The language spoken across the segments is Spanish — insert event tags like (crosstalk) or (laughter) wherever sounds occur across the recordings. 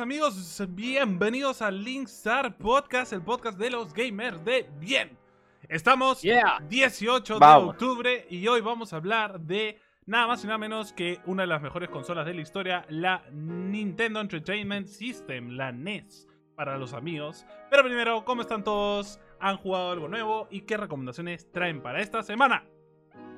Amigos. Bienvenidos al Linkstar Podcast, el podcast de los gamers de bien. Estamos Yeah. 18 de octubre y hoy vamos a hablar de nada más y nada menos que una de las mejores consolas de la historia, la Nintendo Entertainment System, la NES, para los amigos. Pero primero, ¿cómo están todos? ¿Han jugado algo nuevo? ¿Y qué recomendaciones traen para esta semana?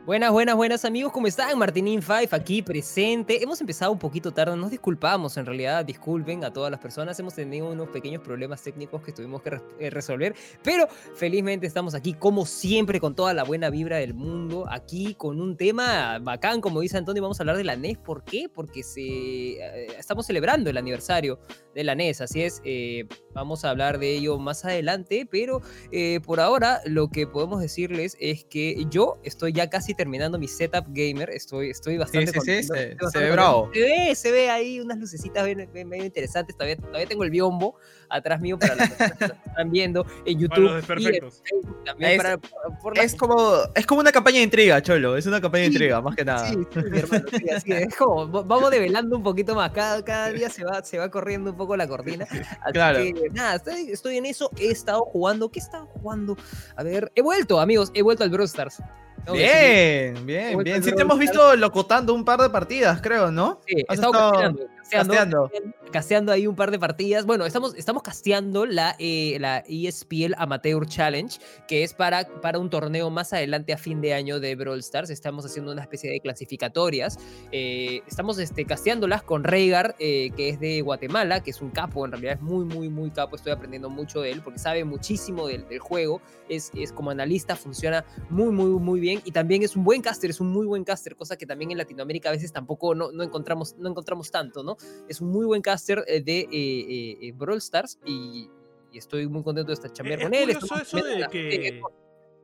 Buenas, buenas, buenas amigos, ¿cómo están? Martinin Five aquí presente. Hemos empezado un poquito tarde, nos disculpamos en realidad, disculpen a todas las personas, hemos tenido unos pequeños problemas técnicos que tuvimos que eh, resolver, pero felizmente estamos aquí como siempre con toda la buena vibra del mundo, aquí con un tema bacán, como dice Antonio, vamos a hablar de la NES, ¿por qué? Porque se, eh, estamos celebrando el aniversario de la NES, así es, eh, vamos a hablar de ello más adelante, pero eh, por ahora, lo que podemos decirles es que yo estoy ya casi terminando mi setup gamer. Estoy, estoy bastante sí, sí, contento, se- estoy se ve bravo. Se ve, se ve ahí unas lucecitas medio interesantes. Todavía, todavía tengo el biombo atrás mío para las personas que (laughs) están viendo en YouTube. Para los y en. Facebook también Es- para- por- la- Es como, es como una campaña de intriga, Cholo. Es una campaña de Sí, intriga, más que nada. Sí, sí, mi hermano, sí, así es. Como, va- vamos develando un poquito más. Cada, cada día se va, se va corriendo un poco la cortina. Así Claro. que nada, estoy, estoy en eso. He estado jugando. ¿Qué he estado jugando? A ver, he vuelto, amigos. He vuelto al Brawl Stars. Bien, bien, bien. Sí te hemos visto locotando un par de partidas, creo, ¿no? Sí, he estado estado casteando, casteando, (laughs) casteando. ahí un par de partidas. Bueno, estamos, estamos casteando la, eh, la ESPL Amateur Challenge, que es para, para un torneo más adelante a fin de año de Brawl Stars. Estamos haciendo una especie de clasificatorias. Eh, estamos este, casteándolas con Rhaegar, eh, que es de Guatemala, que es un capo, en realidad es muy, muy, muy capo. Estoy aprendiendo mucho de él porque sabe muchísimo del, del juego. Es, es como analista, funciona muy, muy, muy bien. Y también es un buen caster, es un muy buen caster, cosa que también en Latinoamérica a veces tampoco no, no encontramos, no encontramos tanto, ¿no? Es un muy buen caster eh, de eh, eh, Brawl Stars y, y estoy muy contento de estar chambear Es con él. eso de chambeando que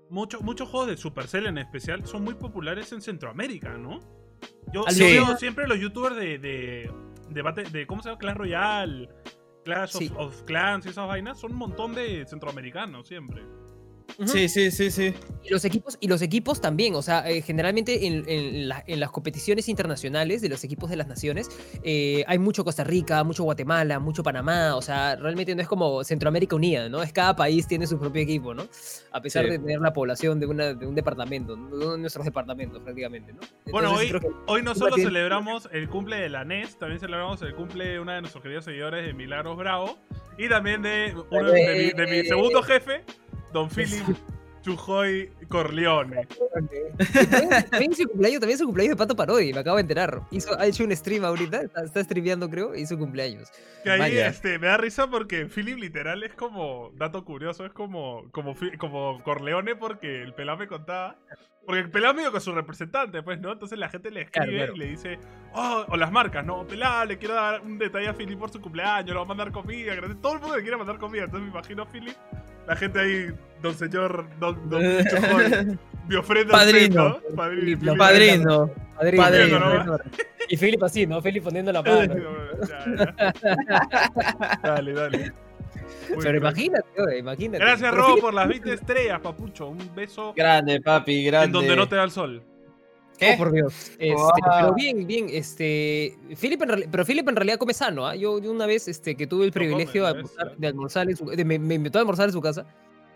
muchos muchos juegos de Supercell en especial son muy populares en Centroamérica, ¿no? Yo, veo siempre los youtubers de, de, de, bate- de ¿cómo se llama? Clash Royale, Clash of, Clans y esas vainas, son un montón de centroamericanos siempre. Ujú. Sí, sí, sí, sí. Y los equipos, y los equipos también, o sea, eh, generalmente en, en la- en las competiciones internacionales de los equipos de las naciones eh, hay mucho Costa Rica, mucho Guatemala, mucho Panamá, o sea, realmente no es como Centroamérica unida, ¿no? Es cada país tiene su propio equipo, ¿no? A pesar Sí. de tener la población de, una, de un departamento, ¿no? uno de nuestros departamentos prácticamente, ¿no? Bueno, Entonces, hoy, creo que- hoy no solo tiene- celebramos el cumple de la NES, también celebramos el cumple de una de nuestros queridos seguidores de Milagros Bravo y también de, uno de, mi, de mi segundo jefe, Don Philip Chujoy Corleone. Y también, (laughs) su cumpleaños, también su cumpleaños de Pato Parodi, me acabo de enterar. Hizo, ha hecho un stream ahorita, está, está streameando creo, y su cumpleaños. Que ahí Vaya. este, me da risa porque Philip literal es como, dato curioso, es como, como, como Corleone porque el pelado me contaba. Porque el pelado medio con su representante, pues, ¿no? Entonces la gente le escribe Claro, claro. y le dice, oh, o las marcas, ¿no? Pelado, le quiero dar un detalle a Philip por su cumpleaños, le va a mandar comida, gracias". todo el mundo le quiere mandar comida. Entonces me imagino a Philip, la gente ahí, don señor, don, don (laughs) me ofrenda Padrino. Padrino. Padrino. Padrino, Padrino, ¿no? Y Philip así, ¿no? Philip poniendo la (laughs) mano. Ya, ya. dale, dale. Muy Pero bien. imagínate, oye, imagínate. Gracias, Robo, por las 20 estrellas, papucho. Un beso Grande, papi, grande. en donde no te da el sol. ¿Qué? Oh, por Dios. Este, Wow. Pero bien, bien, este. Philip en pero Philip en realidad come sano, ¿ah? Yo, yo una vez este, que tuve el No privilegio de, ¿ves? almorzar, de almorzar en su de- me, me invitó a almorzar en su casa.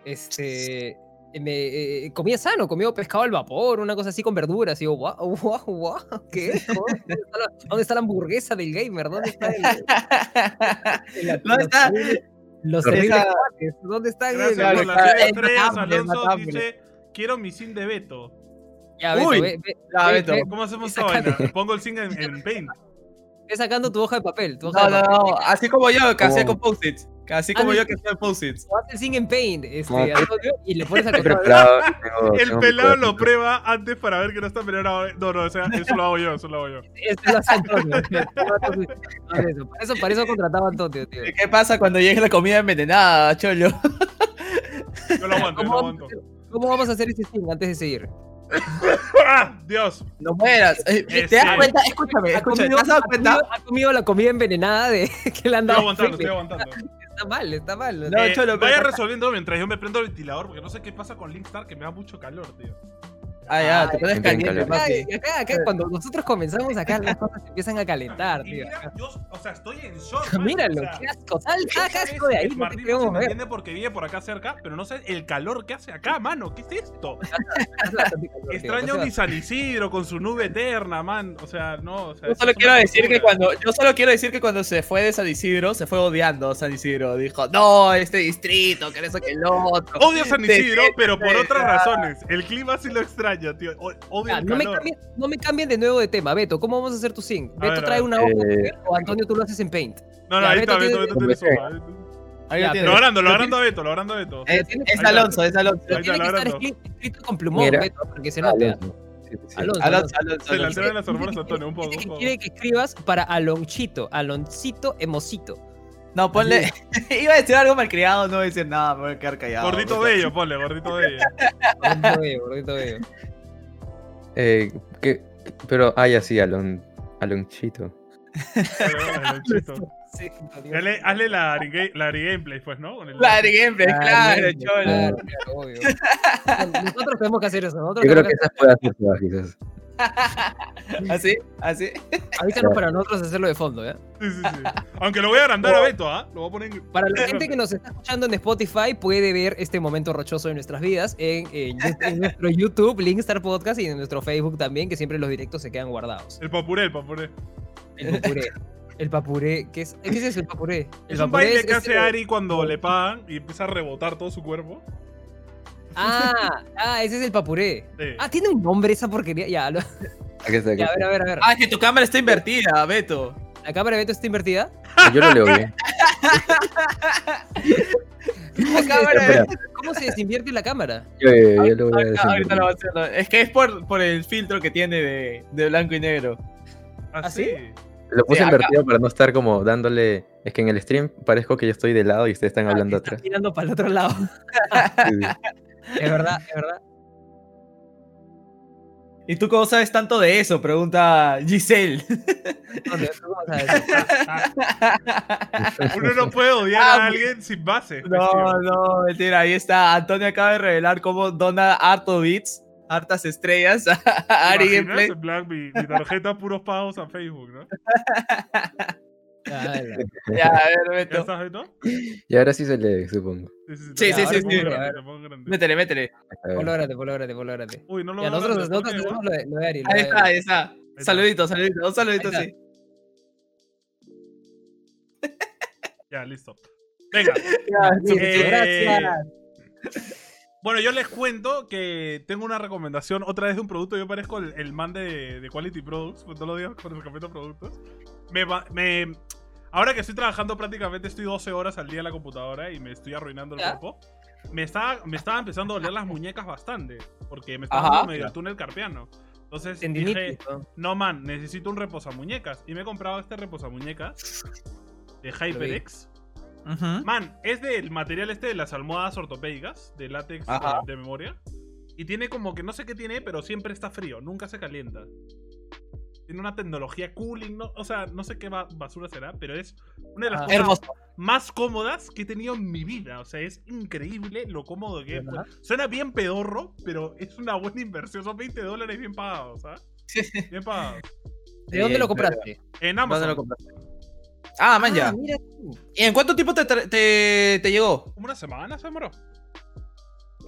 Este. Me, eh, comía sano, comía pescado al vapor, una cosa así con verduras. Y yo, guau, guau, guau, ¿qué? ¿Dónde está, la, dónde está la hamburguesa del gamer? ¿Dónde está el, el- ¿Dónde está? Los terribles ¿Dónde están? Gracias claro, 100 es estrellas. Alonso dice: Quiero mi sin de Beto. Ya, Beto, Uy, ve, ve- Ya, ve- Beto. ve- ¿Cómo hacemos Sácate. vaina? Pongo el sin en, en Paint. ve sacando tu hoja de papel. Tu hoja No, de no, papel. no. Así como yo, que hacía con post-its. Así como Ah, yo que hacía post-its. Haz el sing en paint, este, No, Antonio, y le pones a (laughs) contar. (laughs) El pelado lo prueba antes para ver que no está envenenado. No, no, o sea, eso lo hago yo, eso lo hago yo. Este lo hace Antonio. Por eso, para eso, para eso contrataba a Antonio, tío. ¿Qué pasa cuando llegue la comida envenenada, Cholo? Yo lo aguanto, yo ¿Cómo, lo vamos a aguanto. hacer- cómo vamos a hacer ese sing antes de seguir? ¡Ah! (laughs) Dios. No mueras. Eh, ¿Te Este- das cuenta? Escúchame, ¿Ha escúchame. ¿Te comido, has dado ha cuenta? comido- ha comido la comida envenenada de (laughs) que le han Estoy dado. aguantando, Felipe? estoy aguantando. Está mal, está mal. No, Eh, Cholo, pero- vaya resolviendo mientras yo me prendo el ventilador porque no sé qué pasa con Linkstar que me da mucho calor, tío. Ah, ya, te pones caliente, papi. Acá, acá, cuando nosotros comenzamos acá, las cosas empiezan a calentar, tío. mira, yo, o sea, estoy en shock. Míralo, qué asco. Sal, esa saca vez asco de ahí, el no te Martín no me entiende porque vive por acá cerca, pero no sé el calor que hace acá, mano. ¿Qué es esto? (laughs) Extraño mi San Isidro con su nube eterna, man. O sea, no, o sea, Yo solo quiero decir que cuando yo solo quiero decir que cuando se fue de San Isidro se fue odiando a San Isidro dijo no este distrito que eso que el otro Odio San Isidro, pero por otras razones. El clima sí lo extraño, tío. O- Odio Ya, el no, me cambien, no me cambien de nuevo de tema, Beto. ¿Cómo vamos a hacer tu sync? A Beto ver, trae una hoja Eh, o Antonio tú lo haces en Paint. No, no, Ya, ahí está, Beto Beto, tiene- Beto tiene su. Ahí Ya, lo pero- tienes. Logrando, logrando a Beto, logrando a Beto. es, Tiene- es. Alonso es Alonso está, Tiene que estar escrito con plumón, Mira. Beto, porque se nota. Alonso. Sí, sí. Alonso, Alonso Alonso. Alonso, Se alteran las hormonas a Antonio un poco. Quiere que escribas para Aloncito, Aloncito Emosito. no ponle (laughs) iba a decir algo malcriado no voy a decir nada me voy a quedar callado Gordito bello, ponle, gordito bello. Gordito bello, gordito bello. Eh, ¿qué- qué- pero, ah, ya sí, Alon, Alonchito. (laughs) Sí. Hazle, hazle la, la gameplay, pues, ¿no? El- claro gameplay claro Claro, cholo claro, claro, obvio. Nosotros tenemos que hacer eso. Nosotros Yo creo tenemos que esas puede quizás. (laughs) así así Avísanos para nosotros hacerlo de fondo, ¿ya? Sí, sí, sí. Aunque lo voy a agrandar a Beto, ¿ah? Lo voy a poner en... Para la gente que nos está escuchando en Spotify, puede ver este momento rochoso de nuestras vidas en, en- en nuestro YouTube, Linkstar Podcast, y en nuestro Facebook también, que siempre los directos se quedan guardados. El papuré, el papuré. El papuré. El papuré, ¿qué es, ¿qué es eso, el papuré? El Es un baile es- que es hace Ari cuando le pagan y empieza a rebotar todo su cuerpo. Ah, ah, ese es el papuré. Sí. Ah, tiene un nombre esa porquería. Ya, lo- Aquí está, aquí ya, a ver, a ver, a ver. ah que tu cámara está invertida Beto ¿La cámara de Beto está invertida? Yo lo leo bien. la cámara Espera, ¿Cómo se desinvierte la cámara? yo, yo- yo lo voy a Ahorita, lo voy a hacer. Es que es por, por el filtro que tiene de, de blanco y negro. Así. sí? Lo puse Sí, acá. invertido para no estar como dándole. Es que en el stream parezco que yo estoy de lado y ustedes están hablando Está atrás. mirando para el otro lado. Sí, sí. Es verdad, es verdad. ¿Y tú cómo sabes tanto de eso? Pregunta Giselle. Uno no (laughs) puede odiar Ah, a alguien sin base. No, no, mentira. Ahí está. Antonio acaba de revelar cómo dona harto bits, hartas estrellas (laughs) a Ari. Gameplay. En plan, mi, mi tarjeta puros pagos a Facebook, ¿no? (laughs) (laughs) Ya, a ver, ¿Ya Beto. estás, Beto? Y ahora sí se lee, supongo. Sí, sí, sí, sí. pongo grande. Métele, métele. Ver. Grande, ponlo grande. Uy, no lo Ya, veo nosotros, grande, ¿por nosotros weón? lo de, lo de Ari. lo Ahí de está, Ari. ahí está. está. Saludito, saludito, un saludito Ahí sí. Ya, listo. Venga. (laughs) Listo, Eh, Gracias. Bueno, yo les cuento que tengo una recomendación otra vez de un producto. Yo parezco el, el man de, de Quality Products, pues todos los días con el café de productos. Me, me- ahora que estoy trabajando prácticamente, estoy 12 horas al día en la computadora y me estoy arruinando el Ya. cuerpo. Me estaba, me estaba empezando a doler las muñecas bastante, porque me estaba dando medio el túnel carpiano. Entonces dije, ¿no? no man, necesito un reposamuñecas. Y me he comprado este reposamuñecas de HyperX. Man, es del material este de las almohadas ortopédicas, de látex Ajá. de, de memoria. Y tiene como que no sé qué tiene, pero siempre está frío, nunca se calienta. Tiene una tecnología cooling, no, o sea, no sé qué ba- basura será, pero es una de las Ah. cosas Hermoso. más cómodas que he tenido en mi vida. O sea, es increíble lo cómodo que es. Suena bien pedorro, pero es una buena inversión. Son 20 dólares bien pagados, ¿sabes? (laughs) Bien pagados. ¿De dónde lo compraste? En ¿Dónde Amazon. lo compraste? Ah, man, ya. Ah, mira tú. ¿Y en cuánto tiempo te, te, te llegó? Como una semana se demoró.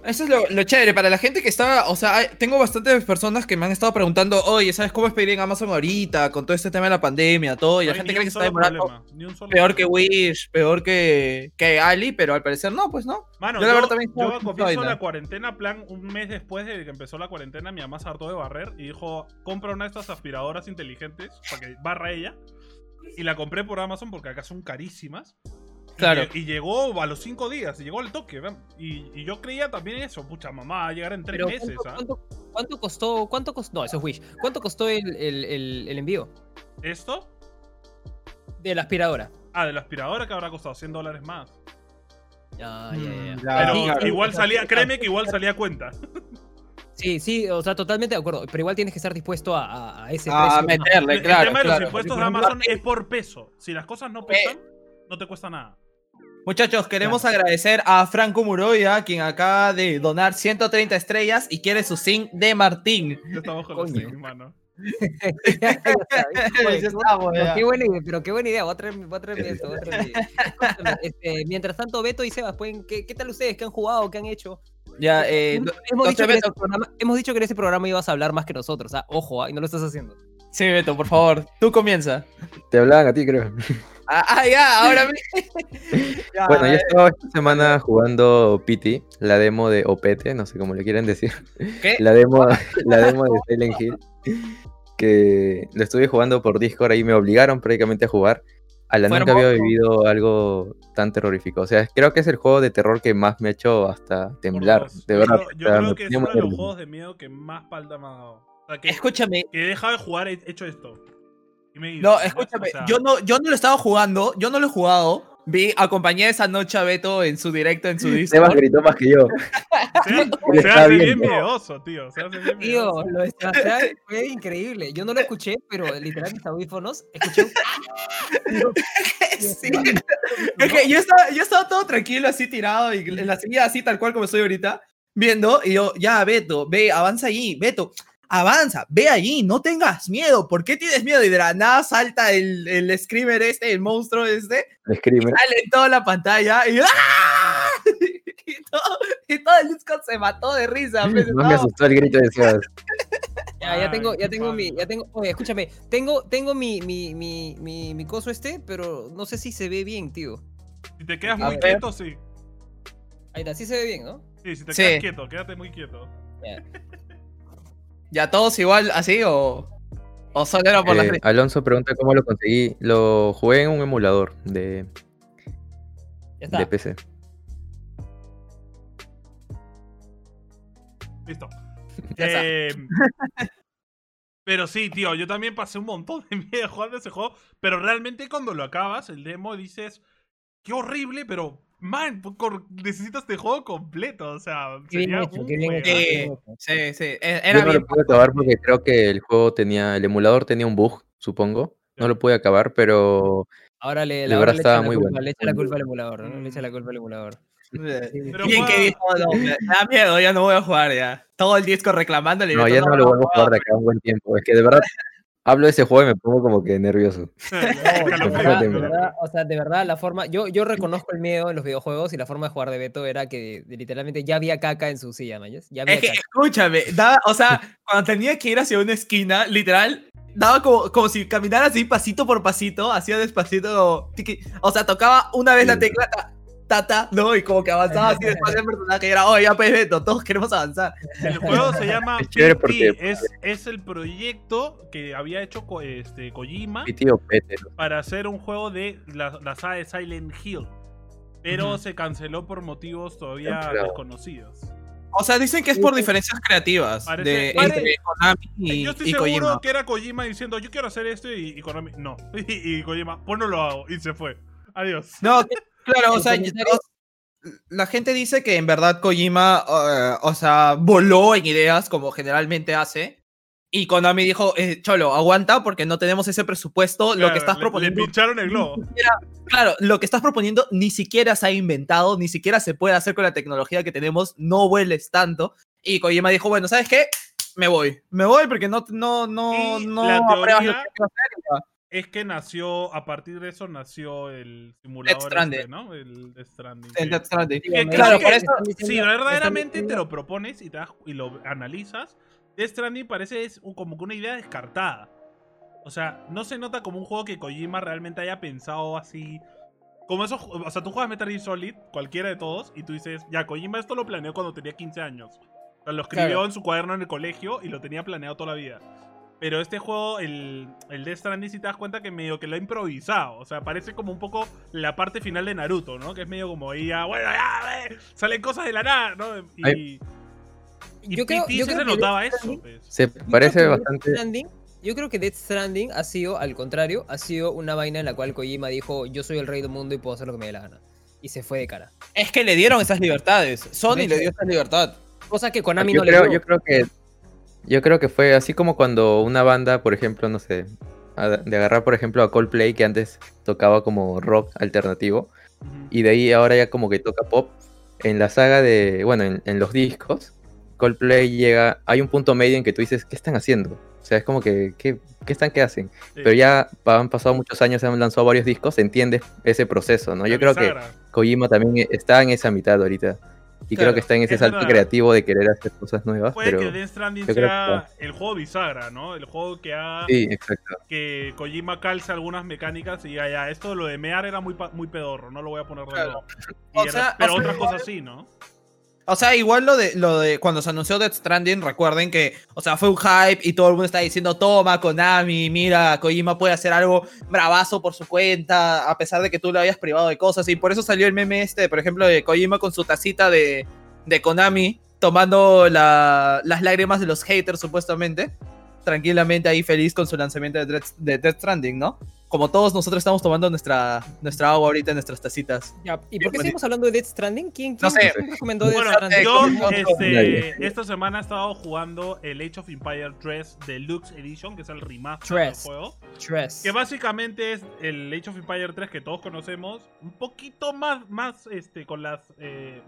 Eso es lo, lo chévere, para la gente que está, o sea, hay- tengo bastantes personas que me han estado preguntando, oye, ¿sabes cómo es pedir en Amazon ahorita con todo este tema de la pandemia, todo? Y la No gente cree que está demorando peor que. Wish, peor que, que Ali, pero al parecer no, pues no. Mano, Yo yo, la verdad también yo estaba con comienzo vaina. la cuarentena, plan, un mes después de que empezó la cuarentena, mi mamá se hartó de barrer y dijo, compra una de estas aspiradoras inteligentes para que barra ella. Y la compré por Amazon porque acá son carísimas. Y Claro. Y, llegó a los cinco días, y llegó al toque. Y, y yo creía también eso, pucha, mamá, va a llegar en tres Pero meses. ¿cuánto, ¿ah? cuánto, cuánto costó? ¿Cuánto costó? No, eso es Wish. ¿Cuánto costó el, el, el, el envío ¿Esto? de la aspiradora? Ah, de la aspiradora que habrá costado 100 dólares más. Ya, ya, ya. Mm, Pero Ah, Sí, igual salía, créeme que igual salía cuenta. (laughs) Sí, sí, o sea, totalmente de acuerdo. Pero igual tienes que estar dispuesto a, a- ese A precio. meterle, El claro. tema de los impuestos de Amazon es por peso. Si las cosas no pesan, no te cuesta nada. Muchachos, queremos agradecer a Franco Muroya, quien acaba de donar 130 estrellas y quiere su zinc de Martín. Ya estamos con los Coño. Mano. (laughs) Ya está, Pues Pero qué buena idea, pero qué buena idea. Voy a traer, voy a traer esto, voy a traer (laughs) esto. Escúchame, este, mientras tanto, Beto y Sebas, pueden, ¿qué, ¿qué tal ustedes? ¿Qué han jugado? ¿Qué han hecho? Ya, eh, hemos, no- hemos no dicho Beto. ese programa, hemos dicho que en ese programa ibas a hablar más que nosotros. ah, Ojo, ah, y no lo estás haciendo. sí, Beto, por favor, tú comienza. Te hablaban a ti, creo. Ah, ah, ya, ahora Ya, (laughs) Bueno, yo eh, estaba esta semana jugando PT, la demo de Opete, no sé cómo le quieren decir. ¿Qué? La demo, la demo de Silent Hill. Que lo estuve jugando por Discord y me obligaron prácticamente a jugar. A la Fue nunca había vivido algo tan terrorífico. O sea, creo que es el juego de terror que más me ha hecho hasta temblar. De Yo verdad. creo- Yo creo que es uno de los juegos de miedo que más falta me ha dado. O sea, que, Escúchame, que he dejado de jugar he hecho esto. Y me he ido, no, escúchame, O sea, yo no, yo no lo estaba jugando, yo no lo he jugado. Vi, acompañé esa noche a Beto en su directo en su Sebas Discord. gritó más que yo. (laughs) Se, se está hace bien miedoso, tío. Se hace bien Tío, miedoso. lo Sebastián fue increíble. Yo no lo escuché, pero literal mis audífonos escuché un... (laughs) Sí. Es que yo estaba, yo estaba todo tranquilo, así tirado, y en la silla así tal cual como estoy ahorita, viendo, y yo, ya, Beto, ve, avanza allí, Beto, avanza, ve allí, no tengas miedo, ¿por qué tienes miedo? Y de la nada salta el, el screamer este, el monstruo este, El Screamer. sale en toda la pantalla, y, ¡ah! (laughs) y, todo, y todo el Discord se mató de risa. pues, Más me asustó el grito de Sebas. Ya, ya tengo, ya tengo mi, ya tengo, oye, escúchame, tengo, tengo mi, mi, mi, mi, mi coso este, pero no sé si se ve bien, tío. Si te quedas A muy ver. quieto, sí. Ahí está, sí se ve bien, ¿no? Sí, si te Sí. quedas quieto, quédate muy quieto. (laughs) ¿Ya todos igual así o, o solo era por la Eh, Alonso pregunta cómo lo conseguí. Lo jugué en un emulador de, Ya está. de PC. Listo. (laughs) Ya está. Eh, pero sí, tío, yo también pasé un montón de (laughs) miedo jugando ese juego. Pero realmente cuando lo acabas, el demo, dices, qué horrible, pero, man, cor- necesito este juego completo. O sea, sería hecho, un qué Sí. Sí, sí, e- Yo era no bien. lo pude acabar porque creo que el juego tenía, el emulador tenía un bug, supongo. No lo pude acabar, pero Ahora le, la- verdad estaba muy culpa, bueno. Le echa la culpa al emulador, ¿no? Le echa la culpa al emulador. Pero Bien que dijo, no, me da miedo, ya no voy a jugar ya. Todo el disco reclamándole. no, ya no lo voy vuelvo a jugar de acá a un buen tiempo. Es que de verdad hablo de ese juego y me pongo como que nervioso. (laughs) No, de verdad, de verdad, o sea, de verdad, la forma. Yo, yo reconozco el miedo en los videojuegos y la forma de jugar de Beto era que de- literalmente ya había caca en su silla, ¿mayas? Ya había Es que, caca. escúchame, daba, o sea, (laughs) cuando tenía que ir hacia una esquina, literal, daba como, como si caminara así pasito por pasito, hacía despacito, tiqui. o sea, tocaba una vez la Sí. tecla, ta, ta, ta, ¿no? Y como que avanzaba así después del personaje, y era, oh, ya pues Beto, todos queremos avanzar. El juego se llama Es chévere PT, porque- es, es el proyecto que había hecho este, Kojima para hacer un juego de la, la saga de Silent Hill. Pero se canceló por motivos todavía desconocidos. O sea, dicen que es por diferencias creativas Parece- de pare- entre Konami y, Yo estoy y seguro Kojima. que era Kojima diciendo, yo quiero hacer esto y, y Konami, no. (laughs) Y, y Kojima, pues no lo hago. Y se fue. Adiós. No, (laughs) claro, o sea, la gente dice que en verdad Kojima, eh, o sea, voló en ideas como generalmente hace. Y Konami dijo, eh, Cholo, aguanta porque no tenemos ese presupuesto. lo Claro, que estás le- proponiendo, Le pincharon el globo. claro, lo que estás proponiendo ni siquiera se ha inventado, ni siquiera se puede hacer con la tecnología que tenemos. No vueles tanto. Y Kojima dijo, bueno, ¿sabes qué? Me voy. Me voy porque no, no, no, Y no la apruebas lo que quiero hacer. Es que nació, a partir de eso nació el simulador Stranding. este, ¿no? El Death Stranding. El. Death Stranding. Que claro, por eso- Si verdaderamente te lo propones y, te das- y lo analizas, Death Stranding parece es un- como que una idea descartada. O sea, no se nota como un juego que Kojima realmente haya pensado así. Como esos, o sea, tú juegas Metal Gear Solid, cualquiera de todos, y tú dices, ya, Kojima esto lo planeó cuando tenía 15 años. O sea, lo escribió Claro. en su cuaderno en el colegio y lo tenía planeado toda la vida. Pero este juego, el, el Death Stranding, si te das cuenta que medio que lo ha improvisado. O sea, parece como un poco la parte final de Naruto, ¿no? Que es medio como ahí, ya, bueno, ya, salen cosas de la nada, ¿no? Y, Ay. y Yo creo- yo se creo le que notaba eso, pues. Se parece bastante. Stranding- yo creo que Death Stranding ha sido, al contrario, ha sido una vaina en la cual Kojima dijo, yo soy el rey del mundo y puedo hacer lo que me dé la gana. Y se fue de cara. Es que le dieron esas libertades. Sony le dio esa libertad. Cosa que Konami yo, no le dio. yo creo que yo creo que fue así como cuando una banda, por ejemplo, no sé, de agarrar por ejemplo a Coldplay que antes tocaba como rock alternativo. Y de ahí ahora ya como que toca pop. En la saga de, bueno, en, en los discos, Coldplay llega, hay un punto medio en que tú dices, ¿qué están haciendo? O sea, es como que, ¿qué, qué están, qué hacen? Sí. Pero ya han pasado muchos años, se han lanzado varios discos, entiendes ese proceso, ¿no? Yo creo que. Kojima también está en esa mitad ahorita. Y Claro, creo que está en ese es salto verdad. creativo de querer hacer cosas nuevas. Puede pero que Death Stranding sea el juego bisagra, ¿no? El juego que haga Sí, exacto. que Kojima calce algunas mecánicas y diga, ya, esto lo de mear era muy, pa- muy pedorro, no lo voy a poner de Claro. nuevo. Pero o sea, otras cosas sí, ¿no? O sea, igual lo de, lo de cuando se anunció Death Stranding, recuerden que, o sea, fue un hype y todo el mundo está diciendo, toma, Konami, mira, Kojima puede hacer algo bravazo por su cuenta, a pesar de que tú le habías privado de cosas. Y por eso salió el meme este, por ejemplo, de Kojima con su tacita de, de Konami, tomando la- las lágrimas de los haters, supuestamente. Tranquilamente ahí feliz con su lanzamiento de Death Stranding, ¿no? Como todos nosotros estamos tomando nuestra, nuestra agua ahorita en nuestras tacitas. Ya, ¿Y por qué seguimos hablando de Death Stranding? ¿Quién, No quién- sé. quién recomendó Bueno, Stranding? yo Kojima- Nadie. este, esta semana he estado jugando el Age of Empire 3 Deluxe Edition, que es el remaster del juego. Tres. Que básicamente es el Age of Empire 3 que todos conocemos, un poquito más, más este, con las eh,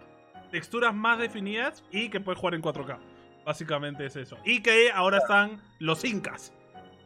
texturas más definidas y que puedes jugar en 4K. Básicamente es eso. Y que ahora están los incas.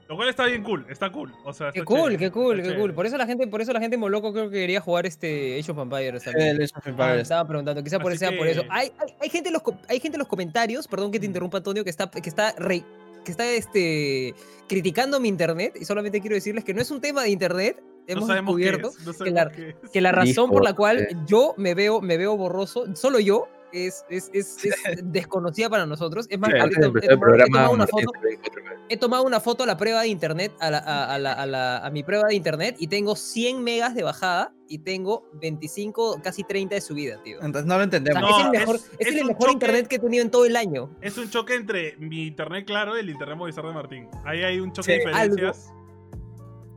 Lo cual está bien cool, está cool. O sea, Qué cool, chévere, qué cool, qué cool. Por eso la gente, por eso la gente moloco creo que quería jugar este Age of Empires también. El Age of Ah, estaba preguntando, quizá por, Así sea por eso. Hay, hay, hay gente en los, co- hay gente en los comentarios, perdón que te interrumpa Antonio, que está, que está re- que está este, criticando mi internet y solamente quiero decirles que no es un tema de internet. No Hemos qué descubierto es, no que la- sabemos qué es. que la razón por la cual eh. yo me veo, me veo borroso, solo yo, es, es, es, es desconocida para nosotros. Es más, Sí, ahorita Antes de he empezar el tomado- he programa, tomado una Martín foto, se ve en 4K. he tomado una foto a la prueba de internet, a, la- a- a la- a la- a mi prueba de internet, y tengo 100 megas de bajada y tengo 25, casi 30 de subida, tío. Entonces no lo O sea, entendemos. No, es el mejor, es- es es el un mejor choque- internet que he tenido en todo el año. Es un choque entre mi internet claro y el internet Movistar de Martín. Ahí hay un choque Sí, de diferencias. Algo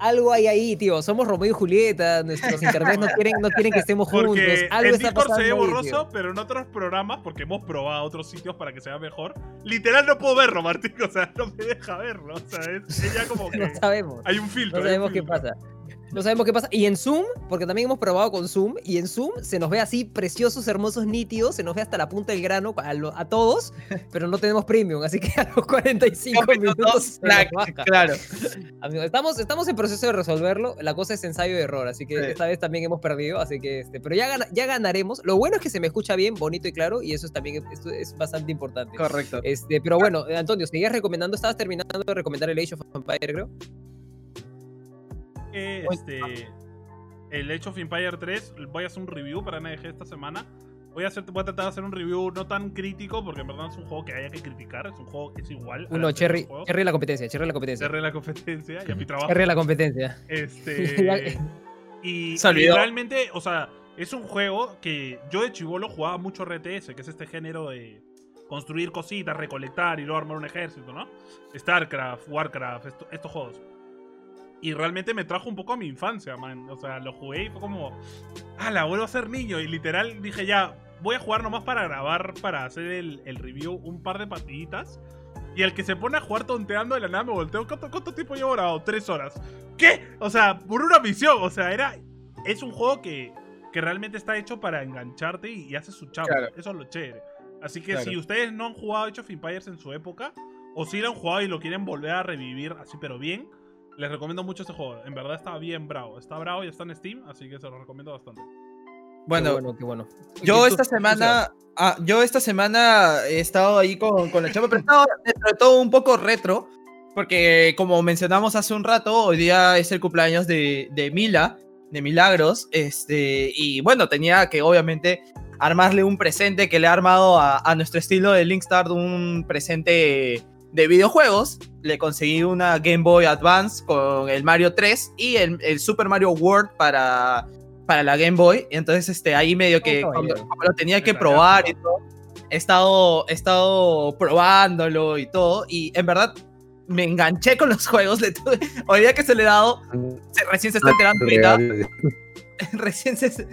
hay ahí, tío. Somos Romeo y Julieta, nuestros internet no quieren, no quieren que estemos juntos. Porque Algo en está Discord se ve pasando ahí, borroso, tío. pero en otros programas, porque hemos probado otros sitios para que sea mejor, literal no puedo verlo, Martín. (laughs) O sea, no me deja verlo. O sea, es ella como (laughs) que. No sabemos. Hay un filtro. No sabemos qué filtro. pasa. No sabemos qué pasa. Y en Zoom, porque también hemos probado con Zoom, y en Zoom se nos ve así preciosos, hermosos, nítidos, se nos ve hasta la punta del grano a, lo- a todos, (laughs) pero no tenemos premium, así que a los 45 minutos Claro, baja. claro. (laughs) Amigo, estamos, estamos en proceso de resolverlo. La cosa es ensayo y error, así que Sí. esta vez también hemos perdido. Así que, este, pero ya, gana- ya ganaremos. Lo bueno es que se me escucha bien, bonito y claro, y eso es también esto es bastante importante. Correcto. Este, pero bueno, Antonio, seguías recomendando, estabas terminando de recomendar el Age of Empire, creo. Este. El Age of Empire 3, voy a hacer un review para NG esta semana. Voy a, hacer, voy a tratar de hacer un review no tan crítico, porque en verdad es un juego que haya que criticar. Es un juego que es igual. Uno, Cherry. Cherry la competencia, Cherry la competencia. Cherry la competencia y a mi trabajo. Cherry la competencia. Este. (laughs) y, realmente, o sea, es un juego que yo de chivolo jugaba mucho RTS, que es este género de construir cositas, recolectar y luego armar un ejército, ¿no? StarCraft, Warcraft, esto- estos juegos. Y realmente me trajo un poco a mi infancia, man. O sea, lo jugué y fue como. Ah, la vuelvo a ser niño. Y literal dije ya, voy a jugar nomás para grabar, para hacer el, el review, un par de partiditas. Y el que se pone a jugar tonteando de la nada me volteo. ¿Cuánto, cuánto tiempo llevo grabado? Tres horas. ¿Qué? O sea, por una misión. O sea, era. Es un juego que, que realmente está hecho para engancharte y, y hace su. Claro. Eso es lo chévere. Así que Claro. si ustedes no han jugado Age of Empires en su época, o si lo han jugado y lo quieren volver a revivir así, pero bien, les recomiendo mucho este juego. En verdad está bien bravo. Está bravo y está en Steam, así que se lo recomiendo bastante. Bueno, Qué bueno, qué bueno. yo ¿Tú- esta tú, semana. ah, yo esta semana he estado ahí con, con la chamba, pero he estado dentro de todo un poco retro. Porque como mencionamos hace un rato, hoy día es el cumpleaños de, de Mila, de Milagros. Este, y bueno, tenía que obviamente armarle un presente que le ha armado a, a nuestro estilo de Linkstar, un presente de videojuegos. Le conseguí una Game Boy Advance con el Mario 3 y el, el Super Mario World para, para la Game Boy. Y entonces este, ahí medio que Oh, cuando, caballero. cuando lo tenía que probar y todo, he estado, he estado probándolo y todo. Y en verdad me enganché con los (laughs) juegos. Le tuve- hoy día que se le he dado, se- recién se está enterando ahorita Real. (laughs) recién se.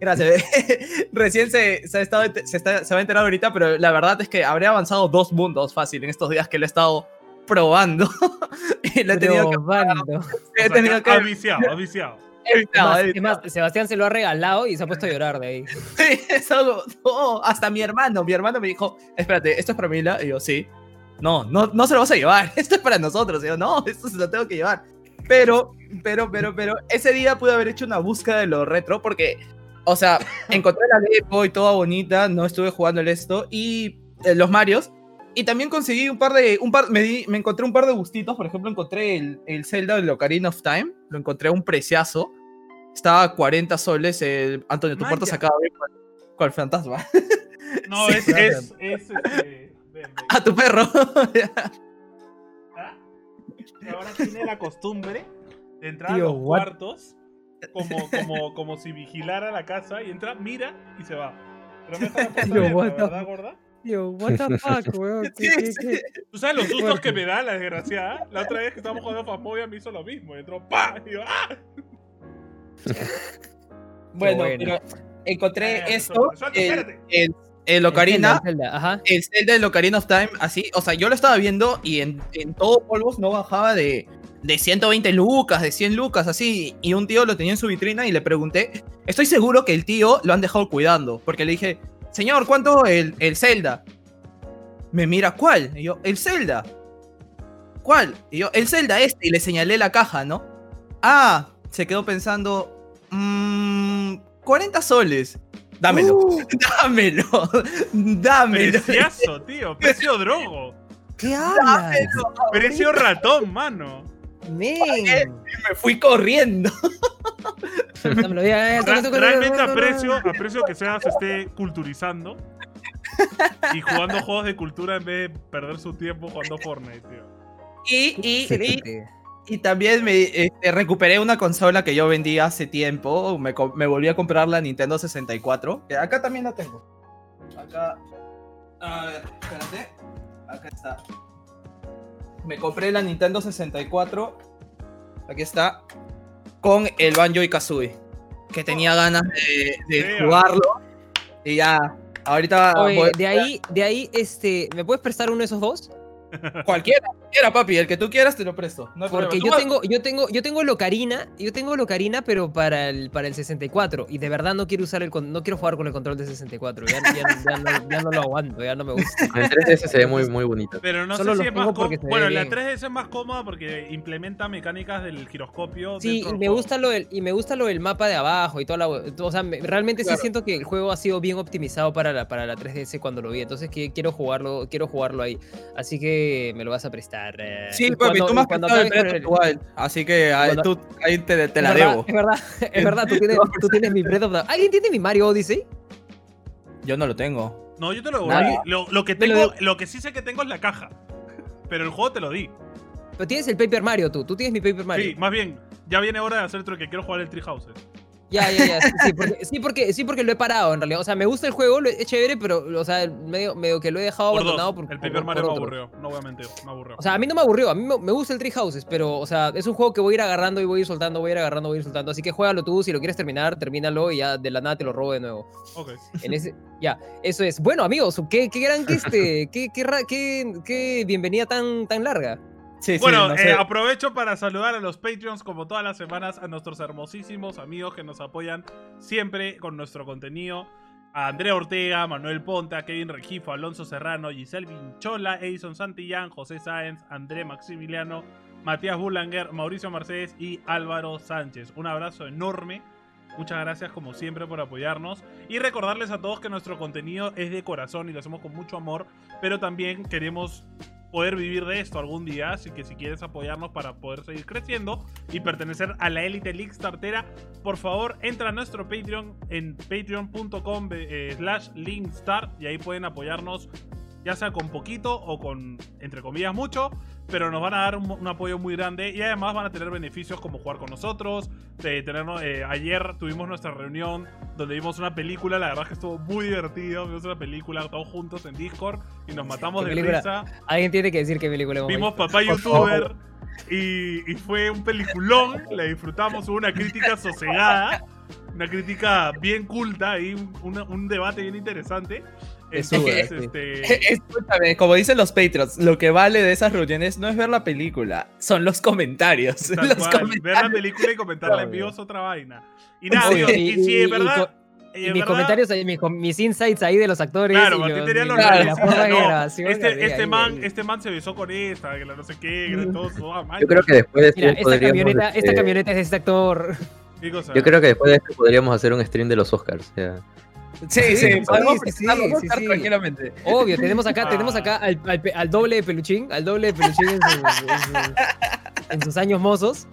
Gracias. (laughs) recién se, se, ha estado- se, está- se va a enterar ahorita, pero la verdad es que habría avanzado dos mundos fácil en estos días que lo he estado probando. (laughs) y le he tenido que. Probando. he O sea, tenido que- ha viciado, ha viciado. He evitado, he Es más, Sebastián se lo ha regalado y se ha puesto a llorar de ahí. Sí, es algo- no, hasta mi hermano, mi hermano me dijo, espérate, ¿esto es para Mila? Y yo, sí. No, no, no se lo vas a llevar, esto es para nosotros. Y yo, no, esto se lo tengo que llevar. Pero, pero, pero, pero, ese día pude haber hecho una búsqueda de lo retro porque, o sea, encontré la Depo y toda bonita, no estuve jugando el esto, y eh, los Marios. Y también conseguí un par de, un par, me, di- me encontré un par de gustitos, por ejemplo, encontré el, el Zelda de Ocarina of Time, lo encontré a un preciazo. Estaba a 40 soles, el Antonio, tu Man, puerto ya. se acaba de ver con, el fantasma. (laughs) No, (laughs) Sí. es, es, es, este, ven, ven. (laughs) A tu perro. ¿Ah? Ahora tiene la costumbre de entrar Tío, a los what? cuartos como, como, como si vigilara la casa y entra, mira y se va. Pero no está (laughs) Tío, abierta, what the- ¿verdad, gorda? Yo, what the fuck, (laughs) weón. Sí, sí. ¿Tú sabes los sustos que me da la desgraciada? La otra vez que estábamos jugando a Fasmovia me hizo lo mismo. Entró, ¡pa! Y yo, ¡ah! (laughs) Bueno, bueno. pero encontré Eh, esto, suelta, el, el, el Ocarina, El Zelda, el Zelda Ocarina of Time, así, o sea, yo lo estaba viendo y en, en todo polvos no bajaba de, de 120 lucas, de 100 lucas, así, y un tío lo tenía en su vitrina y le pregunté, estoy seguro que el tío lo han dejado cuidando, porque le dije, señor, ¿cuánto el, el Zelda? Me mira, ¿cuál? Y yo, el Zelda. ¿Cuál? Y yo, el Zelda este, y le señalé la caja, ¿no? Ah, se quedó pensando, mmm, 40 soles. Dámelo, (laughs) dámelo, dámelo. Preciazo, tío. Precio (laughs) drogo. ¿Qué hablas? Precio ratón, mano. Me fui corriendo. Realmente aprecio, aprecio que Seba se esté culturizando y jugando juegos de cultura en vez de perder su tiempo jugando Fortnite, tío. Y, y, y, también me este, recuperé una consola que yo vendí hace tiempo. Me, me volví a comprar la Nintendo 64. que acá también la tengo. Acá. A ver, espérate. Acá está. Me compré la Nintendo 64. Aquí está. Con el Banjo y Kazooie. Que tenía ganas de, jugarlo. Y ya. Ahorita Oye, de ahí, de ahí, este, ¿me puedes prestar uno de esos dos? Cualquiera, cualquiera, papi. El que tú quieras te lo presto. No hay Porque yo tengo, yo tengo, yo tengo el Ocarina, yo tengo el Ocarina, pero para el, para el 64. Y de verdad no quiero usar el con- no quiero jugar con el control de 64. Ya, ya- ya no, ya no lo aguanto, ya no me gusta. (laughs) En 3DS se ve muy, muy bonito. Pero no Solo sé si lo es más ve Bueno, la bien. 3DS es más cómoda porque implementa mecánicas del giroscopio. Sí, y me gusta lo del, y me gusta lo del mapa de abajo y toda la, o sea, me- realmente Claro. sí siento que el juego ha sido bien optimizado para la, para la 3DS cuando lo vi, entonces que quiero jugarlo, quiero jugarlo ahí. Así que me lo vas a prestar. eh, Sí, papi, cuando- tú me has prestado el acabes con Breath of the Wild, así que ahí, Cuando- tú, ahí te, te la verdad, debo. Es verdad, es (laughs) verdad, tú tienes, tú tienes mi Breath of the ¿Alguien tiene mi Mario Odyssey? Yo no lo tengo. No, yo te lo devolví. Lo, lo que lo tengo, lo que sí sé que tengo es la caja. Pero el juego te lo di. Pero tienes el Paper Mario tú, tú tienes mi Paper Mario. Sí, más bien, ya viene hora de hacer otro que quiero jugar el Tree Houses. Ya, ya, ya. Sí, sí, porque, sí, porque, sí, porque lo he parado en realidad. O sea, me gusta el juego, lo- es chévere, pero, o sea, medio, medio que lo he dejado Por abandonado dos. por, el por- Paper Mario por me aburrió. No voy a mentir, me aburrió. O sea, a mí no me aburrió, a mí me, me gusta el Tree Houses, pero, o sea, es un juego que voy a ir agarrando y voy a ir soltando, voy a ir agarrando, voy a ir soltando. Así que juégalo tú, si lo quieres terminar, termínalo y ya de la nada te lo robo de nuevo. ok. En ese, ya, eso es. Bueno, amigos, qué, qué gran que este, qué, qué, qué, qué bienvenida tan, tan larga. Sí, Bueno, sí, no eh, aprovecho para saludar a los Patreons como todas las semanas, a nuestros hermosísimos amigos que nos apoyan siempre con nuestro contenido. A Andrea Ortega, Manuel Ponta, Kevin Regifo, Alonso Serrano, Giselle Vinchola, Edison Santillán, José Sáenz, André Maximiliano, Matías Bullanger, Mauricio Mercedes y Álvaro Sánchez. Un abrazo enorme. Muchas gracias como siempre por apoyarnos. Y recordarles a todos que nuestro contenido es de corazón y lo hacemos con mucho amor. Pero también queremos poder vivir de esto algún día. Así que si quieres apoyarnos para poder seguir creciendo y pertenecer a la élite League Startera, por favor entra a nuestro Patreon en patreon.com eh, slash linkstar y ahí pueden apoyarnos ya sea con poquito o con, entre comillas, mucho, pero nos van a dar un, un apoyo muy grande y además van a tener beneficios como jugar con nosotros, de tenernos, eh, ayer tuvimos nuestra reunión donde vimos una película, la verdad es que estuvo muy divertido, vimos una película todos juntos en Discord y nos matamos ¿Qué de risa, Alguien tiene que decir qué película hemos vimos visto. papá youtuber, Y, y fue un peliculón, la disfrutamos, hubo una crítica sosegada, una crítica bien culta y un, un debate bien interesante. Es suda, sí. este, (laughs) Escúchame, como dicen los Patriots, lo que vale de esas reuniones no es ver la película, son los comentarios. (laughs) tal Los cual, comentarios. ver la película y comentarla en vivo es otra vaina. Y nada, Obvio, amigos, y- y, si y- es y verdad... y mis comentarios, mis, mis insights ahí de los actores. Claro, y Martín los- tenía los este, este, man, este man se besó con esta, que la no sé qué, que la todo su man. Yo creo que después de Mira, esto esta podríamos, camioneta, esta este, camioneta es de este actor. Yo creo que después de esto podríamos hacer un stream de los Oscars. o sea, Sí, Sí, sí, podemos sí, tranquilamente. Obvio, tenemos acá, Ah. tenemos acá al, al al doble de peluchín, al doble de peluchín en, sus- en sus- en sus años mozos.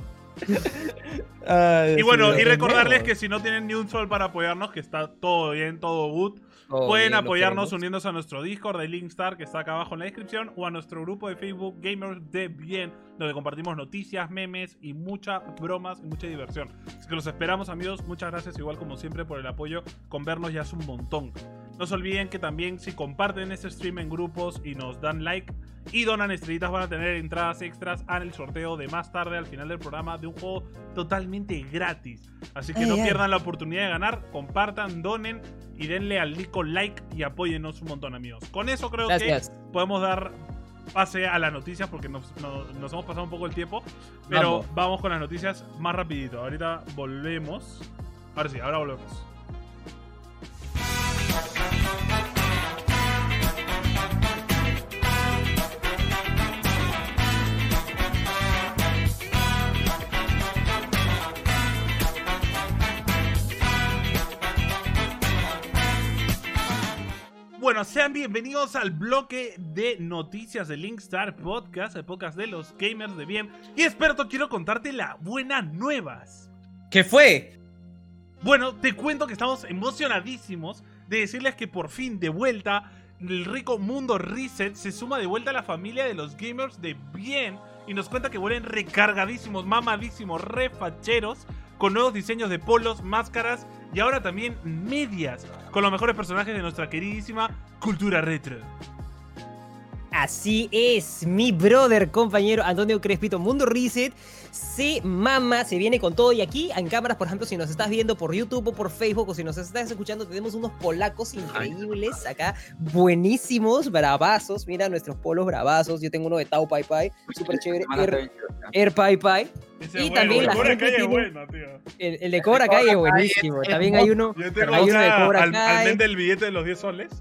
Ay, Y bueno, y recordarles que si no tienen ni un sol para apoyarnos, que está todo bien, todo good, Pueden apoyarnos uniéndose a nuestro Discord de Linkstar, que está acá abajo en la descripción, o a nuestro grupo de Facebook Gamers de Bien, donde compartimos noticias, memes y muchas bromas y mucha diversión. Así que los esperamos, amigos. Muchas gracias, igual como siempre, por el apoyo. Con vernos ya es un montón. No se olviden que también si comparten este stream en grupos y nos dan like y donan estrellitas van a tener entradas extras al sorteo de más tarde al final del programa de un juego totalmente gratis. Así que Ay, no ay. pierdan la oportunidad de ganar, compartan, donen y denle al lico like y apóyennos un montón amigos. Con eso creo Gracias. que podemos dar pase a las noticias porque nos, no- nos hemos pasado un poco el tiempo. Pero Vamos. vamos con las noticias más rapidito. Ahorita volvemos. Ahora sí, ahora volvemos. Bueno, sean bienvenidos al bloque de noticias de Linkstar Podcast, el podcast de los gamers de bien. Y experto, quiero contarte las buenas nuevas. ¿Qué fue? Bueno, te cuento que estamos emocionadísimos de decirles que por fin de vuelta el rico mundo Reset se suma de vuelta a la familia de los gamers de bien y nos cuenta que vuelven recargadísimos, mamadísimos, refacheros con nuevos diseños de polos, máscaras y ahora también medias con los mejores personajes de nuestra queridísima cultura retro. Así es, mi brother, compañero Antonio Crespito, Mundo Reset, se mama, se viene con todo. Y aquí en cámaras, por ejemplo, si nos estás viendo por YouTube o por Facebook o si nos estás escuchando, tenemos unos polacos increíbles acá, buenísimos, bravazos. Mira nuestros polos bravazos. Yo tengo uno de Tau Pai Pai, (laughs) súper chévere, Air, Air Pai Pai. Ese Y también la el Cobra gente Kai es tiene- bueno, tío. El, el de Cobra Kai es buenísimo. También hay uno, hay uno de Cobra al, al del billete de los 10 soles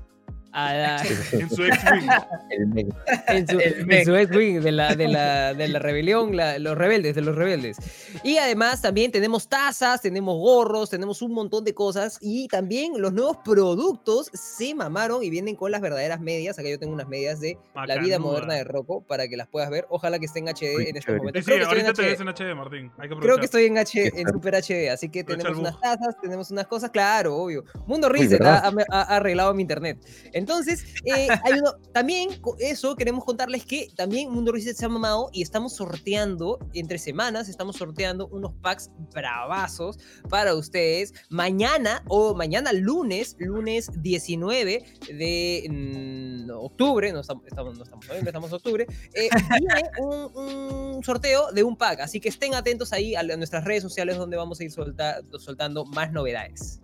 a la- (laughs) en su X-Wing. en su, en su X-Wing de la, de, la, de la rebelión, la- los rebeldes, de los rebeldes. Y además también tenemos tazas, tenemos gorros, tenemos un montón de cosas y también los nuevos productos se mamaron y vienen con las verdaderas medias. Acá yo tengo unas medias de la vida moderna de Rocco para que las puedas ver. Ojalá que esté en HD Uy, en estos chévere. momentos. Sí, sí, Creo que estoy en ahorita te ves HD. en HD, Martín. Hay que Creo que estoy en H, en. Super HD, así que Aprovecha tenemos unas tazas, tenemos unas cosas, claro, obvio. Mundo Reset ha, ha- ha arreglado mi internet. Entonces, eh, (laughs) hay uno- también eso queremos contarles que también Mundo Reset se ha mamado y estamos sorteando entre semanas, estamos sorteando unos packs bravazos para ustedes. Mañana o mañana lunes, lunes 19 de mm, octubre, no estamos, estamos, no estamos noviembre, estamos octubre, eh, viene (laughs) un, un sorteo de un pack, así que estén atentos ahí a nuestras redes sociales donde vamos a ir solta- soltando más novedades.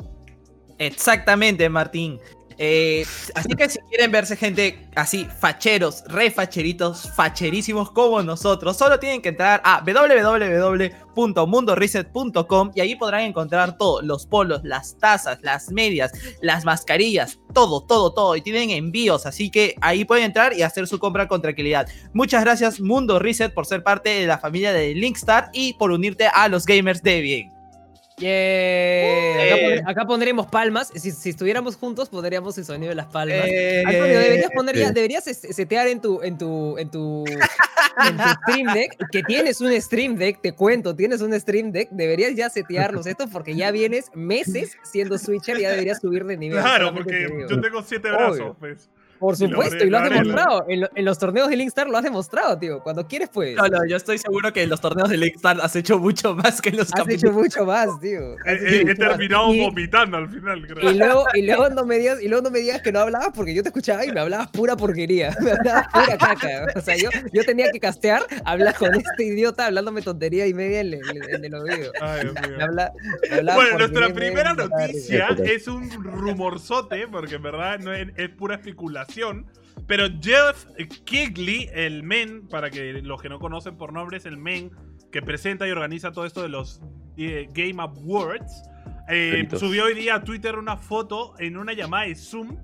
Exactamente, Martín. Eh, así que si quieren verse gente así, facheros, re facheritos, facherísimos como nosotros, solo tienen que entrar a www.mundoreset.com y ahí podrán encontrar todo, los polos, las tazas, las medias, las mascarillas, todo, todo, todo. Y tienen envíos, así que ahí pueden entrar y hacer su compra con tranquilidad. Muchas gracias Mundo Reset por ser parte de la familia de Linkstar y por unirte a los gamers de bien. Yeah. Acá, Eh. pondré- acá pondremos palmas. Si, si estuviéramos juntos, pondríamos el sonido de las palmas. Eh, Antonio, deberías poner ya, deberías setear en tu, en tu, en tu, en tu Stream Deck, que tienes un Stream Deck, te cuento, tienes un Stream Deck, deberías ya setearlos esto porque ya vienes meses siendo Switcher, ya deberías subir de nivel. Claro, porque te yo tengo siete Obvio. brazos, pues. Por Y lo supuesto, y lo has demostrado. En, lo- en los torneos de Linkstar lo has demostrado, tío. Cuando quieres, pues. No, no, yo estoy seguro que en los torneos de Star has hecho mucho más que en los Has hecho mucho más, tío. He, Has hecho he- he mucho más. terminado Y- vomitando al final, creo. Y luego, y, luego no me digas, y luego no me digas que no hablabas porque yo te escuchaba y me hablabas pura porquería. (laughs) Me hablabas pura caca. O sea, yo, yo tenía que castear, hablar con este idiota hablándome tontería y media en, el- en el oído. Ay, Dios mío. Me habla, me Bueno, nuestra y primera y noticia es un rumorzote, porque en verdad no es, es pura especulación. Pero Jeff Kigley, el men, para que los que no conocen por nombre, es el men que presenta y organiza todo esto de los eh, Game Awards. eh, subió hoy día a Twitter una foto en una llamada de Zoom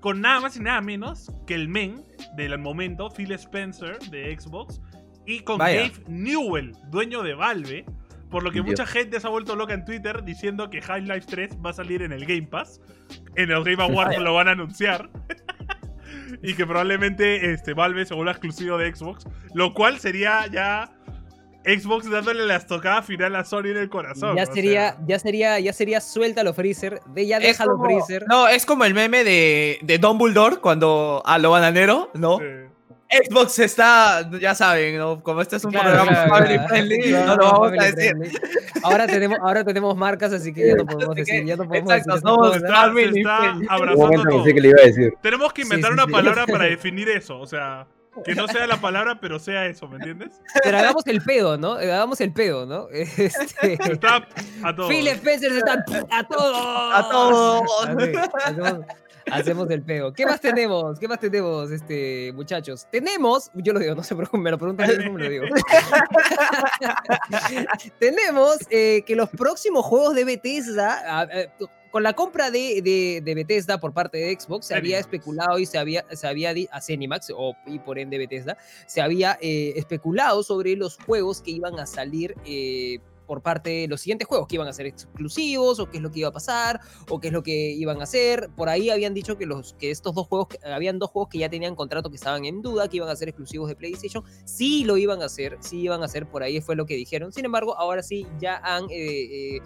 con nada más y nada menos que el men del momento, Phil Spencer de Xbox, y con Vaya. Dave Newell, dueño de Valve. Por lo que Dios. mucha gente se ha vuelto loca en Twitter diciendo que High Life 3 va a salir en el Game Pass. En los Game (laughs) Awards lo van a anunciar. (laughs) y que probablemente este, Valve se vuelva exclusivo de Xbox. Lo cual sería ya Xbox dándole la estocada final a Sony en el corazón. Ya o sería, sea. ya sería, ya sería suéltalo Freezer, de ya déjalo como- Freezer. No, es como el meme de, de Dumbledore cuando a lo bananero, ¿no? Sí. Xbox está, ya saben, ¿no? Como este es un Claro, programa claro, family claro. friendly, Claro, no lo vamos a decir. Ahora tenemos, ahora tenemos marcas, así que ya no (laughs) podemos Así que, decir, ya no podemos exacto, decir somos-. Está, está abrazando momento todo. que le iba a decir. Tenemos que inventar Sí, una sí. palabra para (laughs) definir eso. O sea, que no sea la palabra, pero sea eso, ¿me entiendes? Pero hagamos el pedo, ¿no? Hagamos el pedo, ¿no? (laughs) Este, Está a todo. Phil Spencer está a todo. A todo. Así, hacemos, hacemos el peo. ¿Qué más tenemos? ¿Qué más tenemos, este, muchachos? Tenemos, yo lo digo, no se preocupen, me lo preguntan, yo mismo me lo digo. (laughs) tenemos eh, que los próximos juegos de Bethesda, eh, con la compra de, de, de Bethesda por parte de Xbox, se había especulado y se había, se había a Zenimax, o, y por ende Bethesda, se había eh, especulado sobre los juegos que iban a salir eh, por parte de los siguientes juegos, que iban a ser exclusivos, o qué es lo que iba a pasar, o qué es lo que iban a hacer. Por ahí habían dicho que, los, que estos dos juegos, habían dos juegos que ya tenían contrato que estaban en duda, que iban a ser exclusivos de PlayStation. Sí lo iban a hacer, sí iban a hacer, por ahí fue lo que dijeron. Sin embargo, ahora sí ya han... eh, eh,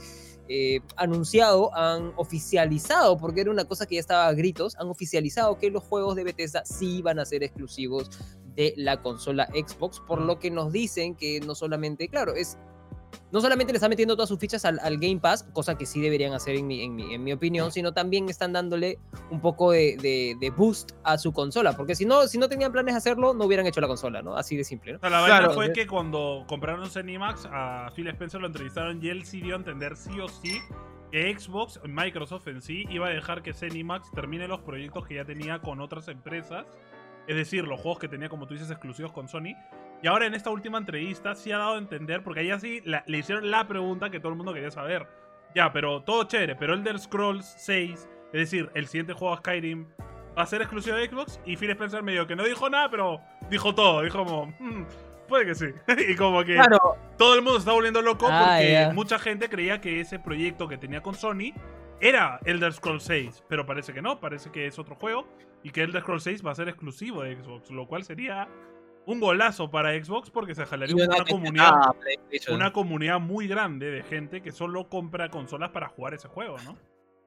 eh, anunciado, han oficializado, porque era una cosa que ya estaba a gritos, han oficializado que los juegos de Bethesda sí van a ser exclusivos de la consola Xbox, por lo que nos dicen que no solamente, claro, es no solamente le están metiendo todas sus fichas al, al Game Pass, cosa que sí deberían hacer en mi, en mi, en mi opinión, sino también están dándole un poco de, de- de boost a su consola, porque si no, si no tenían planes de hacerlo, no hubieran hecho la consola, ¿no? Así de simple, ¿no? O sea, la Claro. vaina fue que cuando compraron Zenimax, a Phil Spencer lo entrevistaron y él sí dio a entender sí o sí que Xbox, Microsoft en sí, iba a dejar que Zenimax termine los proyectos que ya tenía con otras empresas. Es decir, los juegos que tenía, como tú dices, exclusivos con Sony. Y ahora en esta última entrevista sí ha dado a entender, porque ahí así le hicieron la pregunta que todo el mundo quería saber. Ya, pero todo chévere, pero Elder Scrolls 6, es decir, el siguiente juego Skyrim, va a ser exclusivo de Xbox. Y Phil Spencer medio que no dijo nada, pero dijo todo. Dijo como, "Hmm, puede que sí. (laughs) y como que Claro, todo el mundo se está volviendo loco Ah, porque mucha gente creía que ese proyecto que tenía con Sony era Elder Scrolls 6, pero parece que no, parece que es otro juego y que Elder Scrolls 6 va a ser exclusivo de Xbox, lo cual sería un golazo para Xbox porque se jalaría una, una- comunidad una comunidad muy grande de gente que solo compra consolas para jugar ese juego, ¿no?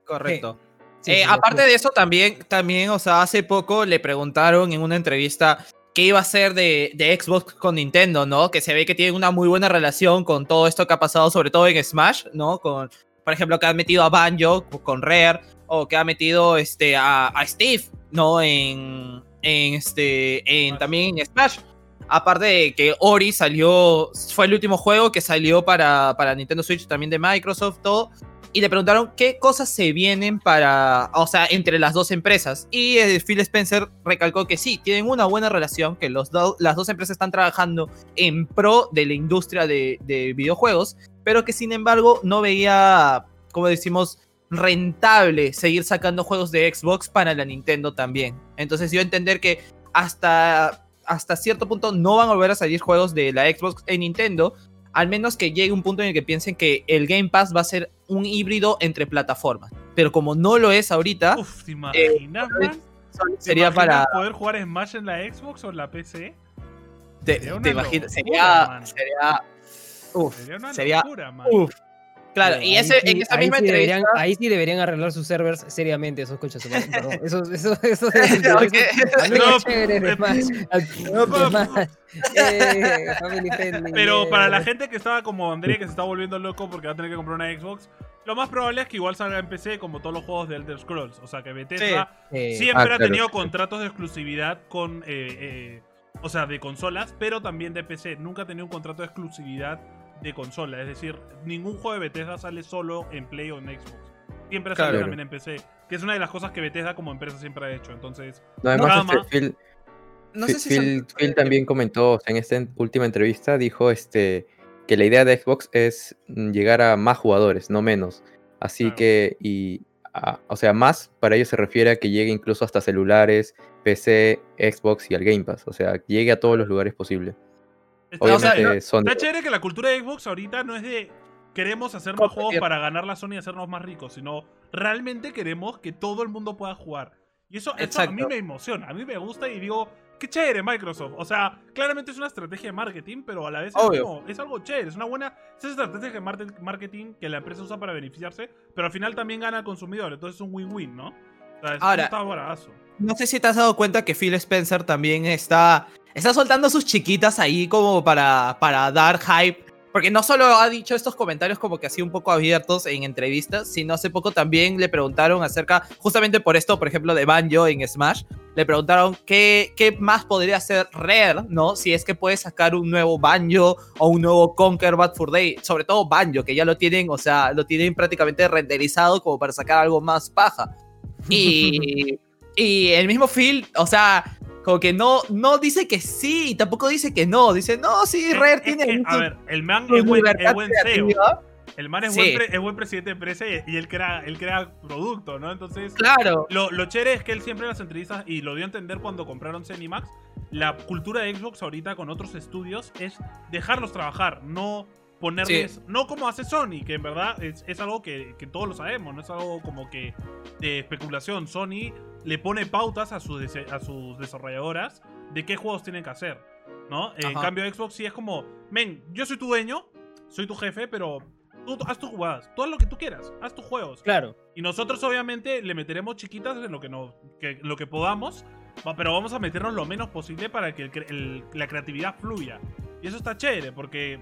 Correcto. Sí, Eh, sí, aparte sí. de eso, también, también, o sea, hace poco le preguntaron en una entrevista qué iba a ser de, de Xbox con Nintendo, ¿no? Que se ve que tienen una muy buena relación con todo esto que ha pasado, sobre todo en Smash, ¿no? Con, por ejemplo, que han metido a Banjo con Rare, o que ha metido este, a, a Steve, ¿no? En, en este, en, también en Smash. Aparte de que Ori salió, fue el último juego que salió para, para Nintendo Switch también de Microsoft, todo y le preguntaron qué cosas se vienen para, o sea, entre las dos empresas. Y eh, Phil Spencer recalcó que sí, tienen una buena relación, que los do- las dos empresas están trabajando en pro de la industria de, de videojuegos, pero que sin embargo no veía, como decimos, rentable seguir sacando juegos de Xbox para la Nintendo también. Entonces yo entender que hasta, hasta cierto punto no van a volver a salir juegos de la Xbox en Nintendo, al menos que llegue un punto en el que piensen que el Game Pass va a ser un híbrido entre plataformas. Pero como no lo es ahorita, Uf, ¿te sería para... poder jugar Smash en la Xbox o en la PC? Te, imaginas, locura, sería... Sería... Uf, Sería una sería... locura, man. Uf. Claro, Pero y ahí ese, sí- en esa ahí misma sí entrevista. deberían, ahí sí deberían arreglar sus servers seriamente, esos coches. Perdón, eso, eso, eso, de eh, Pero para la gente que estaba como Andrea, que se está volviendo loco porque va a tener que comprar una Xbox, lo más probable es que igual salga en PC como todos los juegos de Elder Scrolls. O sea que Bethesda siempre Ah, ha tenido contratos de exclusividad con. eh, eh, o sea, de consolas, pero también de PC. Nunca ha tenido un contrato de exclusividad de consola. Es decir, ningún juego de Bethesda sale solo en Play o en Xbox. Siempre sale Claro. también en PC. Que es una de las cosas que Bethesda como empresa siempre ha hecho. Entonces, No, además, este, Phil, No Phil- sé si Phil, son- Phil también comentó en esta última entrevista, dijo este, que la idea de Xbox es llegar a más jugadores, no menos. Así Claro. que, y, a- o sea, más para ellos se refiere a que llegue incluso hasta celulares, PC, Xbox y al Game Pass. O sea, llegue a todos los lugares posibles. Está, sea, chévere que la cultura de Xbox ahorita no es de queremos hacer más juegos para ganar la Sony y hacernos más ricos, sino realmente queremos que todo el mundo pueda jugar. Y eso, eso a mí me emociona, a mí me gusta y digo, qué chévere Microsoft. O sea, claramente es una estrategia de marketing, pero a la vez es, como- es algo chévere, es una buena es esa estrategia de marketing que la empresa usa para beneficiarse, pero al final también gana al consumidor, entonces es un win-win, ¿no? O sea, es, Ahora- está bravazo. No sé si te has dado cuenta que Phil Spencer también está, está soltando sus chiquitas ahí como para, para dar hype. Porque no solo ha dicho estos comentarios como que así un poco abiertos en entrevistas, sino hace poco también le preguntaron acerca, justamente por esto, por ejemplo, de Banjo en Smash, le preguntaron qué, qué más podría hacer Rare, ¿no? Si es que puede sacar un nuevo Banjo o un nuevo Conquer Bad Fur Day, sobre todo Banjo, que ya lo tienen, o sea, lo tienen prácticamente renderizado como para sacar algo más paja. Y, (laughs) y el mismo Phil, o sea, como que no, no dice que sí, tampoco dice que no. Dice, no, sí, Es- Rare es tiene que, mucho- a ver, el man es buen, es buen CEO. creativa. El man es, Sí. buen, pre- es buen presidente de empresa y, él, crea, él crea producto, ¿no? Entonces, Claro. lo, lo chévere es que él siempre en las entrevistas, y lo dio a entender cuando compraron Zenimax, la cultura de Xbox ahorita con otros estudios es dejarlos trabajar, no ponerles, no como hace Sony, que en verdad es, es algo que, que todos lo sabemos, no es algo como que de especulación. Sony le pone pautas a sus, a sus desarrolladoras de qué juegos tienen que hacer, ¿no? En cambio Xbox sí es como, men, yo soy tu dueño, soy tu jefe, pero tú haz tus jugadas, tú haz lo que tú quieras, haz tus juegos. Claro. Y nosotros obviamente le meteremos chiquitas en lo que, no, que, lo que podamos, pero vamos a meternos lo menos posible para que el cre- el- la creatividad fluya. Y eso está chévere, porque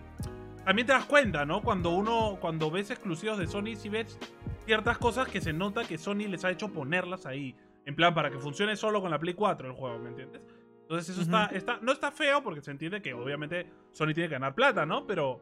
también te das cuenta, ¿no? Cuando uno, cuando ves exclusivos de Sony, si ves ciertas cosas que se nota que Sony les ha hecho ponerlas ahí. En plan, para que funcione solo con la Play 4 el juego, ¿me entiendes? Entonces eso está, está, no está feo porque se entiende que obviamente Sony tiene que ganar plata, ¿no? Pero,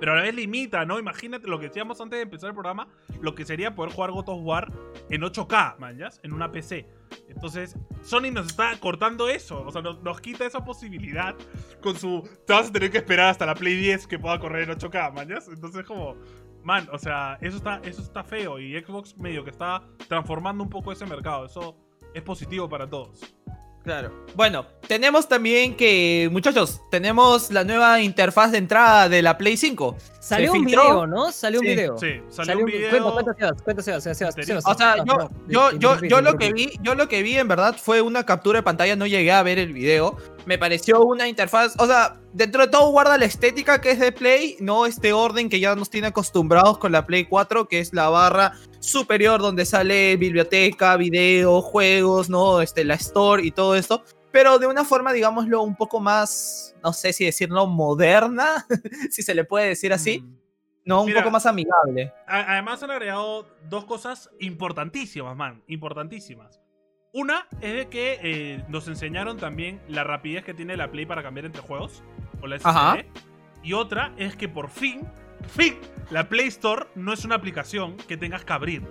pero a la vez limita, ¿no? Imagínate lo que decíamos antes de empezar el programa, lo que sería poder jugar God of War en 8K, manjas, en una PC. Entonces, Sony nos está cortando eso, o sea, nos, nos quita esa posibilidad con su... Te vas a tener que esperar hasta la Play 10 que pueda correr en 8K, manjas. Entonces, como... Man, o sea, eso está, eso está feo y Xbox medio que está transformando un poco ese mercado. Eso es positivo para todos. Claro. Bueno, tenemos también que, muchachos, tenemos la nueva interfaz de entrada de la Play 5. Salió un filtró. video, ¿no? Salió un video. Sí, salió, un video... Cuenta, Sebas, O sea, yo, yo, yo, lo que vi, yo lo que vi en verdad fue una captura de pantalla, no llegué a ver el video. Me pareció una interfaz, o sea, dentro de todo guarda la estética que es de Play, no este orden que ya nos tiene acostumbrados con la Play 4, que es la barra superior donde sale biblioteca, video, juegos, no, este, la store y todo esto. Pero de una forma, digámoslo, un poco más, no sé si decirlo, moderna, (laughs) si se le puede decir así, Mm. no, un Mira, poco más amigable. Además han agregado dos cosas importantísimas, man. Importantísimas. Una es de que eh, nos enseñaron también la rapidez que tiene la Play para cambiar entre juegos. O la SSD. Y otra es que por fin, fin, la Play Store no es una aplicación que tengas que abrir.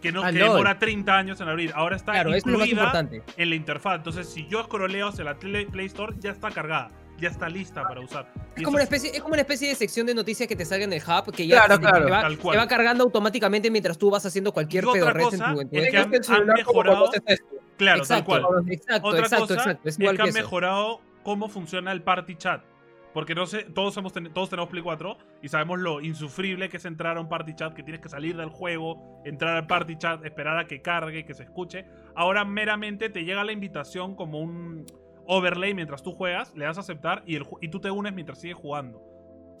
Que, no, Ah, que demora 30 años en abrir. Ahora está Claro, eso es lo más incluida en la interfaz. Entonces, si yo escroleo hacia la Play Store, ya está cargada. Ya está lista para usar. Es como, una especie, es como una especie de sección de noticias que te salga en el hub que ya Claro, te, claro, te va, tal cual. va cargando automáticamente mientras tú vas haciendo cualquier pedorrez en tu, es que han- como mejorado-. Claro, tal exacto, cual. exacto, Otra exacto, cosa exacto. Es que que han eso. mejorado cómo funciona el party chat. Porque no sé, todos, hemos todos tenemos Play 4 y sabemos lo insufrible que es entrar a un party chat, que tienes que salir del juego, entrar al party chat, esperar a que cargue, que se escuche. Ahora meramente te llega la invitación como un overlay mientras tú juegas, le das a aceptar y, el, ju- y tú te unes mientras sigues jugando.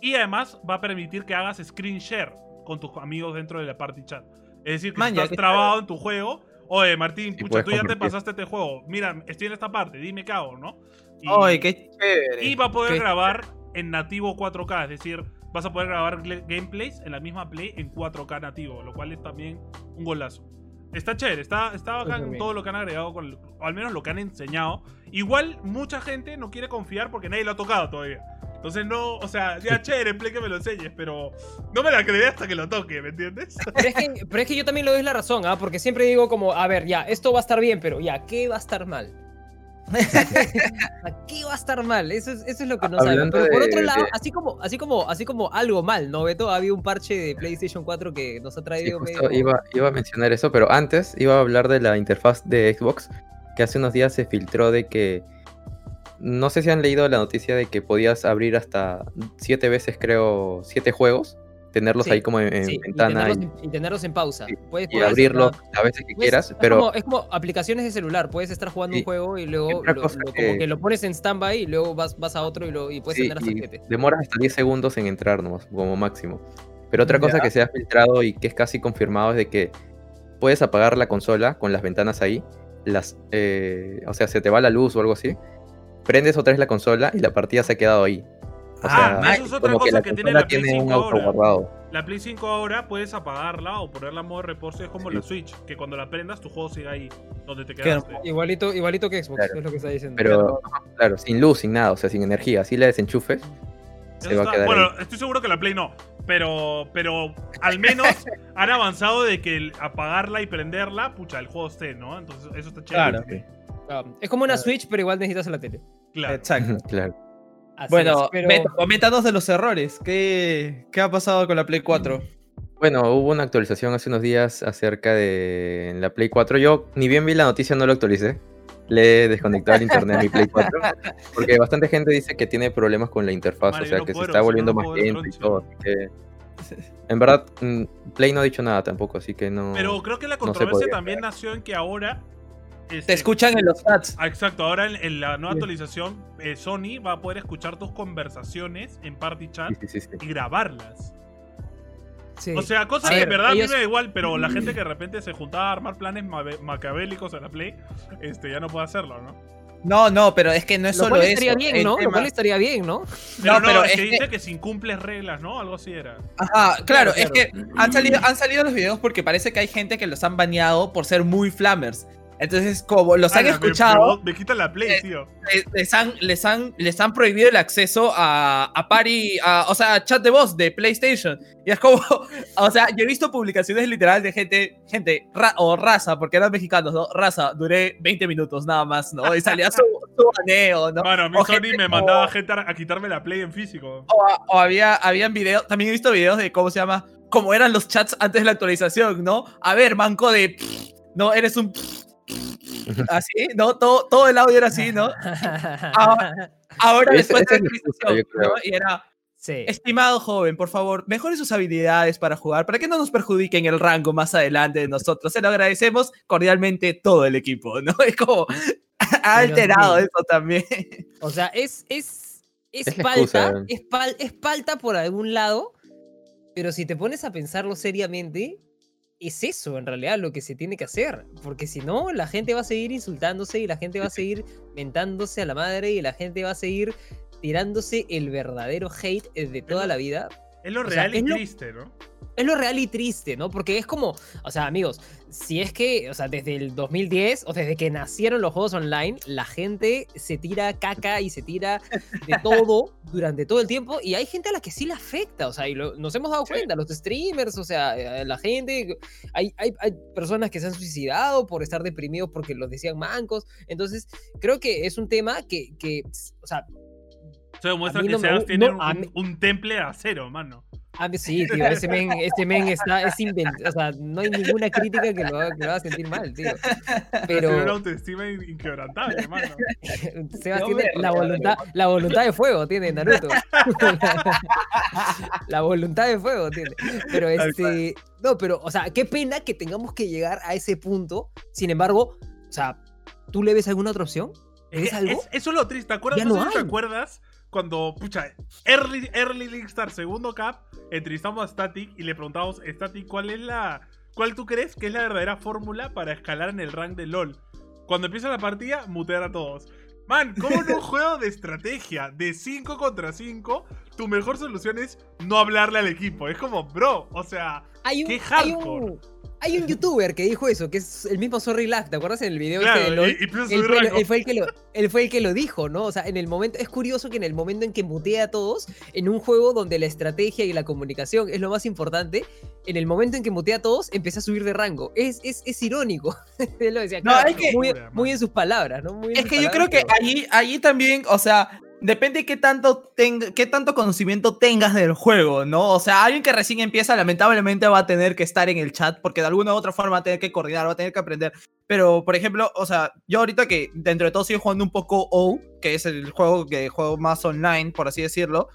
Y además va a permitir que hagas screen share con tus amigos dentro de la party chat. Es decir, que Man, estás que- trabado en tu juego, oye, Martín, pucha, tú ya te pasaste este juego. Mira, estoy en esta parte, dime qué hago, ¿no? Y, Ay, qué chévere. y va a poder Qué- grabar en nativo 4K, es decir, vas a poder grabar gameplays en la misma play en 4K nativo, lo cual es también un golazo. Está chévere, está, está bacán bien. todo lo que han agregado, con, o al menos lo que han enseñado. Igual mucha gente no quiere confiar porque nadie lo ha tocado todavía. Entonces no, o sea, ya chévere, play que me lo enseñes, pero no me la creeré hasta que lo toque, ¿me entiendes? (laughs) Pero es, que, pero es que yo también le doy la razón, ¿ah? Porque siempre digo como, a ver, ya, esto va a estar bien, pero ya, ¿qué va a estar mal? (laughs) ¿A ¿Qué va a estar mal? Eso es, eso es lo que no sabemos. Hablando Pero por de- otro lado, de- así como, así como, así como algo mal, ¿no, Beto? Había un parche de PlayStation 4 que nos ha traído medio- iba, iba a mencionar eso, pero antes iba a hablar de la interfaz de Xbox, que hace unos días se filtró de que, no sé si han leído la noticia de que podías abrir hasta siete veces, creo, siete juegos, tenerlos Sí, ahí como en, y ventana tenerlos, y, en, y tenerlos en pausa. Sí, Puedes y abrirlos las veces que quieras, es pero como, es como aplicaciones de celular, puedes estar jugando un juego y luego lo- como que- que lo pones en standby y luego vas, vas a otro y, lo, y puedes tener hasta y 7. demoras hasta 10 segundos en entrar nomás, como máximo. Pero otra cosa Ya. que se ha filtrado y que es casi confirmado es de que puedes apagar la consola con las ventanas ahí, las, eh, o sea, se te va la luz o algo así, prendes otra vez la consola y la partida se ha quedado ahí. O Ah, sea, eso es otra como cosa la que tiene la Play tiene un 5 ahora. La Play 5 ahora puedes apagarla o ponerla en modo reposo, es como Sí. la Switch, que cuando la prendas tu juego sigue ahí, donde te quedaste. Igualito, igualito que Xbox, Claro. es lo que está diciendo. Pero, claro, sin luz, sin nada, o sea, sin energía. Así la desenchufes, se va a quedar bueno, ahí. estoy seguro que la Play no. Pero, pero al menos (laughs) han avanzado de que el apagarla y prenderla, pucha, el juego esté, ¿no? Entonces, eso está chévere. Claro. Ah, es como una Switch, pero igual necesitas la tele. Claro. Exacto. (laughs) claro. Así Bueno, es, pero... Coméntanos de los errores. ¿Qué, ¿Qué ha pasado con la Play 4? Bueno, hubo una actualización hace unos días acerca de la Play 4. Yo ni bien vi la noticia, no lo actualicé. Le he desconectado el internet a mi Play 4. (laughs) Porque bastante gente dice que tiene problemas con la interfaz, Mario, o sea, no que puedo, se está volviendo no más lento y todo. así que, en verdad, mm, Play no ha dicho nada tampoco, así que no. Pero creo que la controversia también nació en que ahora. Te este, escuchan en los chats. ah, Exacto, ahora en, en la nueva Sí. actualización, eh, Sony va a poder escuchar tus conversaciones en Party Chat Sí, sí, sí, sí. y grabarlas. Sí. O sea, cosas A que en ver, verdad a mí me da igual, pero la gente que de repente se juntaba a armar planes macabélicos en la Play, este, ya no puede hacerlo, ¿no? No, no, pero es que no es lo solo cual eso. bien, ¿no? Lo tema- cual estaría bien, ¿no? Pero no, pero es es que que- dice que si incumples reglas, ¿no? Algo así era. Ajá, claro, Claro, es que han salido, han salido los videos porque parece que hay gente que los han baneado por ser muy flammers. Entonces, como los han Ala, me- escuchado, Me, me quitan la Play, Eh, tío. les, les han, les, han, les han prohibido el acceso a, a party, a- o sea, a chat de voz de PlayStation. Y es como, (laughs) o sea, yo he visto publicaciones literal de gente, gente, ra- o raza, porque eran mexicanos, ¿no? Raza, duré 20 minutos nada más, ¿no? Y salía su, (laughs) su baneo, ¿no? Mano, a mí o Sony me mandaba gente a, quitarme la Play en físico. O, o había, habían videos, también he visto videos de cómo se llama, cómo eran los chats antes de la actualización, ¿no? A ver, manco de, no, eres un, (laughs) así, ¿no? Todo, todo el audio era así, ¿no? Ahora Ese- después de la creo. ¿no? Y era, sí. estimado joven, por favor, mejore sus habilidades para jugar, para que no nos perjudiquen el rango más adelante de nosotros. Se lo agradecemos cordialmente todo el equipo, ¿no? (laughs) Es como, ha Pero alterado sí. eso también. O sea, es, es, es, excusa. es, pal- es palta por algún lado, pero si te pones a pensarlo seriamente, es eso en realidad lo que se tiene que hacer, porque si no, la gente va a seguir insultándose y la gente va a seguir mentándose a la madre y la gente va a seguir tirándose el verdadero hate de toda la vida. Es lo O sea, real y lo- triste, ¿no? Es lo real y triste, ¿no? Porque es como, o sea, amigos, si es que, o sea, desde el 2010 o desde que nacieron los juegos online, la gente se tira caca y se tira de (laughs) todo durante todo el tiempo y hay gente a la que sí le afecta, o sea, y lo- nos hemos dado cuenta, los streamers, o sea, eh, la gente, hay, hay, hay personas que se han suicidado por estar deprimidos porque los decían mancos, entonces creo que es un tema que, que o sea, Eso demuestra que no Sebas tiene no, a un, mí- un temple a cero, mano. Ah, sí, tío, ese men, ese men está, es invent- o sea, no hay ninguna crítica que lo que lo haga sentir mal, tío. Tiene una Pero autoestima in- inquebrantable, mano. (laughs) Sebas tiene la voluntad, la voluntad de fuego, tiene Naruto. (laughs) la voluntad de fuego tiene. Pero este, no, pero, o sea, qué pena que tengamos que llegar a ese punto. Sin embargo, o sea, ¿tú le ves alguna otra opción? Es ¿Ves algo? es- eso es lo triste. ¿Te acuerdas? Ya no no sé si te acuerdas cuando, pucha, Early, early League Star, segundo cap, entrevistamos a Static y le preguntamos, Static, ¿cuál es la. ¿Cuál tú crees que es la verdadera fórmula para escalar en el rank de LOL? Cuando empieza la partida, mutear a todos. Man, ¿cómo en un (laughs) juego de estrategia de 5 contra 5, tu mejor solución es no hablarle al equipo? Es como, bro, o sea, Hay un, qué hay hardcore. un, hay un youtuber que dijo eso, que es el mismo Sorry Lack, ¿te acuerdas en el video Claro, este de LOL? y- y Él fue, él fue el que lo, él fue el que lo dijo, ¿no? O sea, en el momento, es curioso que en el momento en que mutea a todos, en un juego donde la estrategia y la comunicación es lo más importante, en el momento en que mutea a todos, empieza a subir de rango. Es, es, es irónico. (laughs) él lo decía, No, claro, es que- muy, en sus palabras, ¿no? Muy en Es sus que yo creo que pero- allí, allí también, o sea, depende qué tanto, tenga, qué tanto conocimiento tengas del juego, ¿no? O sea, alguien que recién empieza, lamentablemente va a tener que estar en el chat, porque de alguna u otra forma va a tener que coordinar, va a tener que aprender. Pero, por ejemplo, o sea, yo ahorita que dentro de todo sigo jugando un poco O, que es el juego que juego más online, por así decirlo.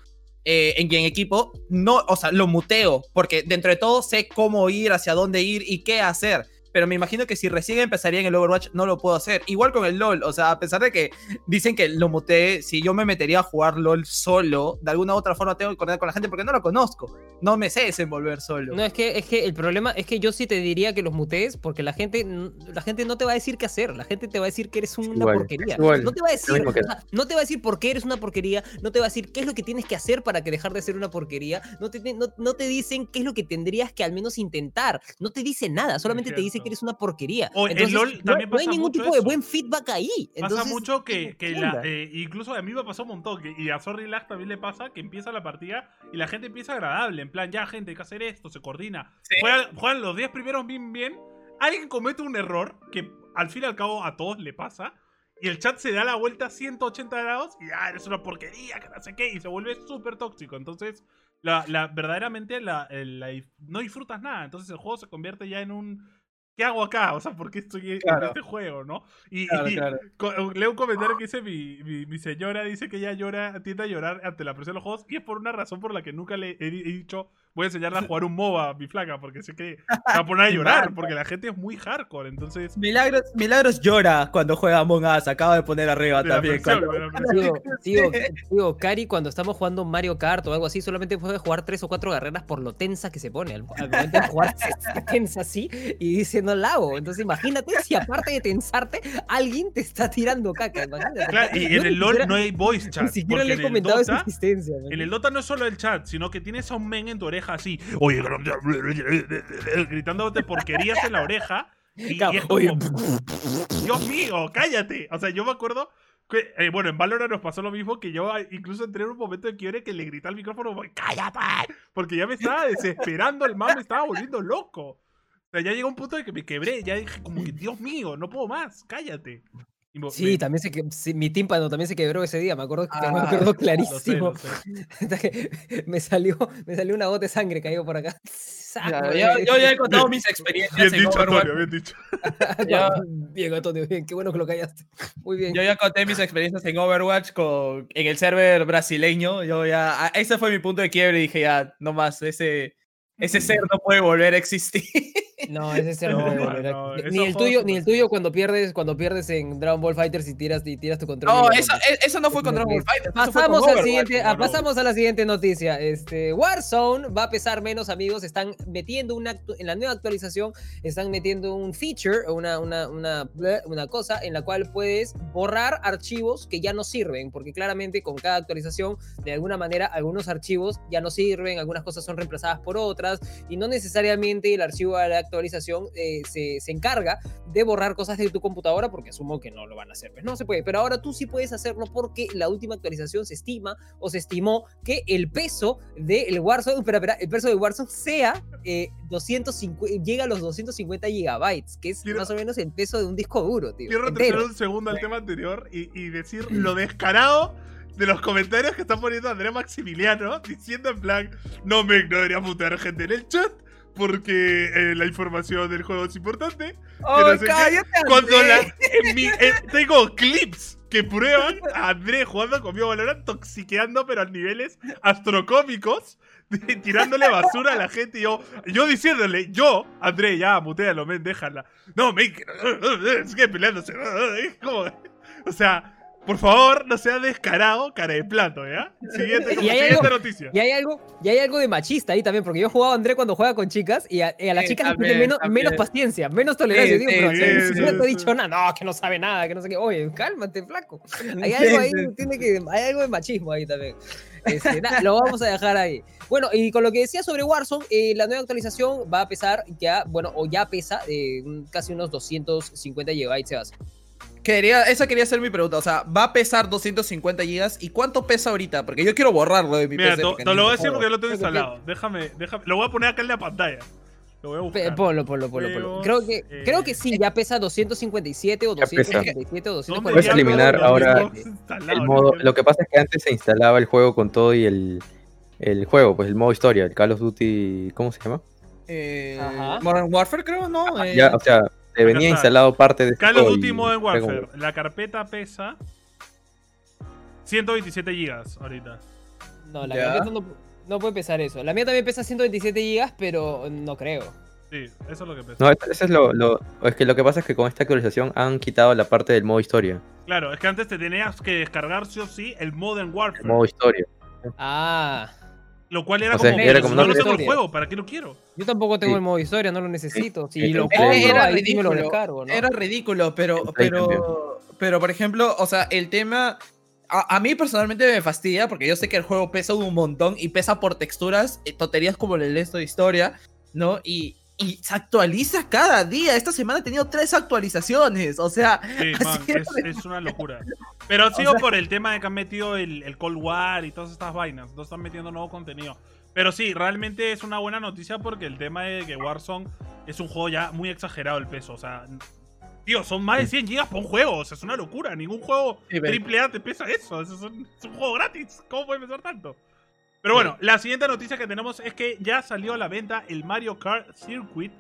eh, en, en equipo, no, o sea, lo muteo, porque dentro de todo sé cómo ir, hacia dónde ir y qué hacer. Pero me imagino que si recién empezaría en el Overwatch, no lo puedo hacer. Igual con el LOL, o sea, a pesar de que dicen que lo muteé, si yo me metería a jugar LOL solo, de alguna u otra forma tengo que coordinar con la gente porque no lo conozco. No me sé desenvolver solo. No, es que, es que el problema es que yo sí te diría que los mutees porque la gente, la gente no te va a decir qué hacer. La gente te va a decir que eres una Igual, porquería. igual, No te va a decir, que- no te va a decir por qué eres una porquería, no te va a decir qué es lo que tienes que hacer para que dejar de ser una porquería, no te, no, no te dicen qué es lo que tendrías que al menos intentar. No te dice nada, solamente te dice. Que eres una porquería. O en Entonces, LOL no- también no, hay pasa ningún mucho tipo de buen feedback ahí. Pasa mucho que, eh, incluso a mí me pasó un montón, que, y a Sorry Lag también le pasa, que empieza la partida y la gente empieza agradable, en plan, ya gente, hay que hacer esto, se coordina. Sí. Juegan, juegan los 10 primeros bien bien, alguien comete un error, que al fin y al cabo a todos le pasa, y el chat se da la vuelta a 180 grados y ah, eres una porquería, que no sé qué, y se vuelve súper tóxico. Entonces, la, la- verdaderamente la, la no disfrutas nada, entonces el juego se convierte ya en un... ¿Qué hago acá? O sea, ¿por qué estoy en Claro. este juego, no? Y, Claro, y- claro. Leo un comentario que dice mi, mi, mi señora, dice que ella llora, tiende a llorar ante la presión de los juegos y es por una razón por la que nunca le he, he dicho voy a enseñarle a jugar un MOBA a mi flaca porque sé que se va a poner a (laughs) llorar porque la gente es muy hardcore, entonces... Milagros, Milagros llora cuando juega Among Us, acaba de poner arriba de también. presión, cuando-. Digo, digo, digo, Cari, cuando estamos jugando Mario Kart o algo así, solamente puede jugar tres o cuatro carreras por lo tensa que se pone. Al, al momento de jugar (laughs) se, se tensa así y dice no la hago. Entonces imagínate si aparte de tensarte, alguien te está tirando caca. Imagínate. Claro, y en el LoL siquiera- no hay voice chat. Ni siquiera le he comentado Dota- existencia. man. En el Dota no es solo el chat, sino que tienes a un men en tu oreja así, oye, (laughs) gritándote porquerías en la oreja. Y, y es como, oye, Dios mío, cállate. O sea, yo me acuerdo que, eh, bueno, en Valorant nos pasó lo mismo que yo eh, incluso entré en un momento de quiebre que le grité al micrófono, cállate, porque ya me estaba desesperando, el man me estaba volviendo loco. Sea, ya llegó un punto de que me quebré, ya dije como que, Dios mío, no puedo más, cállate. Sí, me- también se que, sí, mi tímpano también se quebró ese día, me acuerdo, me Ah, acuerdo (laughs) lo sé, clarísimo. lo sé. (laughs) Me salió, me salió una gota de sangre caigo por acá. (laughs) Ya, yo, yo ya he contado mis Bien experiencias en dicho, Overwatch. Antonio, bien dicho. Ya. Bien, Antonio, bien, qué bueno que lo callaste. Muy bien. Yo ya conté mis experiencias en Overwatch con, en el server brasileño. Yo ya, a- ese fue mi punto de quiebre y dije ya, no más, ese, ese ser no puede volver a existir. No, ese es el No, Ni el tuyo, ni el tuyo cuando pierdes, cuando pierdes en Dragon Ball Fighters y tiras, y tiras tu control. No, eso, e- eso no fue con Dragon Ball Fighter. eso fue con Pasamos, al siguiente, ah, mano. pasamos a la siguiente noticia. Este, Warzone va a pesar menos, amigos. Están metiendo una en la nueva actualización, están metiendo un feature, una, una, una, una cosa en la cual puedes borrar archivos que ya no sirven, porque claramente con cada actualización, de alguna manera, algunos archivos ya no sirven, algunas cosas son reemplazadas por otras, y no necesariamente el archivo de la actualización eh, se, se encarga de borrar cosas de tu computadora, porque asumo que no lo van a hacer. Pues no se puede, pero ahora tú sí puedes hacerlo porque la última actualización se estima o se estimó que el peso del Warzone, espera, espera, el peso de Warzone sea eh, 250, llega a los 250 gigabytes, que es Quiero- más o menos el peso de un disco duro, tío. Quiero retroceder un segundo al tema anterior y, y decir lo descarado de los comentarios que está poniendo Andrea Maximiliano diciendo en plan, no me no debería mutear gente en el chat porque eh, la información del juego es importante. ¡Oh, no sé cállate, Cuando André! la, en mi- en- tengo clips que prueban a André jugando conmigo Valorant, toxiqueando pero a niveles astrocómicos, (laughs) tirándole basura a la gente y yo, yo diciéndole, yo, André, ya, mutealo, men, déjala. No, men, que (laughs) peleándose. (laughs) Es como, o sea, Por favor, no sea descarado, cara de plato, ¿ya? Siguiente, como Y hay siguiente algo- noticia. Y hay algo, y hay algo de machista ahí también, porque yo he jugado a André cuando juega con chicas y a, y a las Sí, chicas les tienen menos, paciencia, menos tolerancia. Sí, digo, pero sí, si- sí, si sí, no te he dicho nada, no, que no sabe nada, que no sé qué. Oye, cálmate, flaco. Hay algo ahí, tiene que, hay algo de machismo ahí también. Este, nada, lo vamos a dejar ahí. Bueno, y con lo que decía sobre Warzone, eh, la nueva actualización va a pesar ya, bueno, o ya pesa eh, casi unos 250 GB, Sebas. Quería, esa quería ser mi pregunta. O sea, va a pesar 250 gigas. ¿Y cuánto pesa ahorita? Porque yo quiero borrarlo de mi Mira, PC. te, porque te lo voy a decir porque yo lo tengo instalado. Déjame, déjame. Lo voy a poner acá en la pantalla. Lo voy a buscar. Polo, polo, polo, Creo que, eh, creo que sí, ya pesa 257 o Ya pesa. 257 o ¿Dónde 247. Puedes eliminar lo ahora? El modo, lo que pasa es que antes se instalaba el juego con todo y el, el juego, pues el modo historia, el Call of Duty, ¿cómo se llama? Eh, Ajá. Modern Warfare, creo, ¿no? Eh, Ya, o sea, te venía está. instalado parte de Call of Duty Modern Warfare. La carpeta pesa 127 gigas ahorita. No, la carpeta no, no puede pesar eso. La mía también pesa 127 GB, pero no creo. Sí, eso es lo que pesa. No, eso eso es lo, lo- Es que lo que pasa es que con esta actualización han quitado la parte del modo historia. Claro, es que antes te tenías que descargar sí o sí el Modern Warfare. El modo historia. Ah, Lo cual era O sea, como, era "Pero como no lo tengo el juego, ¿para qué lo quiero? yo tampoco tengo Sí. el modo historia, no lo necesito. Si Sí, lo era- compro, era ahí sí me lo ridículo, descargo, ¿no? Era ridículo, pero, pero, pero por ejemplo, o sea, el tema, a, a mí personalmente me fastidia porque yo sé que el juego pesa un montón y pesa por texturas, eh, tonterías como el esto de historia, ¿no? Y, y se actualiza cada día. Esta semana he tenido tres actualizaciones, o sea, Sí, (laughs) man, es, es una locura. Pero ha sido sea- por el tema de que han metido el, el Cold War y todas estas vainas. No están metiendo nuevo contenido. Pero sí, realmente es una buena noticia porque el tema de que Warzone es un juego ya muy exagerado el peso. O sea, tío, son más de 100 gigas por un juego. O sea, es una locura. Ningún juego Sí, ven. triple A te pesa eso. Eso Es un, es un juego gratis. ¿Cómo puede pesar tanto? Pero bueno, la siguiente noticia que tenemos es que ya salió a la venta el Mario Kart Circuit.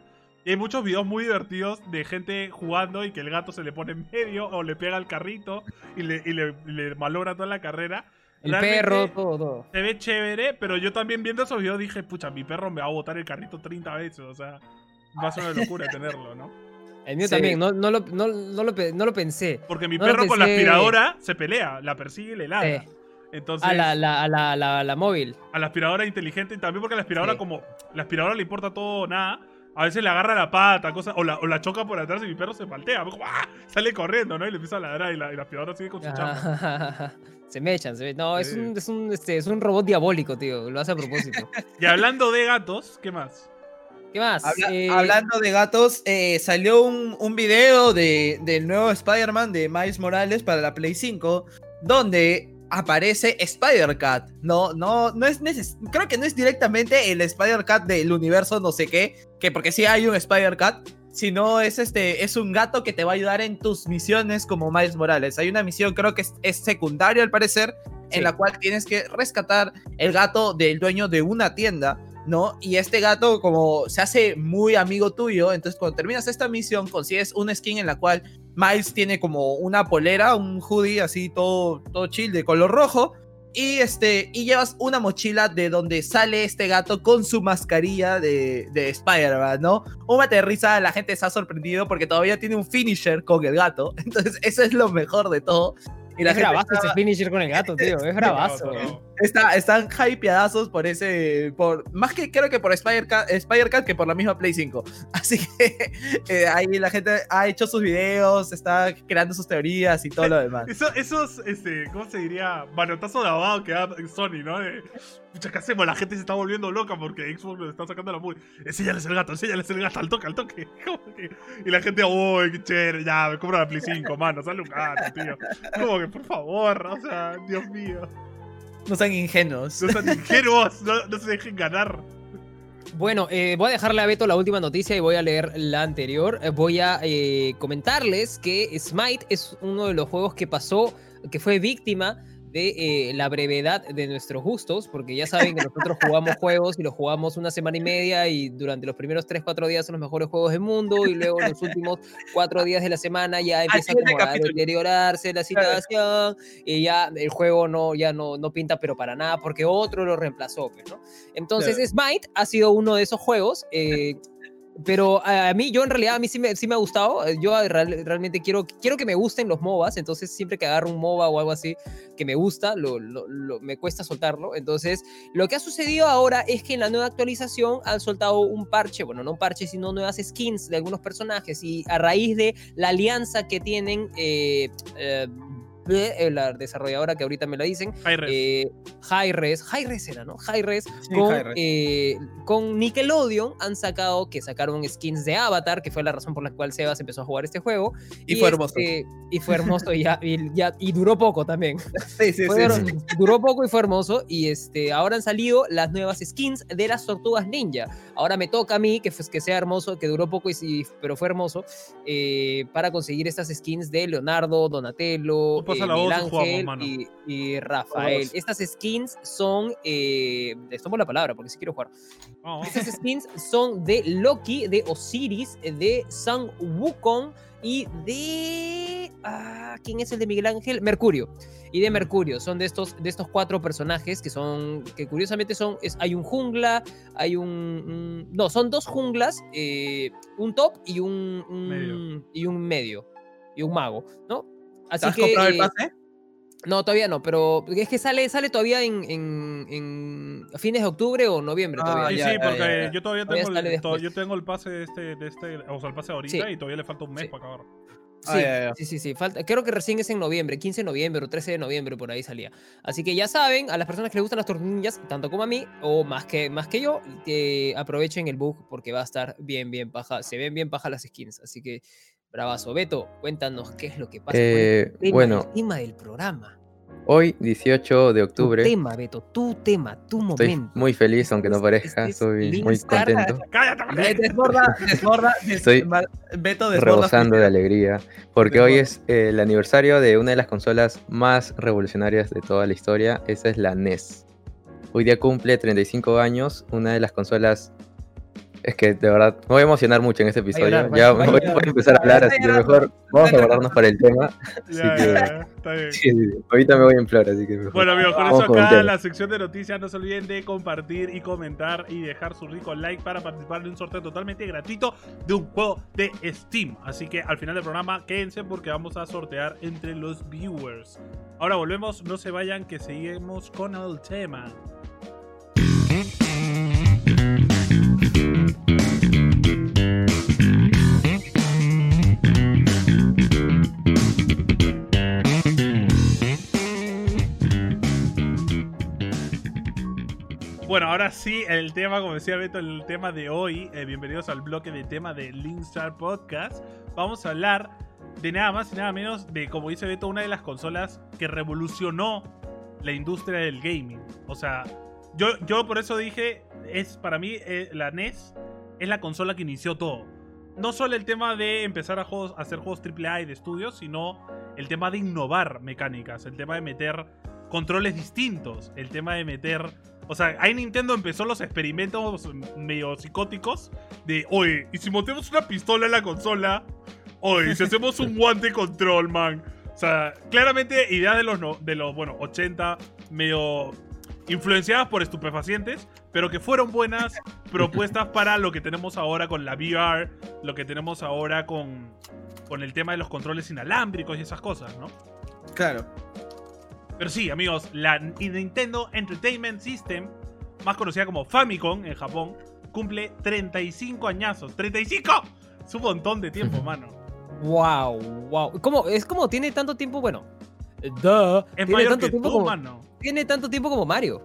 Hay muchos videos muy divertidos de gente jugando y que el gato se le pone en medio o le pega al carrito y le, y le, le malogra toda la carrera. El Realmente perro, todo, todo. Se ve chévere, pero yo también viendo esos videos dije, pucha, mi perro me va a botar el carrito 30 veces. O sea, va a ser una (laughs) locura tenerlo, ¿no? El mío Sí. también, no, no, lo, no, lo, no lo pensé. Porque mi perro con la aspiradora se pelea, la persigue y le ladra. Sí. Entonces, A la, la, a la, la, la móvil. a la aspiradora inteligente y también porque a la aspiradora, Sí. como la aspiradora le importa todo o nada, a veces le agarra la pata, cosa, o, la, o la choca por atrás y mi perro se paltea. como, ¡ah! Sale corriendo, ¿no? Y le empieza a ladrar y la, y la aspiradora sigue con su chamba. (laughs) Se me echan, se me... No, es un, es, un, este, es un robot diabólico, tío. Lo hace a propósito. (laughs) Y hablando de gatos, ¿qué más? ¿Qué más? Habla- Eh, Hablando de gatos, eh, salió un, un video de, del nuevo Spider-Man de Miles Morales para la Play 5, donde aparece Spider-Cat. No, no, no es neces creo que no es directamente el Spider-Cat del universo no sé qué, que porque sí hay un Spider-Cat, sino es este, es un gato que te va a ayudar en tus misiones como Miles Morales. Hay una misión, creo que es, es secundaria al parecer, Sí. en la cual tienes que rescatar el gato del dueño de una tienda. ¿no? Y este gato como se hace muy amigo tuyo, entonces cuando terminas esta misión consigues una skin en la cual Miles tiene como una polera, un hoodie así todo, todo chill de color rojo. Y, este, y llevas una mochila de donde sale este gato con su mascarilla de, de Spider-Man, ¿no? Un mate de risa, la gente se ha sorprendido porque todavía tiene un finisher con el gato. (laughs) Entonces, eso es lo mejor de todo. Y la es gente bravazo ese finisher con el gato, tío. Es (laughs) bravazo. Está, están hypeadazos por ese. Por, más que creo que por Spider-Cat Spider que por la misma Play 5. (laughs) Así que eh, ahí la gente ha hecho sus videos, está creando sus teorías y todo lo demás. (laughs) Eso, esos, este, ¿cómo se diría? Manotazo de abajo que da Sony, ¿no? De, pucha, ¿qué hacemos? La gente se está volviendo loca porque Xbox nos está sacando la muy. Enséñales el gato, enséñales el gato, al toque, al toque. (laughs) Y la gente, uy, qué chévere, ya, me compro la Play 5, mano, sale un gato, tío. Como que, por favor, o sea, Dios mío. No sean ingenuos. No sean ingenuos, no, no se dejen ganar. Bueno, eh, voy a dejarle a Beto la última noticia y voy a leer la anterior. Eh, voy a eh, comentarles que Smite es uno de los juegos que pasó, que fue víctima de eh, la brevedad de nuestros gustos, porque ya saben que nosotros jugamos (laughs) juegos y los jugamos una semana y media y durante los primeros 3-4 días son los mejores juegos del mundo y luego los últimos 4 días de la semana ya empieza como a deteriorarse la situación y ya el juego no, ya no, no pinta pero para nada porque otro lo reemplazó, pues, ¿no? Entonces Smite ha sido uno de esos juegos. eh, Pero a mí, yo en realidad, a mí sí me, sí me ha gustado. eh, Yo real- realmente quiero, quiero que me gusten los MOBAs. Entonces, siempre que agarro un MOBA o algo así que me gusta, lo- lo- me cuesta soltarlo. Entonces, lo que ha sucedido ahora es que en la nueva actualización han soltado un parche, bueno, no un parche, sino nuevas skins de algunos personajes. Y a raíz de la alianza que tienen eh, eh, eh, la desarrolladora que ahorita me la dicen, Hi-Res. eh, Hi-Res, Hi-Res era, ¿no? Hi-Res Sí, con, Hi-Res. eh, con Nickelodeon han sacado que sacaron skins de Avatar, que fue la razón por la cual Sebas empezó a jugar este juego. Y fue hermoso. este, y fue hermoso y, ya, y, ya- y duró poco también. (laughs) Sí, sí, Fue- sí. Duró poco y fue hermoso. Y este, ahora han salido las nuevas skins de las tortugas ninja. Ahora me toca a mí, que, que sea hermoso, que duró poco, y sí, pero fue hermoso, eh, para conseguir estas skins de Leonardo, Donatello, pasa la voz jugamos, Ángel mano. y, y Rafael. Estas skins son. Eh, les tomo la palabra porque si quiero jugar. Vamos. Estas skins son de Loki, de Osiris, de San Wukong y de. ah, ¿Quién es el de Miguel Ángel? Mercurio. Y de Mercurio. Son de estos, de estos cuatro personajes que son. que curiosamente son. es- hay un jungla, hay un. un- no, son dos junglas, eh, un top y un, un- Medio. Y un medio. Y un mago, ¿no? Así ¿Te has que. comprado el eh, pase? no, todavía no, pero es que sale, sale todavía en, en- en fines de octubre o noviembre Ah, todavía. Sí, ya, sí, porque ya, ya. yo todavía tengo, el, to- yo tengo el pase de este, de este, o sea, el pase ahorita Sí. y todavía le falta un mes Sí. para acabar. Sí, Ah, sí, sí, sí, falta, creo que recién es en noviembre, 15 de noviembre o 13 de noviembre, por ahí salía. Así que ya saben, a las personas que les gustan las tornillas, tanto como a mí, o más que, más que yo, que aprovechen el bug porque va a estar bien, bien paja. Se ven bien paja las skins, así que bravazo. Beto, cuéntanos qué es lo que pasa. con el Eh, tema, bueno, el tema del programa. hoy, 18 de Tu octubre, tema, Beto, tu tema, tu estoy momento. muy feliz, aunque no parezca, es estoy muy contento. ¡Cállate! Desborda, (laughs) desborda, des- Estoy Beto desborda. rebosando de alegría, porque hoy es eh, el aniversario de una de las consolas más revolucionarias de toda la historia, esa es la NES. Hoy día cumple 35 años, una de las consolas... Es que de verdad me voy a emocionar mucho en este episodio. llorar, a ya voy, voy a empezar a hablar, así que mejor vamos a guardarnos para el tema. (laughs) Ya, que- ya, (laughs) está bien. Sí, sí. Ahorita me voy en flor, así que mejor. Bueno amigos, con Vamos eso acá tema. la sección de noticias. No se olviden de compartir y comentar y dejar su rico like para participar de un sorteo totalmente gratuito de un juego de Steam. Así que al final del programa quédense porque vamos a sortear entre los viewers. Ahora volvemos, no se vayan que seguimos con el tema. Ahora sí, el tema, como decía Beto, el tema de hoy. eh, bienvenidos al bloque de tema de Linkstar Podcast. Vamos a hablar de nada más y nada menos de, como dice Beto, una de las consolas que revolucionó la industria del gaming. O sea, yo, yo por eso dije, es para mí eh, la NES es la consola que inició todo. No solo el tema de empezar a, a hacer juegos AAA y de estudios, sino el tema de innovar mecánicas, el tema de meter controles distintos, el tema de meter... O sea, ahí Nintendo empezó los experimentos medio psicóticos de, oye, ¿y si montemos una pistola en la consola? Oye, si hacemos un (laughs) guante control, man. O sea, claramente ideas de los, no- de los bueno, 80, medio influenciadas por estupefacientes, pero que fueron buenas propuestas (laughs) para lo que tenemos ahora con la VR, lo que tenemos ahora con, con el tema de los controles inalámbricos y esas cosas, ¿no? Claro. Pero sí, amigos, la Nintendo Entertainment System, más conocida como Famicom en Japón, cumple 35 añazos. ¡35! Es un montón de tiempo, mano. Wow, wow. ¿Cómo? Es como tiene tanto tiempo, bueno. eh, Duh. Es tiene mayor tanto que tiempo tú, como, mano. tiene tanto tiempo como Mario.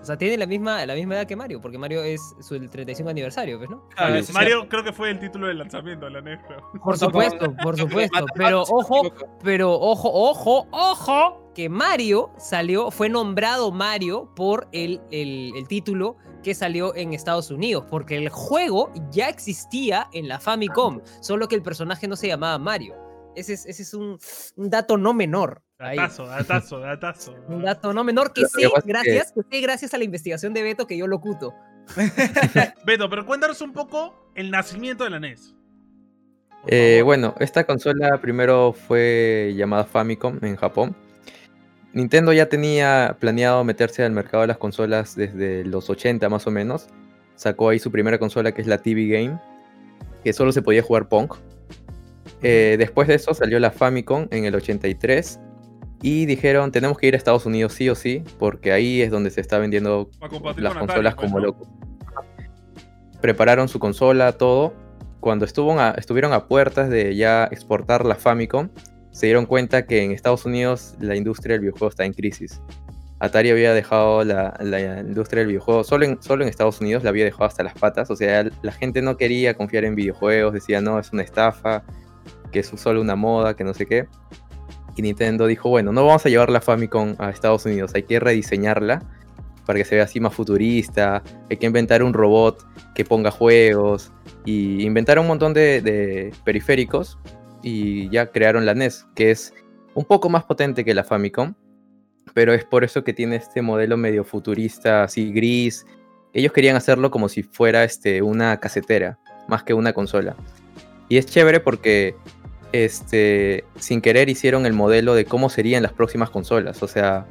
O sea, tiene la misma, la misma edad que Mario, porque Mario es su el 35 aniversario, ¿ves, no? Claro, Mario, eso es Mario creo que fue el título del lanzamiento de la NES. Por supuesto, por (laughs) supuesto. Pero ojo, pero ojo, ojo, ojo, que Mario salió, fue nombrado Mario por el, el, el título que salió en Estados Unidos, porque el juego ya existía en la Famicom, solo que el personaje no se llamaba Mario. Ese es, ese es un, un dato no menor. Datazo, datazo, datazo. (laughs) Un dato no menor que Lo sé gracias, que sé gracias a la investigación de Beto que yo locuto. (laughs) Beto, pero cuéntanos un poco el nacimiento de la NES. Eh, bueno, esta consola primero fue llamada Famicom en Japón. Nintendo ya tenía planeado meterse al mercado de las consolas desde los 80 más o menos. Sacó ahí su primera consola que es la TV Game. que solo se podía jugar Pong. Eh, después de eso salió la Famicom en el 83 y dijeron tenemos que ir a Estados Unidos sí o sí porque ahí es donde se está vendiendo las Atari, consolas pues, como ¿no? locos. Prepararon su consola, todo. Cuando a- estuvieron a puertas de ya exportar la Famicom, se dieron cuenta que en Estados Unidos la industria del videojuego está en crisis. Atari había dejado la, industria del videojuego, solo en, solo en Estados Unidos la había dejado hasta las patas. O sea, la gente no quería confiar en videojuegos, decía no, es una estafa, que es solo una moda, que no sé qué. Y Nintendo dijo, bueno, no vamos a llevar la Famicom a Estados Unidos, hay que rediseñarla para que se vea así más futurista, hay que inventar un robot que ponga juegos, y inventaron un montón de periféricos y ya crearon la NES, que es un poco más potente que la Famicom, pero es por eso que tiene este modelo medio futurista, así gris. Ellos querían hacerlo como si fuera este, una casetera, más que una consola. Y es chévere porque este, sin querer hicieron el modelo de cómo serían las próximas consolas. O sea,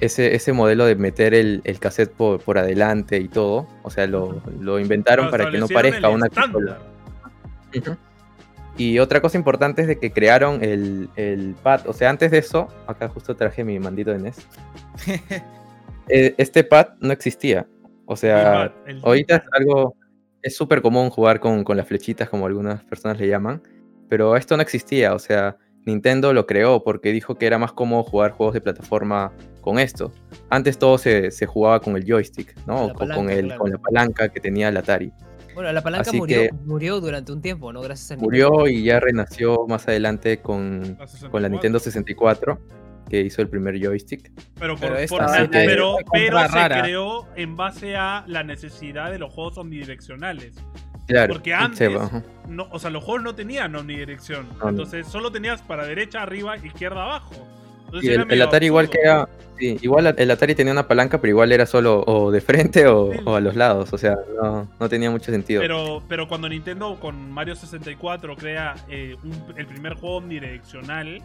ese, ese modelo de meter el, el cassette por, por adelante y todo. O sea, lo, lo inventaron para que no parezca una estándar. consola. Y otra cosa importante es de que crearon el, el pad. O sea, antes de eso, acá justo traje mi mandito de NES. (laughs) eh, este pad no existía. O sea, El pad, el ahorita es algo. Es súper común jugar con, con las flechitas, como algunas personas le llaman. Pero esto no existía. O sea, Nintendo lo creó porque dijo que era más cómodo jugar juegos de plataforma con esto. Antes todo se, se jugaba con el joystick, ¿no? La O con, palanca, el, claro. con la palanca que tenía el Atari. Bueno, la palanca Así murió, que- murió durante un tiempo, ¿no? Gracias a Murió y ya renació más adelante con, La con la 64. Nintendo 64, que hizo el primer joystick. Pero, por, Pero por pero, pero se rara. creó en base a la necesidad de los juegos omnidireccionales. Claro. Porque antes-. No, o sea, los juegos no tenían omnidirección. no. Entonces solo tenías para derecha, arriba, izquierda, abajo. Y era el, Atari igual que era. Sí, igual el Atari tenía una palanca, pero igual era solo o de frente o, Sí. o a los lados. O sea, no, no tenía mucho sentido. Pero, pero cuando Nintendo con Mario 64 crea eh, un- el primer juego omnidireccional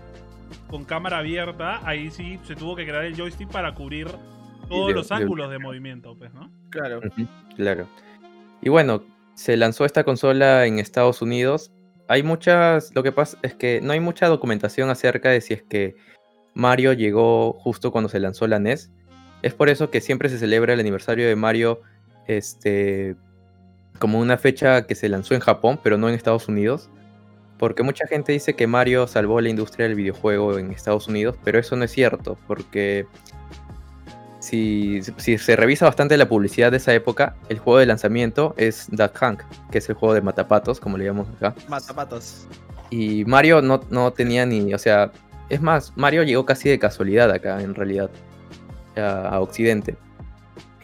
con cámara abierta, ahí sí se tuvo que crear el joystick para cubrir todos de- los de- ángulos de movimiento, pues, ¿no? Claro. Claro. Y bueno, se lanzó esta consola en Estados Unidos. Hay muchas. Lo que pasa es que no hay mucha documentación acerca de si es que Mario llegó justo cuando se lanzó la NES. Es por eso que siempre se celebra el aniversario de Mario este, como una fecha que se lanzó en Japón, pero no en Estados Unidos. Porque mucha gente dice que Mario salvó la industria del videojuego en Estados Unidos, pero eso no es cierto, porque si, si se revisa bastante la publicidad de esa época, el juego de lanzamiento es Duck Hunt, que es el juego de matapatos, como le llamamos acá. Matapatos. Y Mario no, no tenía ni, o sea, es más, Mario llegó casi de casualidad acá, en realidad, a, a Occidente.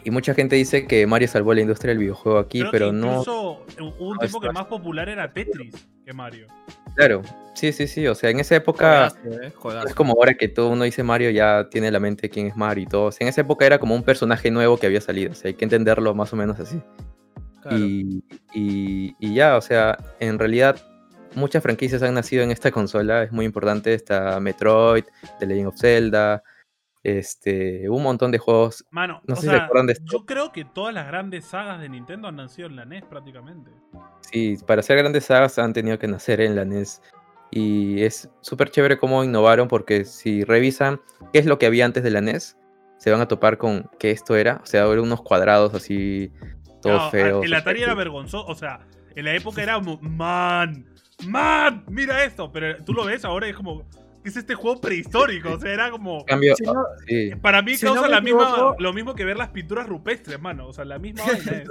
Y mucha gente dice que Mario salvó la industria del videojuego aquí, Creo pero que no. incluso hubo un no tiempo que más popular era Tetris que Mario. Claro, sí, sí, sí, o sea, en esa época... Eh, No es como ahora que todo uno dice Mario ya tiene en la mente quién es Mario y todo. O sea, en esa época era como un personaje nuevo que había salido. O sea, hay que entenderlo más o menos así. Claro. Y, y- y ya, o sea, en realidad muchas franquicias han nacido en esta consola. Es muy importante. Está Metroid, The Legend of Zelda. Este, un montón de juegos. Mano, No sé si sea, recuerdan de esto. yo creo que todas las grandes sagas de Nintendo han nacido en la NES prácticamente. Sí, para hacer grandes sagas han tenido que nacer en la NES. Y es súper chévere cómo innovaron porque si revisan qué es lo que había antes de la NES, se van a topar con que esto era. O sea, eran unos cuadrados así, todos No, feos. El o Atari sea, era vergonzoso. O sea, en la época era como, man, man, mira esto. Pero tú lo ves ahora y es como, ¿qué es este juego prehistórico? O sea, era como. cambio, Si no- sí, Para mí Si causa no la misma, lo mismo que ver las pinturas rupestres, mano. O sea, la misma (laughs) vaina es.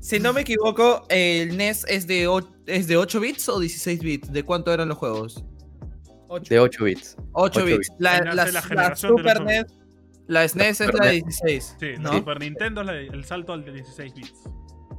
Si no me equivoco, el NES es de, o- es de 8 bits o 16 bits. ¿De cuánto eran los juegos? de 8 bits. 8 Ocho bits. bits. La, la- la la Super NES. La SNES es la de NES. 16. Sí, ¿no? la Super Nintendo es la de- el salto al de 16 bits.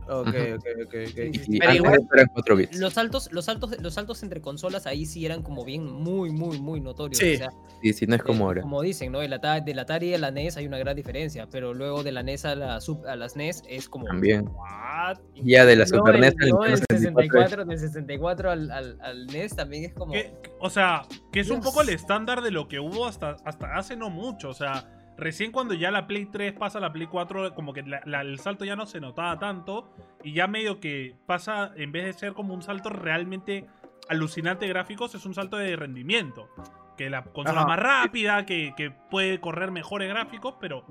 Ok, ok, ok, ok. Y Pero igual- de eso eran 4 bits. Los saltos, los saltos, los saltos entre consolas ahí sí eran como bien muy, muy, muy notorios. Sí. O sea, Sí, sí, no es como eh, ahora. Como dicen, ¿no? El Atari, del Atari a la NES hay una gran diferencia, pero luego de la NES a, la sub- a las NES es como. También. ¿what? Ya de la No, Super el- NES al no, del 64 es- 64, del 64 al, al, al NES también es como. Que- o sea, que es un Dios. poco el estándar de lo que hubo hasta, hasta hace no mucho. O sea, Recién cuando ya la Play 3 pasa a la Play 4, como que la- la- el salto ya no se notaba tanto. Y ya medio que pasa, en vez de ser como un salto realmente alucinante de gráficos, es un salto de rendimiento. Que la consola más rápida, que, que puede correr mejores gráficos, pero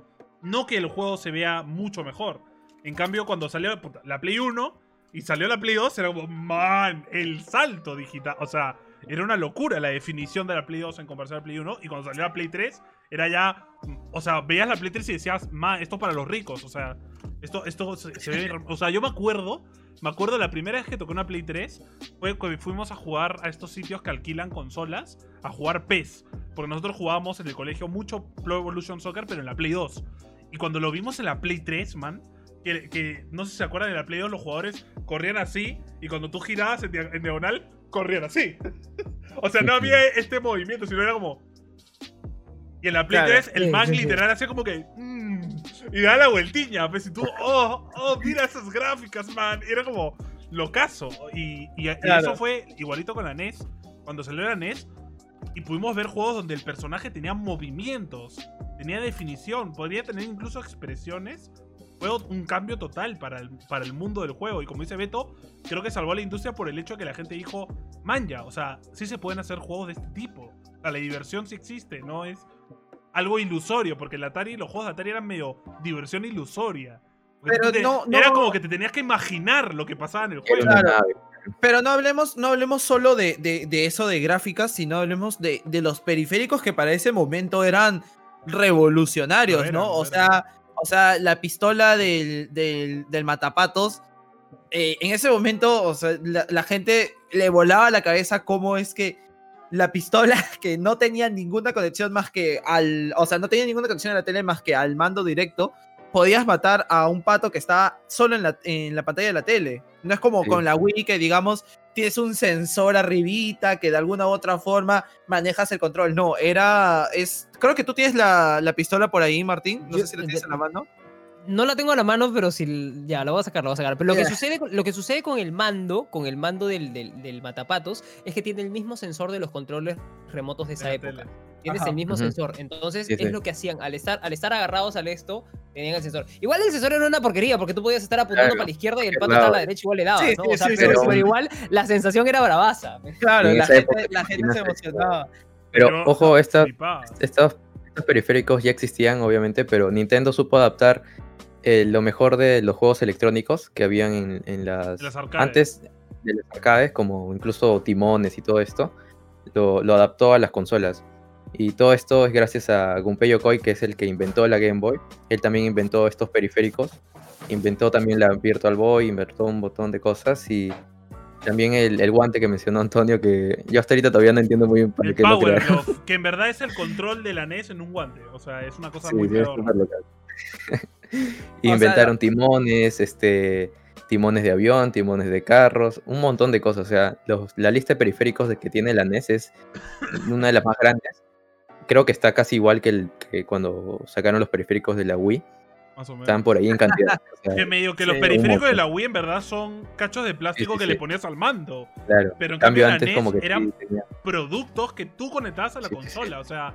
no que el juego se vea mucho mejor. En cambio, cuando salió la Play 1 y salió la Play 2, era como, man, el salto digital. O sea, era una locura la definición de la Play 2 en comparación a la Play 1. Y cuando salió la Play 3, era ya. O sea, veías la Play 3 y decías, man, esto es para los ricos. O sea, esto, esto se, ve. O sea, yo me acuerdo. Me acuerdo la primera vez que toqué una Play 3 fue cuando fuimos a jugar a estos sitios que alquilan consolas a jugar PES. Porque nosotros jugábamos en el colegio mucho Pro Evolution Soccer, pero en la Play 2. Y cuando lo vimos en la Play 3, man, que, que no sé si se acuerdan de la Play 2, los jugadores corrían así y cuando tú girabas en diagonal, corrían así. (laughs) o sea, no había este movimiento, sino era como. Y en la Play Claro. 3, el Sí, man sí, sí. literal hacía como que. mm, y da la vueltiña, pues, y tú, oh, oh, mira esas gráficas, man. Y era como locazo. Y, y- y Claro. eso fue igualito con la NES. Cuando salió la NES, y pudimos ver juegos donde el personaje tenía movimientos, tenía definición, podría tener incluso expresiones. Fue un cambio total para el, para el mundo del juego. Y como dice Beto, creo que salvó a la industria por el hecho de que la gente dijo, manja, o sea, sí se pueden hacer juegos de este tipo. O sea, la diversión sí existe, no es algo ilusorio, porque el Atari, los juegos de Atari eran medio diversión ilusoria. Pero te- no- no- Era como que te tenías que imaginar lo que pasaba en el Era juego. Claro. Pero no hablemos, no hablemos solo de, de- de eso de gráficas, sino hablemos de, de los periféricos que para ese momento eran revolucionarios, ¿no? O sea, o sea, la pistola del, del, del matapatos. eh, en ese momento, o sea, la, la gente le volaba la cabeza cómo es que la pistola (laughs) que no tenía ninguna conexión más que al. O sea, no tenía ninguna conexión a la tele más que al mando directo. Podías matar a un pato que estaba solo en la, en la pantalla de la tele. No es como Sí. con la Wii que, digamos, tienes un sensor arribita que de alguna u otra forma manejas el control. No, era. es Creo que tú tienes la, la pistola por ahí, Martín. No Yo- sé si la tienes en la mano. No la tengo a la mano, pero si ya la voy a sacar, la voy a sacar. Pero lo que Ya. sucede, con- lo que sucede con el mando, con el mando del, del, del matapatos, es que tiene el mismo sensor de los controles remotos de esa época. tele. Tienes Ajá. el mismo sensor. Entonces Sí, es sí. lo que hacían. Al estar, al estar agarrados al esto, tenían el sensor. Igual el sensor era una porquería, porque tú podías estar apuntando Claro. para la izquierda y el pato estaba a la derecha, igual le dabas, Sí, ¿no? sí, O sea, sí, pero, sí. pero igual la sensación era bravaza. Claro, la gente, época la gente se emocionaba. Pero Yo ojo, esta, estos, estos periféricos ya existían, obviamente, pero Nintendo supo adaptar eh, lo mejor de los juegos electrónicos que habían en, en las, En las arcades. antes de las arcades, como incluso timones y todo esto, lo, lo adaptó a las consolas. Y todo esto es gracias a Gunpei Yokoi, que es el que inventó la Game Boy. Él también inventó estos periféricos. Inventó también la Virtual Boy, inventó un montón de cosas. Y también el, el guante que mencionó Antonio, que yo hasta ahorita todavía no entiendo muy bien para El qué lo Power crearon. Glove, que en verdad es el control de la NES en un guante. O sea, es una cosa Sí, muy peor. local. (laughs) sea, Inventaron timones, este, timones de avión, timones de carros, un montón de cosas. O sea, los- la lista de periféricos de que tiene la NES es una de las más grandes. Creo que está casi igual que, el, que cuando sacaron los periféricos de la Wii. Más o menos. Están por ahí en cantidad. (laughs) o sea, Que medio que los periféricos de la Wii en verdad son cachos de plástico Sí, sí, que sí. le ponías al mando. claro. Pero en cambio, cambio, antes la como NES que eran tenía- productos que tú conectabas a la Sí, sí, sí. consola. O sea,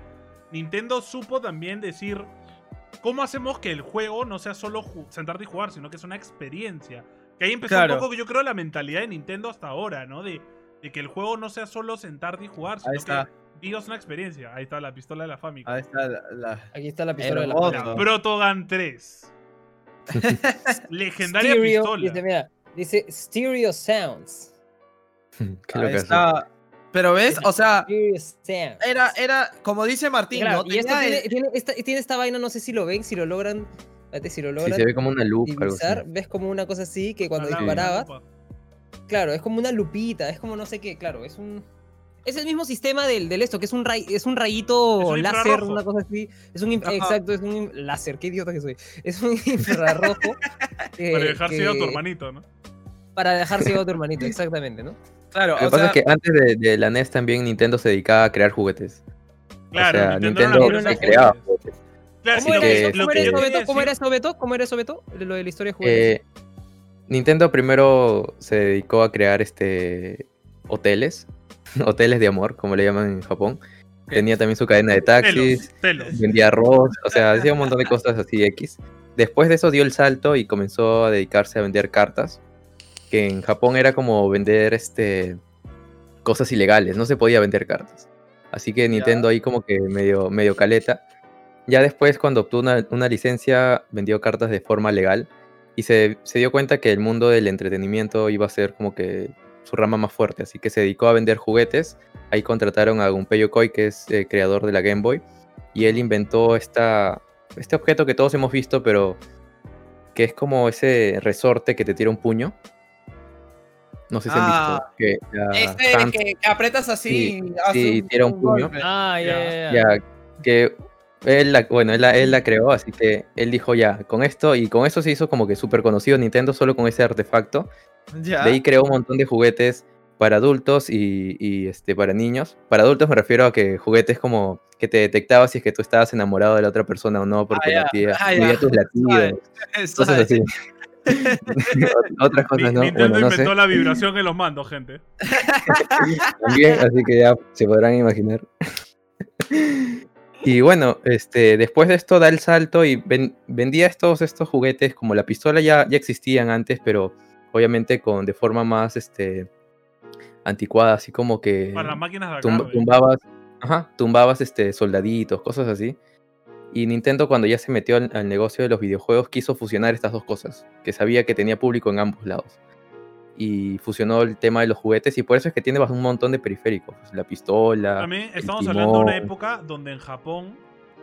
Nintendo supo también decir cómo hacemos que el juego no sea solo sentarte y jugar, sino que es una experiencia. Que ahí empezó Claro. un poco, yo creo, la mentalidad de Nintendo hasta ahora, ¿no? De, de que el juego no sea solo sentarte y jugar, sino Ahí que vivas una experiencia. Ahí está la pistola de la Famicom. Ahí está la, la- Aquí está la pistola de la. Famicom. La Protogun 3. (laughs) Legendaria Stereo, pistola. Dice, mira, dice Stereo Sounds. (laughs) Qué ahí está. Pero ves, o sea, era, era, como dice Martín, Claro, ¿no? y esto Tenía tiene, el- tiene esta, tiene esta vaina, no sé si lo ven, si lo logran. Espérate, si lo Sí, logran se ve como una luz, algo así. divisar, ves como una cosa así que cuando disparabas, lupa. claro, es como una lupita, es como no sé qué, claro, es un. Es el mismo sistema del, del esto, que es un, ray, es un rayito Es un láser, infrarrojo. una cosa así. Es un Ajá. exacto, es un láser, qué idiota que soy. Es un (laughs) infrarrojo. que- Para dejar ciego a tu que- hermanito, ¿no? Para dejar ciego a tu hermanito, (laughs) exactamente, ¿no? Claro, Lo que o pasa sea, es que antes de, de la NES también Nintendo se dedicaba a crear juguetes. Claro, o sea, Nintendo, era Nintendo, se creaba juguetes. juguetes. Claro, ¿Cómo era que- eso? que- ¿Cómo era que? ¿Cómo era eso, Beto? ¿Cómo era eso, Beto? Lo de la historia de juguetes. Eh, Nintendo primero se dedicó a crear este hoteles, (laughs) hoteles de amor, como le llaman en Japón. tenía también su cadena de taxis, Telos, telos. vendía arroz, o sea, hacía un montón de cosas así X. Después de eso dio el salto y comenzó a dedicarse a vender cartas, que en Japón era como vender este cosas ilegales, no se podía vender cartas. Así que Nintendo ahí como que medio, medio caleta. Ya después cuando obtuvo una, una licencia vendió cartas de forma legal y se, se dio cuenta que el mundo del entretenimiento iba a ser como que su rama más fuerte, así que se dedicó a vender juguetes. Ahí contrataron a Gunpei Yokoi, que es eh, creador de la Game Boy, y él inventó esta, este objeto que todos hemos visto, pero que es como ese resorte que te tira un puño. No sé si han visto. Ah, Que la Este que, que apretas así. Sí, tira un puño. golpe. Ah, ya, ya, que él la, bueno, él la, él la creó, así que él dijo ya, con esto, y con eso se hizo como que súper conocido Nintendo solo con ese artefacto. Ya. De ahí creó un montón de juguetes para adultos y, y, este, para niños. Para adultos me refiero a que juguetes como que te detectaba si es que tú estabas enamorado de la otra persona o no, porque ya, latía, ah, medía ya. tus (laughs) latidos, (laughs) cosas así. (laughs) Otras cosas no, Nintendo bueno, no sé. inventó la vibración en los mandos, gente. También, así que ya se podrán imaginar. Y bueno, este, después de esto da el salto y ven- vendía estos, estos juguetes, como la pistola ya, ya existían antes, pero obviamente con de forma más este, anticuada, así como que Para las máquinas de tum- arcade. tumbabas, ajá, tumbabas este, soldaditos, cosas así. Y Nintendo cuando ya se metió al, al negocio de los videojuegos quiso fusionar estas dos cosas, que sabía que tenía público en ambos lados. Y fusionó el tema de los juguetes y por eso es que tiene un montón de periféricos. pues, La pistola. También el estamos hablando de una época donde en Japón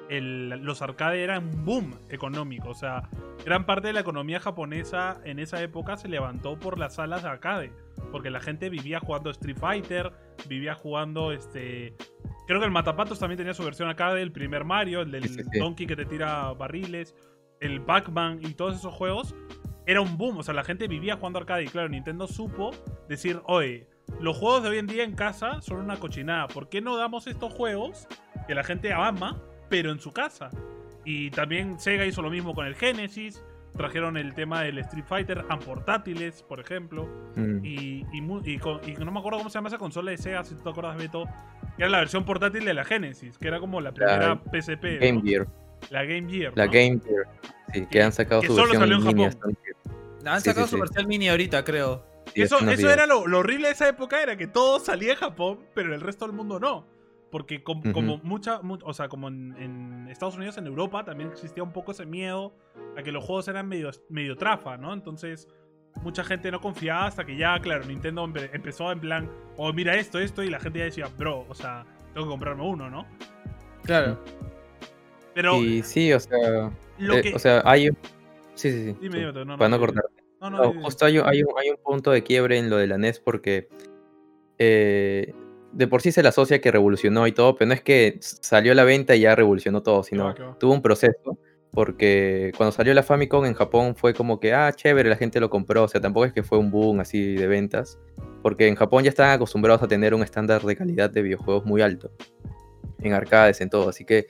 el- los arcades eran un boom económico. O sea, gran parte de la economía japonesa en esa época se levantó por las salas de arcade. Porque la gente vivía jugando Street Fighter, vivía jugando este. Creo que el Matapatos también tenía su versión arcade, el primer Mario, el del Sí, sí, sí. Donkey que te tira barriles, el Pac-Man y todos esos juegos. Era un boom, o sea, la gente vivía jugando arcade. Y claro, Nintendo supo decir, oye, los juegos de hoy en día en casa son una cochinada. ¿Por qué no damos estos juegos que la gente ama, pero en su casa? Y también Sega hizo lo mismo con el Genesis. Trajeron el tema del Street Fighter a portátiles, por ejemplo. Mm. Y, y mu- y con- y no me acuerdo cómo se llama esa consola de Sega, si tú te acuerdas, Beto. Que era la versión portátil de la Genesis, que era como la primera PSP. ¿no? Game Gear. La Game Gear. La ¿no? Game Gear. Sí, que han sacado que su solo versión salió en. Japón. Han Sí, sacado sí, su sí. versión mini ahorita, creo. Sí, eso eso era lo, lo horrible de esa época, era que todo salía en Japón, pero el resto del mundo no. Porque com- como mucha, mu- o sea, como en, en Estados Unidos, en Europa, también existía un poco ese miedo a que los juegos eran medio, medio trafa, ¿no? Entonces, mucha gente no confiaba hasta que ya, claro, Nintendo empe- empezó en plan, oh, mira esto, esto, y la gente ya decía, bro, o sea, tengo que comprarme uno, ¿no? Claro. Pero Y sí, o sea, lo eh, que... o sea, hay. Sí, sí, sí. Dime, dime, no, para no dime. cortar. no, no, justo hay un, hay, un, hay un punto de quiebre en lo de la NES porque eh, de por sí se le asocia que revolucionó y todo, pero no es que salió a la venta y ya revolucionó todo, sino va. tuvo un proceso porque cuando salió la Famicom en Japón fue como que, ah, chévere, la gente lo compró, o sea, tampoco es que fue un boom así de ventas, porque en Japón ya estaban acostumbrados a tener un estándar de calidad de videojuegos muy alto, en arcades, en todo, así que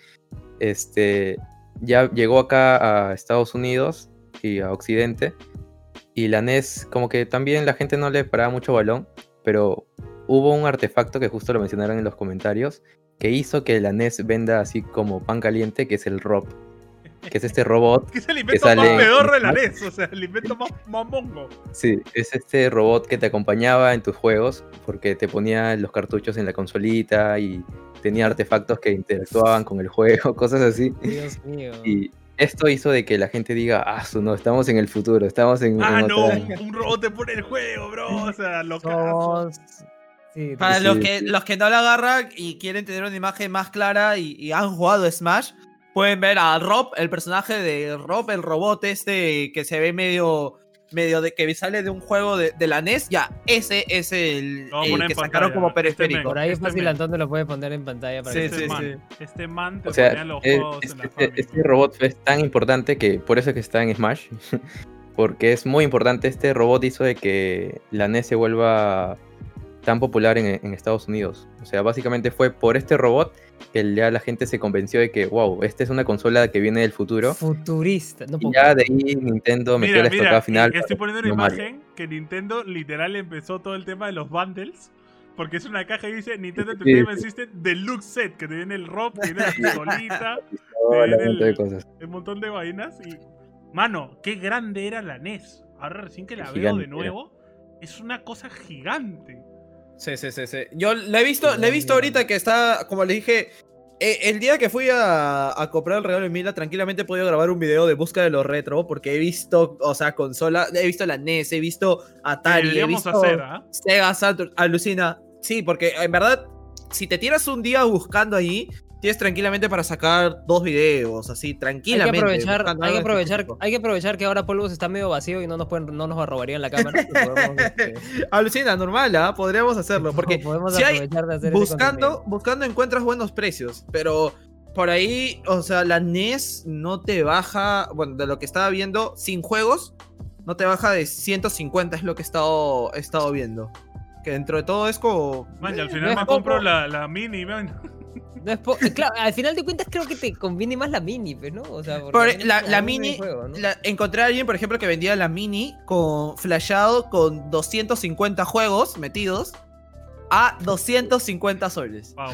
este, ya llegó acá a Estados Unidos y a Occidente, y la NES como que también la gente no le paraba mucho balón, pero hubo un artefacto que justo lo mencionaron en los comentarios, que hizo que la NES venda así como pan caliente, que es el ROP, que es este robot (laughs) que es el invento sale más pedorro de la NES, o sea, el invento más, más mongo. Sí, es este robot que te acompañaba en tus juegos porque te ponía los cartuchos en la consolita y tenía artefactos que interactuaban con el juego, (laughs) cosas así. Dios mío. Y esto hizo de que la gente diga, ah, su, no, estamos en el futuro, estamos en, Ah, en no, otra- un robot te pone el juego, bro. O sea, lo. Sí, Para Sí, los, que, sí. los que no la agarran y quieren tener una imagen más clara y, y han jugado Smash, pueden ver a Rob, el personaje de Rob, el robot este que se ve medio, medio de que sale de un juego de, de la NES. Ya, ese es el, el que sacaron como este periférico. Por ahí Este fácil men. Antonio lo puede poner en pantalla para Sí, que este sí, man, sí. Este man te O sea, ponía los eh, juegos en este, la este- este robot es tan importante que por eso es que está en Smash, (laughs) porque es muy importante. Este robot hizo de que la NES se vuelva tan popular en, en Estados Unidos. O sea, básicamente fue por este robot que ya la gente se convenció de que, wow, esta es una consola que viene del futuro. Futurista. No Y puedo ya de ahí Nintendo metió la estocada final. estoy poniendo una imagen que Nintendo literal empezó todo el tema de los bundles porque es una caja y dice Nintendo Entertainment sí. System Deluxe Set, que te viene el rock, te viene la (laughs) pistolita, (laughs) Hola, viene un montón de el- cosas. montón de vainas y... Mano, qué grande era la NES. Ahora recién que la veo Gigante de era. nuevo, es una cosa gigante. Sí, sí, sí, sí. Yo la he visto, la he visto ahorita que está, como le dije, eh, el día que fui a, a comprar el regalo de Mila, tranquilamente he podido grabar un video de busca de los retro, porque he visto, o sea, consola, he visto la NES, he visto Atari, he visto hacer, ¿ah? Sega Saturn, alucina. Sí, porque en verdad, si te tiras un día buscando ahí, tienes tranquilamente para sacar dos videos, así, Hay que tranquilamente. aprovechar, hay que aprovechar, hay que aprovechar que ahora Polvos está medio vacío y no nos pueden, no nos robarían la cámara. y podemos, (laughs) este, Alucina, normal, ¿ah? Podríamos hacerlo, (laughs) porque podemos si hay, aprovechar de hacer buscando, buscando encuentras buenos precios, pero por ahí, o sea, la NES no te baja, bueno, de lo que estaba viendo, sin juegos, no te baja de 150, es lo que he estado, he estado viendo. Que dentro de todo es como... Man, y al eh, final me compro la, la mini, man. (laughs) No es po- claro, al final de cuentas creo que te conviene más la mini, pues, ¿no? O sea, porque Por- es la, mini, juego, ¿no? la- encontré a alguien, por ejemplo, que vendía la mini con flashado con 250 juegos metidos a 250 soles. Wow.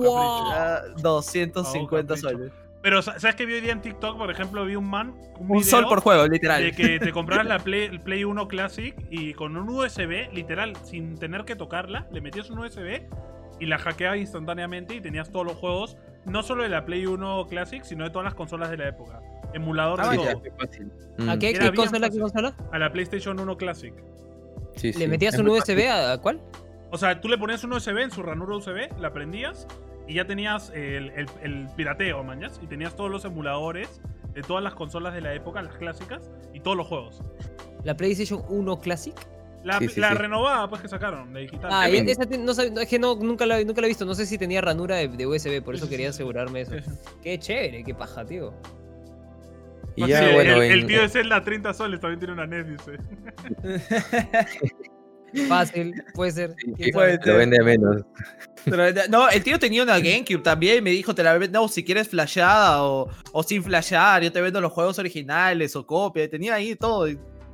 capricho. A 250 capricho. soles. Pero, sa- ¿sabes qué vi hoy día en TikTok? Por ejemplo, vi un man. Un, Un sol por juego, literal. De que te comprabas la (laughs) Play, el Play 1 Classic y con un USB, literal, sin tener que tocarla, le metías un USB y la hackeabas instantáneamente y tenías todos los juegos, no solo de la Play 1 Classic, sino de todas las consolas de la época. Emulador Ah, de todo. Qué fácil. ¿A qué, consola, qué fácil. consola? A la PlayStation 1 Classic. sí, sí. ¿Le metías Es un USB a, a cuál? O sea, tú le ponías un USB en su ranura USB, la prendías y ya tenías el, el- el pirateo, mañas. Y tenías todos los emuladores de todas las consolas de la época, las clásicas, y todos los juegos. ¿La PlayStation 1 Classic? La, Sí, sí, la sí. renovada, pues, que sacaron, la digital. Ah, Eh, y esa no, no, es que no, nunca, la, nunca la he visto. No sé si tenía ranura de, de USB, por eso sí, quería asegurarme eso. Sí, sí. Qué chévere, qué paja, tío. Y ya, sí, bueno, el, el en- tío de Zelda 30 soles también tiene una NES, dice. (laughs) Fácil, puede ser. Puede lo vende a menos. No, el tío tenía una GameCube también. Me dijo, te la vendo si quieres flashada o, o sin flashar. Yo te vendo los juegos originales o copia. Tenía ahí todo.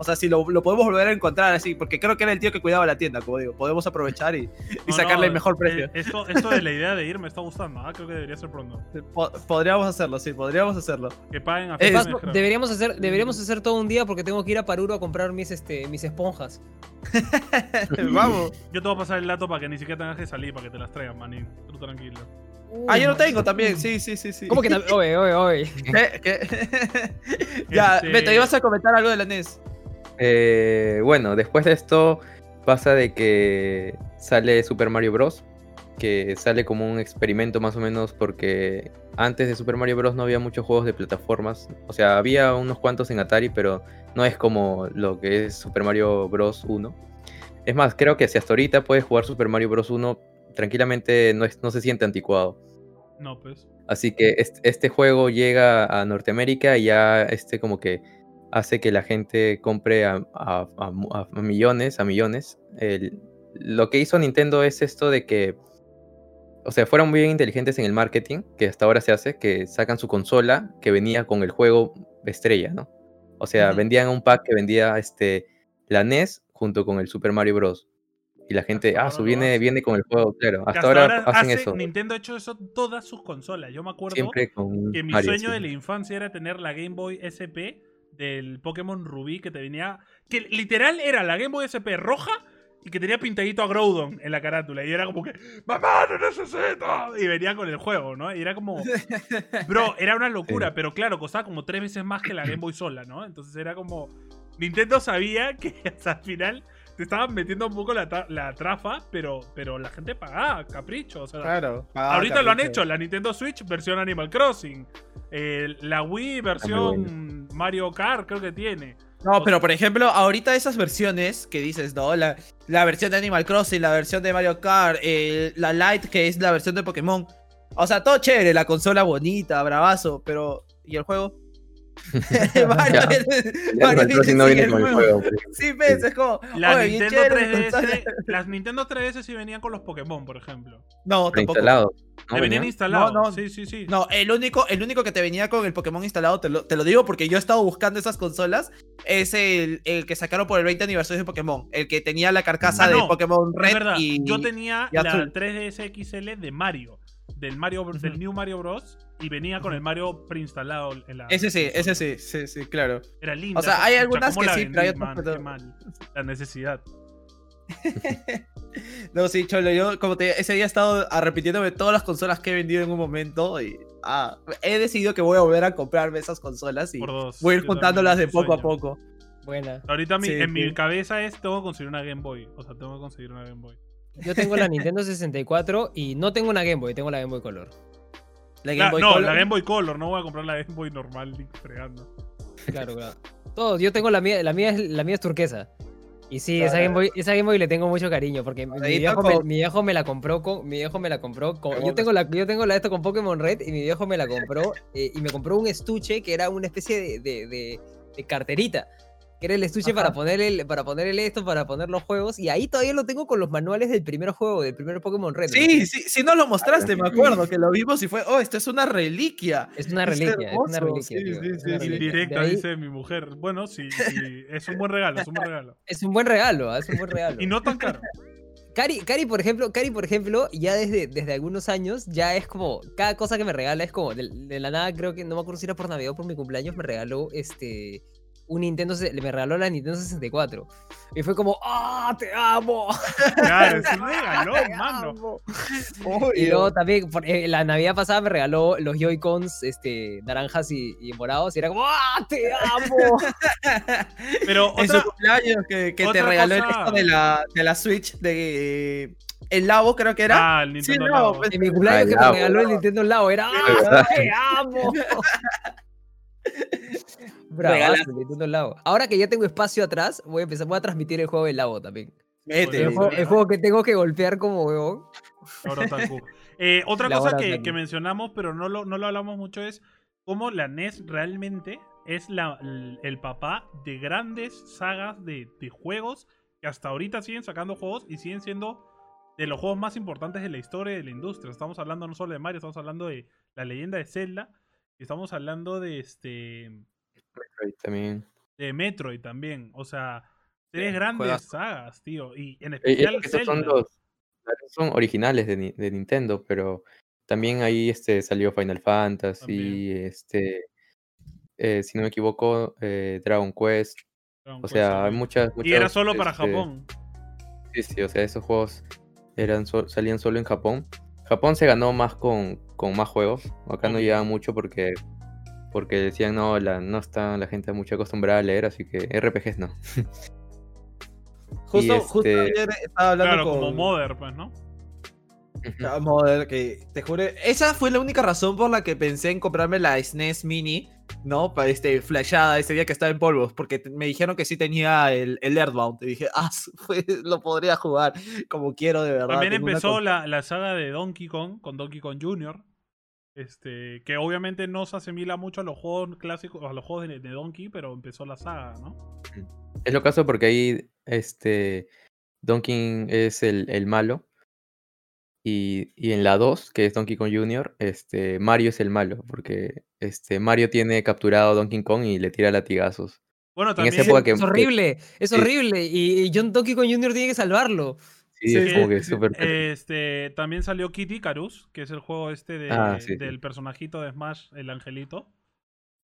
O sea, si lo, lo podemos volver a encontrar así. Porque creo que era el tío que cuidaba la tienda, como digo. Podemos aprovechar y, y No, sacarle no, el mejor eh, precio. esto, esto de la idea de ir me está gustando, ¿ah? creo que debería ser pronto. Po- podríamos hacerlo, sí, podríamos hacerlo. Que paguen a Eh, Paso, deberíamos hacer, deberíamos hacer todo un día porque tengo que ir a Paruro a comprar mis, este, mis esponjas. (laughs) Vamos. Yo te voy a pasar el dato para que ni siquiera tengas que salir, para que te las traigan, manín. Tú tranquilo. Ah, yo lo tengo también. Sí, sí, sí, sí. ¿Cómo que tam- (laughs) Oye, oye, oye. ¿Qué? ¿Qué? (laughs) ya, Este- Beto, ibas a comentar algo de la NES. Eh, bueno, después de esto pasa de que sale Super Mario Bros. Que sale como un experimento más o menos porque antes de Super Mario Bros. no había muchos juegos de plataformas. O sea, había unos cuantos en Atari, pero no es como lo que es Super Mario Bros. 1. Es más, creo que si hasta ahorita puedes jugar Super Mario Bros. 1, tranquilamente no, es- no se siente anticuado. No, pues. Así que este, este juego llega a Norteamérica y ya este como que hace que la gente compre a, a- a millones, a millones. El- lo que hizo Nintendo es esto de que, o sea, fueron muy bien inteligentes en el marketing, que hasta ahora se hace, que sacan su consola que venía con el juego estrella, ¿no? O sea, vendían un pack que vendía este, la NES junto con el Super Mario Bros. Y la gente, ah, su viene, viene con el juego, claro. Hasta, ahora, hacen hace- eso. Nintendo ha hecho eso todas sus consolas. Yo me acuerdo Siempre con que mi Mario, sueño sí. de la infancia era tener la Game Boy SP del Pokémon Rubí que te venía. Que literal era la Game Boy SP roja y que tenía pintadito a Groudon en la carátula. Y era como que, ¡Mamá, no necesito! Y venía con el juego, ¿no? Y era como. (laughs) Bro, era una locura, Sí. pero claro, costaba como tres veces más que la Game Boy sola, ¿no? Entonces era como. Nintendo sabía que (laughs) hasta al final te estaban metiendo un poco la, tra- la trafa, pero, pero la gente pagaba, capricho. O sea, Claro. Ahorita lo han hecho, la Nintendo Switch versión Animal Crossing. eh, la Wii versión Mario Kart creo que tiene. No, pero por ejemplo, ahorita esas versiones que dices, no, la, la versión de Animal Crossing, la versión de Mario Kart, la Lite, que es la versión de Pokémon. O sea, todo chévere, la consola bonita, bravazo, pero. ¿Y el juego? (laughs) Mario Ya. viene- Ya Mario el Pro sí viene no sin viene el con el juego. juego. por ejemplo. Sí, ves, es como. La oye, bien Nintendo chévere tu 3DS, consola. (laughs) las Nintendo 3DS sí venían con los Pokémon, por ejemplo. No, tampoco. ¿no Te venían venía? instalados. No, no. Sí, sí, sí. No, el único, el único que te venía con el Pokémon instalado, te lo, te lo digo porque yo he estado buscando esas consolas, es el, el que sacaron por el 20 aniversario de Pokémon, el que tenía la carcasa Ah, de no, Pokémon Es Red verdad, y... yo tenía y la azul. 3DS XL de Mario, del Mario del Ujú. New Mario Bros. Y venía con el Mario preinstalado en la. Ese sí, ese sí, sí, sí, claro. Era lindo. O sea, hay algunas que sí, pero hay otras mal. La necesidad. (laughs) No, sí, Cholo, yo como te ese día he estado repitiéndome todas las consolas que he vendido en un momento y ah, he decidido que voy a volver a comprarme esas consolas y dos. voy a ir juntándolas de poco a poco. Buena. Ahorita Sí, en mi cabeza es tengo que conseguir una Game Boy. O sea, tengo que conseguir una Game Boy. Yo tengo la Nintendo 64 y no tengo una Game Boy, tengo la Game Boy Color. La La- Game Boy no, Color- la Game Boy Color, no voy a comprar la Game Boy normal ni fregando. Claro, claro. Todos, yo tengo la mía, la mía es, la mía es turquesa. Y sí, esa. Game Boy, esa Game Boy le tengo mucho cariño porque mi viejo, me, mi viejo me la compró con, mi viejo me la compró con, yo tengo la, yo tengo la esto con Pokémon Red y mi viejo me la compró eh, y me compró un estuche que era una especie de, de, de- de carterita. Que era el estuche para poner el, para poner el esto, para poner los juegos. Y ahí todavía lo tengo con los manuales del primer juego, del primer Pokémon Red. Sí, sí, sí nos lo mostraste, me acuerdo, que lo vimos y fue, oh, esto es una reliquia. Es una reliquia, es una reliquia. sí, tío, sí, sí, sí. Indirecta, ahí- dice mi mujer. Bueno, sí, sí, es un buen regalo, es un buen regalo. (laughs) Es un buen regalo, ah, es un buen regalo. Y no tan caro. Cari, Cari, por ejemplo, Cari, por ejemplo, ya desde, desde algunos años, ya es como, cada cosa que me regala es como, de, de la nada, creo que, no me acuerdo si era por Navidad o por mi cumpleaños, me regaló, este, un Nintendo, se- me regaló la Nintendo 64. Y fue como, ¡ah, te amo! (laughs) Claro, es (laughs) un ¡Te regalón, mano. amo". Y luego también, por- eh, la Navidad pasada me regaló los Joy-Cons, este, naranjas y, y morados, y era como, ¡ah, te amo! (laughs) Pero en su otra, cumpleaños que, que te regaló el cosa- esto de la, de la Switch de el Labo creo que era. Ah, el Nintendo Sí, no, Labo. pues, En mi cumpleaños que me regaló el. Nintendo Labo, era. ¡ah, te amo! (laughs) Labo. Ahora que ya tengo espacio atrás, voy a empezar, voy a transmitir el juego del Labo también. El juego, el juego que tengo que golpear como huevón. Eh, (laughs) otra La cosa que, mencionamos, pero no lo, no lo hablamos mucho, es cómo la NES realmente es la, el, el papá de grandes sagas de, de juegos que hasta ahorita siguen sacando juegos y siguen siendo de los juegos más importantes de la historia de la industria. Estamos hablando no solo de Mario, estamos hablando de la leyenda de Zelda, estamos hablando de este Metroid También. de Metroid también. O sea, tres grandes sagas, tío. Y en Eh, y especial estos son los son originales de, de Nintendo, pero también ahí este salió Final Fantasy, También. este eh, si no me equivoco, eh, Dragon Quest. Dragon O Quest sea, hay muchas, Y era solo para este, Japón. Sí, sí, o sea, esos juegos eran salían solo en Japón. Japón se ganó más con, con más juegos. Acá no llegaban mucho porque porque decían no, la, no está la gente mucho acostumbrada a leer, así que RPGs no. (laughs) Justo, justo este- ayer estaba hablando Claro, con como Mother, pues, ¿no? Que te juro, esa fue la única razón por la que pensé en comprarme la SNES Mini, ¿no? Para este, flashada ese día que estaba en polvos, porque me dijeron que sí tenía el, el Earthbound. Y dije, (laughs) ah, fue- lo podría jugar como quiero de verdad. También una empezó la, la saga de Donkey Kong con Donkey Kong Jr. Este, que obviamente no se asimila mucho a los juegos clásicos, a los juegos de, de Donkey, pero empezó la saga, ¿no? Es lo caso porque ahí este Donkey es el, el malo. Y, y en la 2, que es Donkey Kong Jr., este, Mario es el malo, porque este, Mario tiene capturado a Donkey Kong y le tira latigazos. Bueno, En también esa época que- Es horrible, es sí. horrible. Y, y John Donkey Kong Jr. tiene que salvarlo. Sí, Sí, es como que sí. súper... este, también salió Kitty Icarus, que es el juego este de- Ah, sí, sí. del personajito de Smash, el angelito.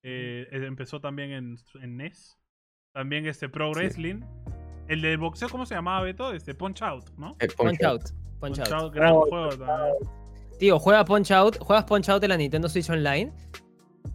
Eh, eh, empezó también en, en NES. También este Pro Sí. Wrestling. El del boxeo, ¿cómo se llamaba, Beto? Este Punch Out, ¿no? eh, Punch, Punch Out. Out. Punch, Punch Out. Out, gran juego también. Tío, juega Punch Out, juegas Punch Out en la Nintendo Switch Online.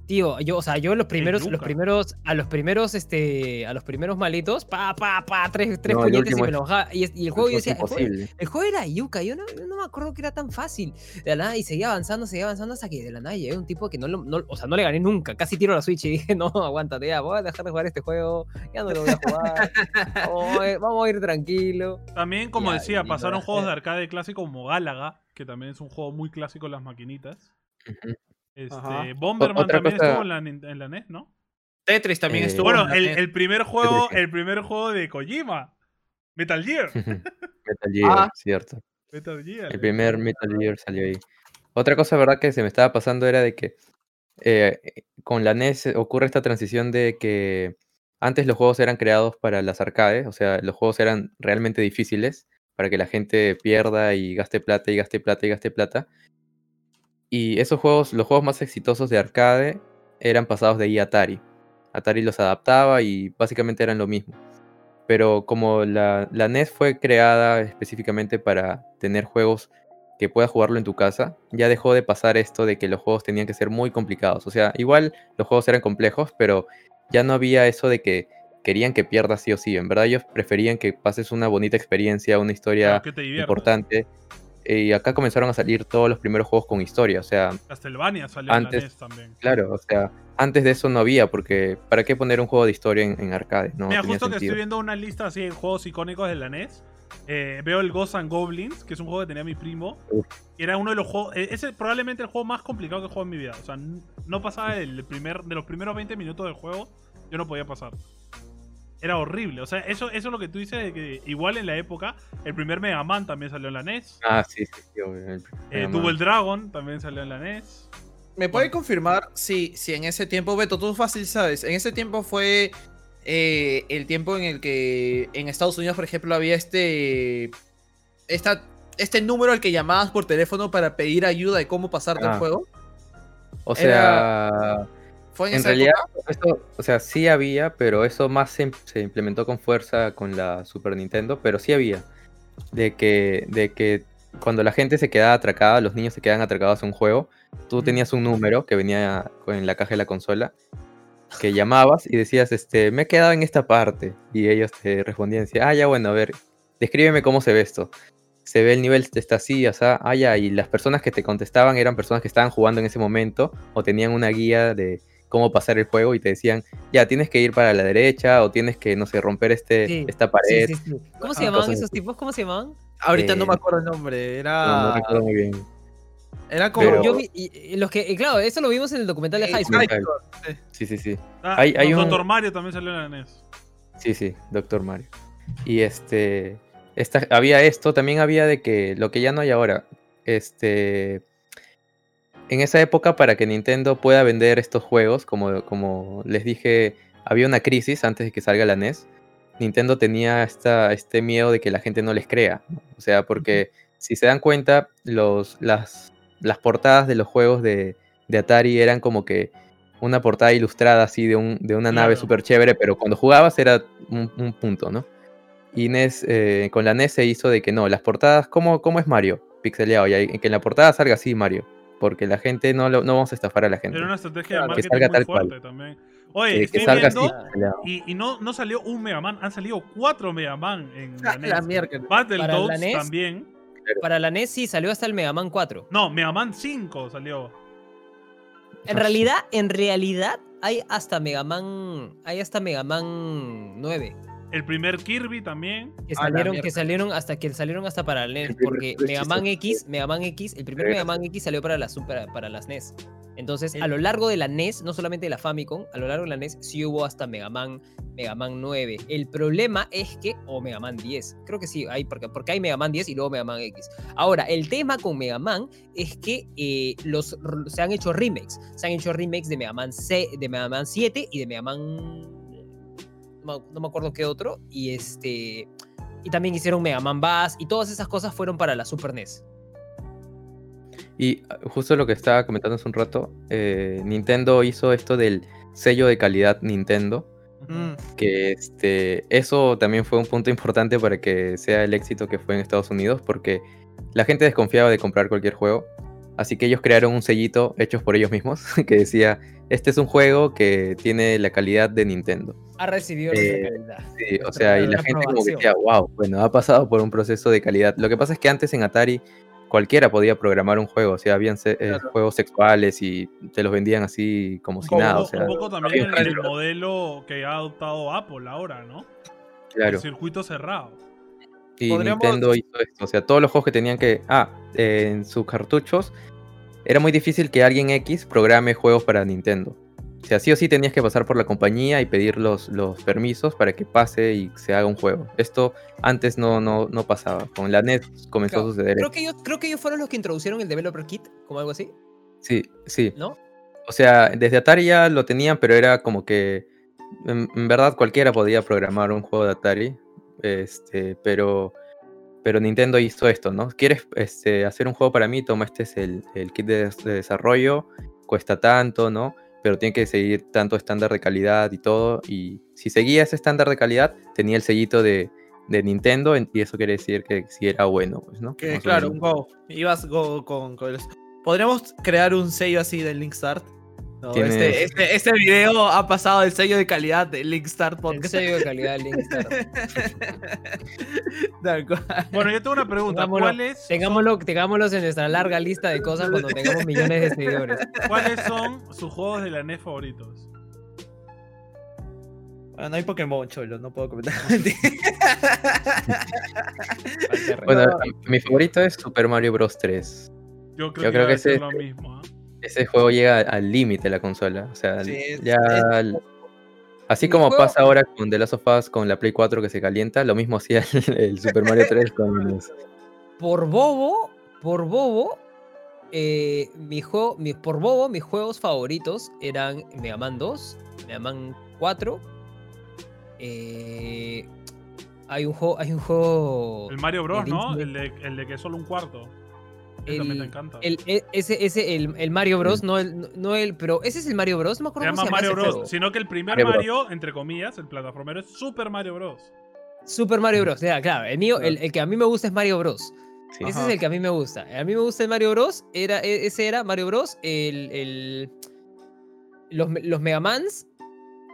Tío, yo, o sea, yo los primeros, los primeros, a los primeros, este, a los primeros malitos, pa, pa, pa, tres, tres No, puñetes y me lo bajaba. Y, y el juego yo Es decía, el juego, imposible. el juego era yuca, yo no, no me acuerdo que era tan fácil. De la nada, y seguía avanzando, seguía avanzando hasta que de la nada llegué un tipo que no, lo- no- o sea, no le gané nunca. Casi tiro la Switch y dije, (laughs) no, aguántate ya, voy a dejar de jugar este juego, ya no lo voy a jugar. vamos, a ir, vamos a ir tranquilo. También, como Ya, decía, y pasaron no, juegos de arcade clásico como Gálaga, que también es un juego muy clásico en las maquinitas. Este. Bomberman también cosa- estuvo en la, en la NES, ¿no? Tetris también Eh, estuvo. Bueno, en la el, NES. el primer juego, Tetris. el primer juego de Kojima. Metal Gear. (laughs) Metal (laughs) Gear, Ah. cierto. Metal Gear. El primer Metal Gear salió ahí. Otra cosa, verdad, que se me estaba pasando era de que eh, con la NES ocurre esta transición de que antes los juegos eran creados para las arcades, o sea, los juegos eran realmente difíciles para que la gente pierda y gaste plata y gaste plata y gaste plata. Y esos juegos, los juegos más exitosos de arcade eran pasados de ahí a Atari. Atari los adaptaba y básicamente eran lo mismo. Pero como la, la NES fue creada específicamente para tener juegos que puedas jugarlo en tu casa, ya dejó de pasar esto de que los juegos tenían que ser muy complicados. O sea, igual los juegos eran complejos, pero ya no había eso de que querían que pierdas sí o sí. En verdad ellos preferían que pases una bonita experiencia, una historia Claro, importante. Y acá comenzaron a salir todos los primeros juegos con historia. O sea, Castlevania salió Antes- en la NES también. claro, o sea, antes de eso no había, porque ¿para qué poner un juego de historia en, en arcade? No Mira, justo que sentido. estoy viendo una lista así de juegos icónicos de la NES. eh, veo el Ghosts and Goblins, que es un juego que tenía mi primo. Uf. Y era uno de los juegos. Ese es probablemente el juego más complicado que he jugado en mi vida. O sea, no pasaba del primer, de los primeros 20 minutos del juego. Yo no podía pasar. Era horrible. O sea, eso, eso es lo que tú dices de que igual en la época, el primer Mega Man también salió en la NES. Ah, sí, sí, sí, obvio, el Eh, Double Man. Dragon también salió en la NES. ¿Me puede confirmar si, si en ese tiempo, Beto, tú fácil sabes, en ese tiempo fue eh, el tiempo en el que en Estados Unidos, por ejemplo, había este, esta, este número al que llamabas por teléfono para pedir ayuda de cómo pasarte Ah. el juego? O era- sea, ¿Fue en, en esa realidad, época? esto, o sea, sí había, pero eso más se, se implementó con fuerza con la Super Nintendo, pero sí había. De que, de que cuando la gente se quedaba atracada, los niños se quedaban atracados a un juego, tú tenías un número que venía en la caja de la consola, que llamabas y decías, este, me he quedado en esta parte. Y ellos te respondían, decían, ah, ya bueno, a ver, descríbeme cómo se ve esto. Se ve el nivel, está así, o sea, ah, ya, y las personas que te contestaban eran personas que estaban jugando en ese momento o tenían una guía de cómo pasar el juego y te decían, ya, tienes que ir para la derecha o tienes que, no sé, romper este, Sí, esta pared. sí, sí. ¿Cómo se Ah, llamaban esos tipos? ¿Cómo se llamaban? Ahorita no eh, me acuerdo el nombre, era, No, no recuerdo muy bien. era como... pero- Yo vi, y- y los que, y claro, eso lo vimos en el documental de High School. Sí, sí. sí. Ah, Hay- hay un- Doctor Mario también salió en la NES. Sí, sí, Doctor Mario. Y este, esta, había esto, también había de que lo que ya no hay ahora, este, en esa época para que Nintendo pueda vender estos juegos, como, como les dije, había una crisis antes de que salga la NES. Nintendo tenía esta, este miedo de que la gente no les crea, o sea, porque si se dan cuenta, los, las, las portadas de los juegos de, de Atari eran como que una portada ilustrada así de, un, de una nave súper chévere, pero cuando jugabas era un, un punto, ¿no? Y NES, eh, con la NES se hizo de que no, las portadas, ¿cómo, cómo es Mario? Pixeleado, y que en la portada salga así Mario, porque la gente no, lo- no vamos a estafar a la gente. Era una estrategia Claro, de que marketing salga muy tal cual. fuerte también. Oye, Que- estoy que salga viendo así, y, y no, no salió un Mega Man, han salido cuatro Mega Man en la Ah, NES. la la Battletoads NES. también. Para la NES sí salió hasta el Mega Man 4. No, Mega Man 5 salió. En realidad, en realidad, hay hasta Mega Man. Hay hasta Mega Man 9. El primer Kirby también. Que salieron, que salieron hasta que salieron hasta para la NES. El primer Porque Mega Man. X, Mega Man X, el primer. Mega Man X salió para, la super, para las NES. Entonces, El- a lo largo de la NES, no solamente de la Famicom, a lo largo de la NES sí hubo hasta Mega Man, Mega Man 9. El problema es que, o Mega Man 10, creo que sí, hay, porque, porque hay Mega Man 10 y luego Mega Man X. Ahora, el tema con Mega Man es que eh, los, se han hecho remakes. Se han hecho remakes de Mega Man, C- de Mega Man 7 y de Mega Man. No, me- acuerdo qué otro. Y este. Y también hicieron Mega Man Bass y todas esas cosas fueron para la Super NES. Y ah, justo lo que estaba comentando hace un rato, eh, Nintendo hizo esto del sello de calidad Nintendo, Mm. que este, eso también fue un punto importante para que sea el éxito que fue en Estados Unidos, porque la gente desconfiaba de comprar cualquier juego, así que ellos crearon un sellito hechos por ellos mismos (laughs) que decía, este es un juego que tiene la calidad de Nintendo. Ha recibido Eh, esa calidad. Sí, o sea, y la gente como que decía, wow, bueno, ha pasado por un proceso de calidad. Lo que pasa es que antes en Atari cualquiera podía programar un juego, o sea, habían se- eh, juegos sexuales y te los vendían así como si Como nada, o un, sea, un poco también el, modelo que ha adoptado Apple ahora, ¿no? claro. El circuito cerrado. Y Podríamos- Nintendo hizo esto, o sea, todos los juegos que tenían que, ah, eh, en sus cartuchos era muy difícil que alguien X programe juegos para Nintendo. O sea, sí o sí tenías que pasar por la compañía y pedir los, los permisos para que pase y se haga un juego. Esto antes no, no, no pasaba. Con la NES comenzó Claro, a suceder. Creo que, ellos, creo que ellos fueron los que introducieron el Developer Kit, como algo así, Sí, sí. ¿no? O sea, desde Atari ya lo tenían, pero era como que en, en verdad cualquiera podía programar un juego de Atari. Este, pero, pero Nintendo hizo esto, ¿no? ¿Quieres este, hacer un juego para mí? Toma, este es el, el kit de, de desarrollo, cuesta tanto, ¿no? Pero tiene que seguir tanto estándar de calidad y todo. Y si seguía ese estándar de calidad, tenía el sellito de, de Nintendo, en- y eso quiere decir que sí era bueno, pues, ¿no? Que claro, un Go. Ibas Go con, con Podríamos crear un sello así del Link Start. No, este, este, este video ha pasado el sello de calidad del Link Start El Podcast. sello de calidad Link Star. (laughs) Tal cual. Bueno, yo tengo una pregunta. Tengámoslo- ¿Cuáles, Tengámoslo, tengámoslos en nuestra larga lista de cosas cuando tengamos millones de seguidores. ¿Cuáles son sus juegos de la NES favoritos? Bueno, no hay Pokémon, cholo, no puedo comentar. (laughs) (laughs) Bueno, No. mi favorito es Super Mario Bros. 3. Yo creo Yo que, creo que ese- lo mismo. ¿ah? Ese juego llega al límite la consola. O sea, Sí, es- ya. es- Así como juego- pasa ahora con The Last of Us con la Play 4 que se calienta, lo mismo hacía el, el Super Mario (laughs) 3 con los- Por bobo, por bobo, eh, mi juego, mi- por bobo, mis juegos favoritos eran Mega Man 2, Mega Man 4. eh, hay un juego, hay un juego. El Mario Bros, ¿no? El de, el de que es solo un cuarto. El, encanta. el- e- ese, ese, el, el Mario Bros, no el, no- no el, pero ese es el Mario Bros, no me se acuerdo cómo llama se llama Mario Bros. juego. Sino que el primer Mario entre comillas, el plataformero es Super Mario Bros. Super Mario Bros, ya, claro, el mío, el, el que a mí me gusta es Mario Bros. sí. Ese Ajá. es el que a mí me gusta. A mí me gusta el Mario Bros. Era, e- ese era Mario Bros. El, el- los, los Megamans.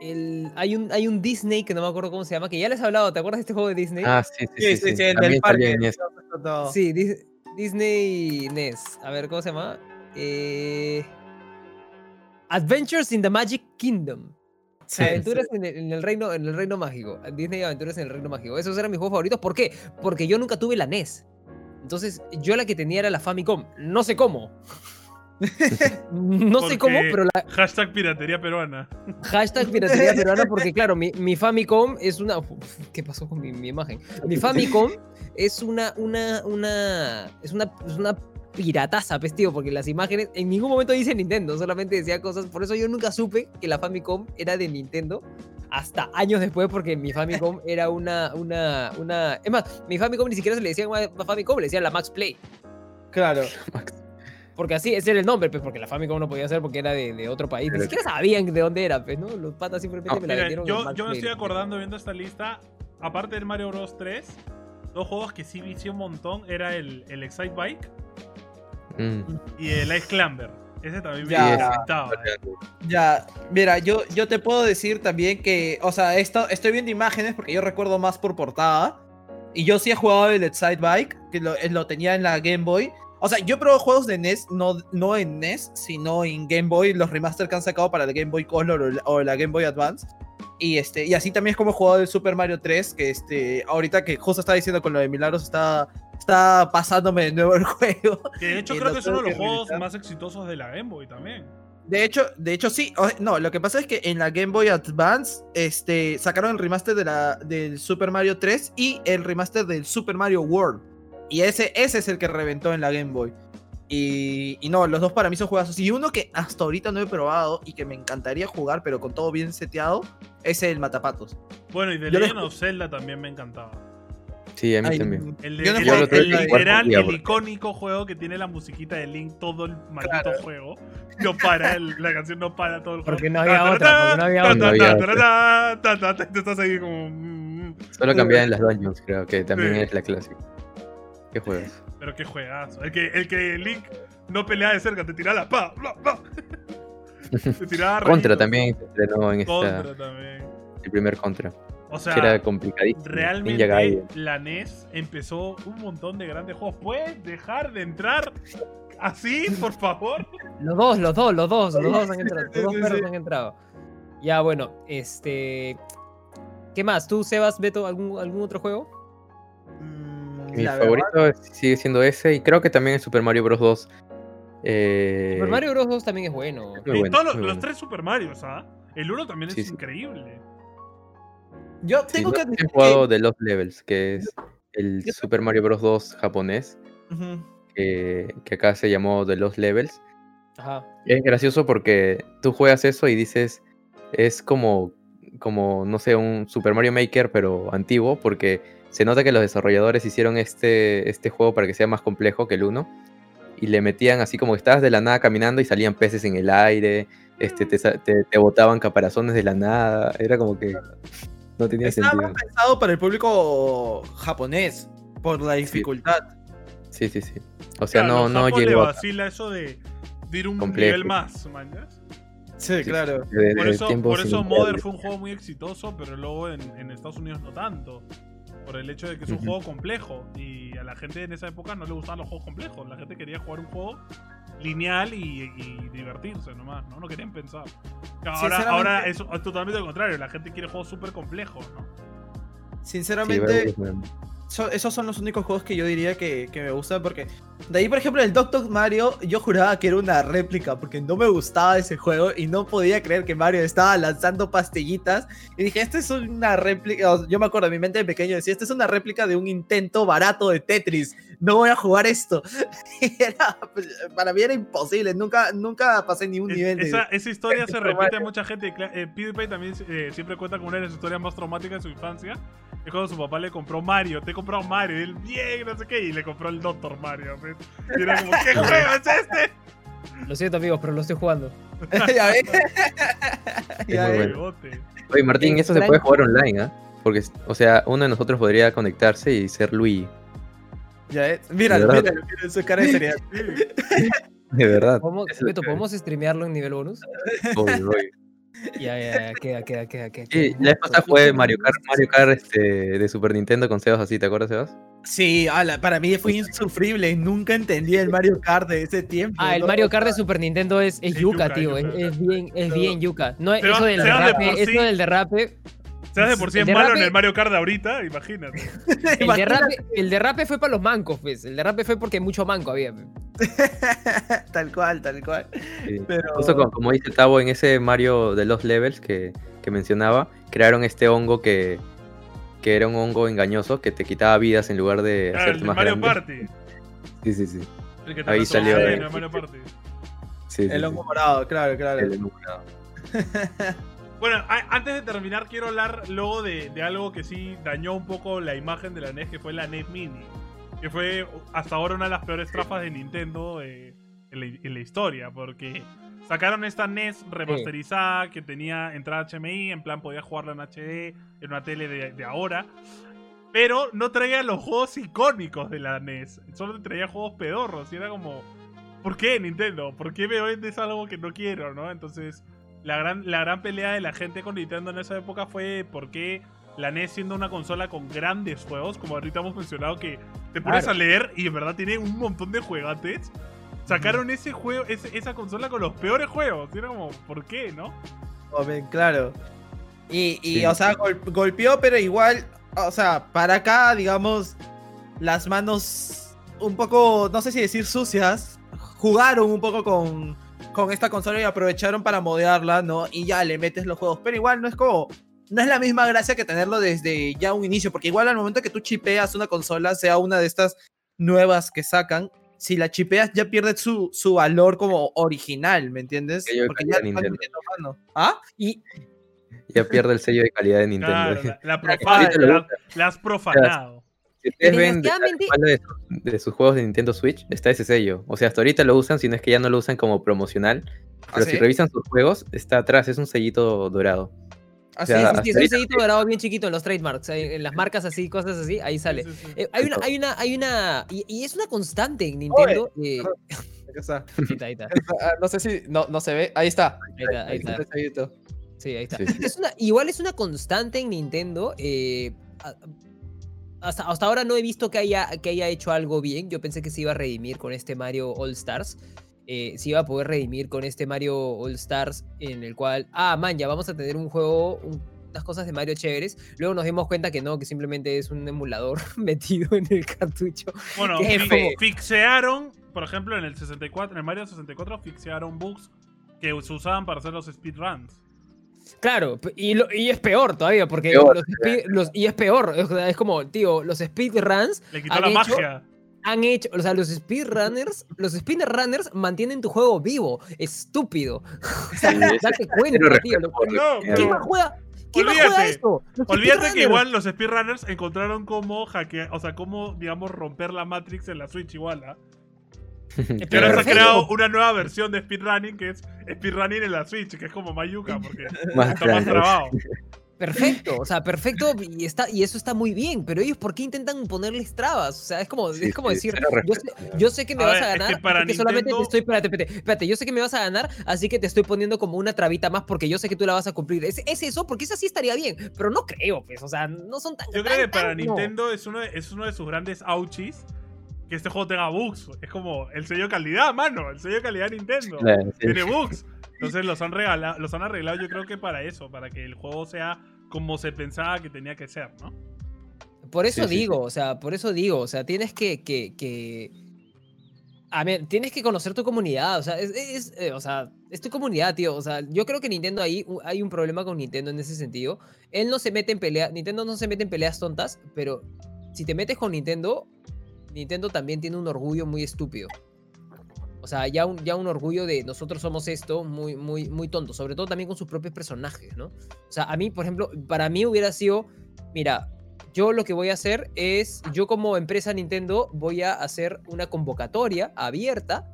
El, hay, un, hay un Disney que no me acuerdo cómo se llama, que ya les he hablado. ¿Te acuerdas de este juego de Disney? Ah, sí, sí, Sí, sí. sí, sí. sí, el parque. en. Sí, Dis- Disney NES. A ver, ¿cómo se llama? Eh, Adventures in the Magic Kingdom. Sí, Aventuras En, el, en el reino, en el reino mágico. Disney Aventuras en el reino mágico. Esos eran mis juegos favoritos. ¿Por qué? Porque yo nunca tuve la NES. Entonces, yo la que tenía era la Famicom. No sé cómo. No sé cómo, pero la Hashtag piratería peruana. hashtag piratería peruana, porque claro, mi, mi Famicom es una. Uf, ¿Qué pasó con mi, mi imagen? Mi Famicom es una, una, una. Es una, es una pirataza, pues, tío, porque las imágenes en ningún momento dice Nintendo, solamente decía cosas. Por eso yo nunca supe que la Famicom era de Nintendo hasta años después, porque mi Famicom (laughs) era una, una, una. Es más, mi Famicom ni siquiera se le decía Famicom, le decían la Max Play. Claro. Porque así, ese era el nombre, pues, porque la Famicom no podía ser porque era de, de otro país. Ni Pero- siquiera sabían de dónde era, pues, ¿no? Los patas simplemente No, me la Mira, vendieron. en yo, yo me estoy acordando viendo esta lista. Aparte del Mario Bros 3, dos juegos que sí vicié un montón era el, el Excite Bike Mm. y el Ice Clamber. Ese también me Ya. encantaba. Ya, mira, yo, yo te puedo decir también que, o sea, esto, estoy viendo imágenes porque yo recuerdo más por portada. Y yo sí he jugado el Excite Bike, que lo, lo tenía en la Game Boy. O sea, yo he probado juegos de NES, no, no en NES, sino en Game Boy, los remaster que han sacado para el Game Boy Color o la, o la Game Boy Advance. Y, este, y así también es como he jugado el Super Mario 3, que este, ahorita que justo estaba diciendo con lo de Milagros, está, está pasándome de nuevo el (laughs) juego. Que de hecho creo que es uno de los juegos más exitosos de la Game Boy también. De hecho, de hecho sí. No, lo que pasa es que en la Game Boy Advance este, sacaron el remaster de la, del Super Mario 3 y el remaster del Super Mario World. Y ese, ese es el que reventó en la Game Boy. Y, y no, los dos para mí son juegazos. Y uno que hasta ahorita no he probado y que me encantaría jugar, pero con todo bien seteado, es el Matapatos. Bueno, y le- Legend of Zelda también me encantaba. Sí, a mí Ay, también. El, de- el- el- el el literal, día, el icónico juego que tiene la musiquita de Link todo el maldito Claro. juego. No para, el- la canción no para todo el juego. Porque no había otra, porque no había otra. estás ahí como. mm, mm. Solo cambiaba en las dungeons, creo que también Sí. es la clásica. ¿Qué juegas? (laughs) Pero qué juegazo. El que, el que Link no pelea de cerca, te tiraba la pa, bla, bla. (laughs) Te tiraba Contra también se estrenó en esta, Contra también. el primer Contra. O sea, que era complicadísimo. Realmente la NES empezó un montón de grandes juegos. ¿Puedes dejar de entrar así, por favor? (laughs) Los dos, los dos, los dos, los dos han entrado. Los dos perros sí. han entrado. Ya, bueno, este. ¿Qué más? ¿Tú, Sebas, Beto, algún, algún otro juego? Mi la verdad, favorito sigue siendo ese y creo que también es Super Mario Bros. 2. Eh, Super Mario Bros. 2 también es bueno. muy Y bueno, todos los, tres Super Marios, ¿ah? El uno también es Sí, increíble. Yo tengo que admitir han jugado The Lost Levels, que es el yo- Super Mario Bros. 2 japonés, que, que acá se llamó The Lost Levels. Ajá. Es gracioso porque tú juegas eso y dices, es como, como, no sé, un Super Mario Maker, pero antiguo, porque se nota que los desarrolladores hicieron este, este juego para que sea más complejo que el 1. Y le metían así como que estabas de la nada caminando y salían peces en el aire, este, te, sa- te, te botaban caparazones de la nada. Era como que no tenía Estaba sentido. más pensado para el público japonés, por la dificultad. Sí, sí, sí. O sea, Claro, no, no le llegó a vacila eso de, de ir un Complejo. nivel más, ¿mañas? Sí, Sí, claro. Por eso, por eso. Mother fue un juego muy exitoso, pero luego en, en Estados Unidos no tanto. Por el hecho de que es un juego complejo. Y a la gente en esa época no le gustaban los juegos complejos. La gente quería jugar un juego lineal y, y divertirse nomás, ¿no? No querían pensar. Ahora, ahora es, es totalmente lo contrario. La gente quiere juegos súper complejos, ¿no? Sinceramente, esos son los únicos juegos que yo diría que, que me gustan porque de ahí por ejemplo el Doctor Mario yo juraba que era una réplica porque no me gustaba ese juego y no podía creer que Mario estaba lanzando pastillitas y dije esta es una réplica yo me acuerdo en mi mente de pequeño decía esta es una réplica de un intento barato de Tetris no voy a jugar esto (laughs) era, pues, para mí era imposible nunca nunca pasé ni un Es- nivel de esa, esa historia se (laughs) repite Mario. a mucha gente. Eh, PewDiePie también eh, siempre cuenta con una de las historias más traumáticas de su infancia. Es cuando su papá le compró Mario. Te he comprado Mario. Y él, bien, no sé qué. Y le compró el Doctor Mario. ¿Ves? Y era como, ¿qué juego es este? Lo siento, amigos, pero lo estoy jugando. (laughs) ya ves (laughs) (laughs) Ya ves. bueno. Juegote. Oye, Martín, eso se puede jugar online, ¿ah? Porque, o sea, uno de nosotros podría conectarse y ser Luigi. ya ves míralo míralo míralo su cara de seriedad De verdad. ¿Podemos, es Beto. ¿podemos streamearlo en nivel bonus? Obvio, obvio. Ya, ya, ya, queda, queda, queda, queda. Sí, la vez pasada fue Mario Kart, Mario Kart este, de Super Nintendo con Sebas así, ¿te acuerdas, Sebas? Sí, ala, para mí fue insufrible. Nunca entendí el Mario Kart de ese tiempo. Ah, el ¿no? Mario Kart de Super Nintendo es, es Es yuca, yuca, tío. Es, yuca. es bien, es bien yuca. No, eso del de derrape, por sí. eso del derrape. Se hace por sí es malo en el Mario Kart de ahorita. Imagínate. (laughs) El Imagínate. derrape, el derrape fue para los mancos, pues. El derrape fue porque mucho manco había. pues. (laughs) tal cual, tal cual. Sí. Pero... Justo como, como dice Tavo, en ese Mario de los levels que, que mencionaba, crearon este hongo que, que era un hongo engañoso que te quitaba vidas en lugar de Ah, el hacerte de más Mario grande. Party. (laughs) Sí, sí, sí. El que te Ahí salió el- el Mario Party. sí, sí, El sí. hongo morado, claro, claro. El hongo morado. (laughs) Bueno, antes de terminar, quiero hablar luego de, de algo que sí dañó un poco la imagen de la NES, que fue la NES Mini. Que fue hasta ahora una de las peores trafas de Nintendo eh, en, la, en la historia, porque sacaron esta NES remasterizada que tenía entrada HMI, en plan podía jugarla en HD, en una tele de, de ahora. Pero no traía los juegos icónicos de la NES, solo traía juegos pedorros y era como... ¿Por qué Nintendo? ¿Por qué me vendes algo que no quiero, no? Entonces, la gran, la gran pelea de la gente con Nintendo en esa época fue por qué la NES siendo una consola con grandes juegos, como ahorita hemos mencionado que te pones Claro. a leer y en verdad tiene un montón de juegates. Sacaron ese juego, ese- esa consola con los peores juegos. Y era como, ¿por qué, no? Joven, claro. Y, y Sí. o sea, gol- golpeó, pero igual, o sea, para acá, digamos, las manos un poco, no sé si decir sucias, jugaron un poco con, con esta consola y aprovecharon para modearla, ¿no? Y ya le metes los juegos. Pero igual no es como, no es la misma gracia que tenerlo desde ya un inicio, porque igual al momento que tú chipeas una consola, sea una de estas nuevas que sacan, si la chipeas ya pierde su, su valor como original, ¿me entiendes? Sello de Porque calidad ya mano. ¿Ah? Y Ya pierde el sello de calidad de Nintendo. Claro, la, (laughs) profana- la- has profanado. Si ustedes ven de de, sus- de sus juegos de Nintendo Switch, está ese sello. O sea, hasta ahorita lo usan, si no es que ya no lo usan como promocional. Pero ¿Ah, si sí? revisan sus juegos, está atrás, es un sellito dorado. Así O sea, sí, sí, sí, es un sellito dorado bien chiquito en los trademarks, ahí, en las marcas así, cosas así, ahí sale. Sí, sí, sí. Eh, hay una, hay una, hay una, y, y es una constante en Nintendo. (laughs) eh, Ahí está. ahí está, ahí está, Ah, No sé si no, no se ve. Ahí está. ahí está, ahí está. Ese sellito. Sí, ahí está. Sí, sí. Es una, igual es una constante en Nintendo. eh, hasta, hasta ahora no he visto que haya, que haya hecho algo bien. Yo pensé que se iba a redimir con este Mario All Stars. Eh, se iba a poder redimir con este Mario All Stars en el cual, ah, man, ya vamos a tener un juego, un- unas cosas de Mario chéveres. Luego nos dimos cuenta que no, que simplemente es un emulador (laughs) metido en el cartucho. Bueno, fixearon por ejemplo, en el 64, en el Mario 64 fixearon bugs que se usaban para hacer los speedruns. Claro, y, lo- y es peor todavía, porque Peor, los speed- los- y es peor, es, como, tío, los speedruns Le quitó la hecho- magia. Han hecho, o sea, los speedrunners, los speedrunners mantienen tu juego vivo, estúpido. (laughs) O sea, date cuenta, tío. respeto lo- por- No, ¿Quién más juega? ¿Quién más juega Olvídate. esto? Los Olvídate que igual los speedrunners encontraron cómo hackear, o sea, cómo, digamos, romper la Matrix en la Switch igual, ¿ah? Eh, Que ahora se ha creado una nueva versión de speedrunning que es speedrunning en la Switch, que es como Mayuka, porque Más (laughs) está más trabado. (laughs) Perfecto, o sea, perfecto y está y eso está muy bien, pero ellos ¿por qué intentan ponerles trabas? O sea, es como Sí, es como sí, decir, yo sé, yo sé que me A vas ver, a es que ganar, para que solamente te estoy espérate, espérate, espérate, yo sé que me vas a ganar, así que te estoy poniendo como una trabita más porque yo sé que tú la vas a cumplir. Es, es eso, porque eso sí estaría bien, pero no creo, pues, o sea, no son tan Yo creo que para tan- no. Nintendo es uno, de, es uno de sus grandes ouchies que este juego tenga bugs. Es como el sello de calidad, mano. El sello de calidad de Nintendo. Sí. Tiene bugs. Entonces los han regalado, los han arreglado yo creo que para eso, para que el juego sea como se pensaba que tenía que ser, ¿no? Por eso Sí, sí, digo, o sea, por eso digo, o sea, tienes que, que, que- A ver, tienes que conocer tu comunidad, o sea, es, es, eh, o sea, es tu comunidad, tío. O sea, yo creo que Nintendo ahí hay un problema con Nintendo en ese sentido. Él no se mete en peleas, Nintendo no se mete en peleas tontas, pero si te metes con Nintendo, Nintendo también tiene un orgullo muy estúpido. O sea, ya un, ya un orgullo de nosotros somos esto muy, muy, muy tonto, sobre todo también con sus propios personajes, ¿no? O sea, a mí, por ejemplo, para mí hubiera sido, mira, yo lo que voy a hacer es, yo como empresa Nintendo voy a hacer una convocatoria abierta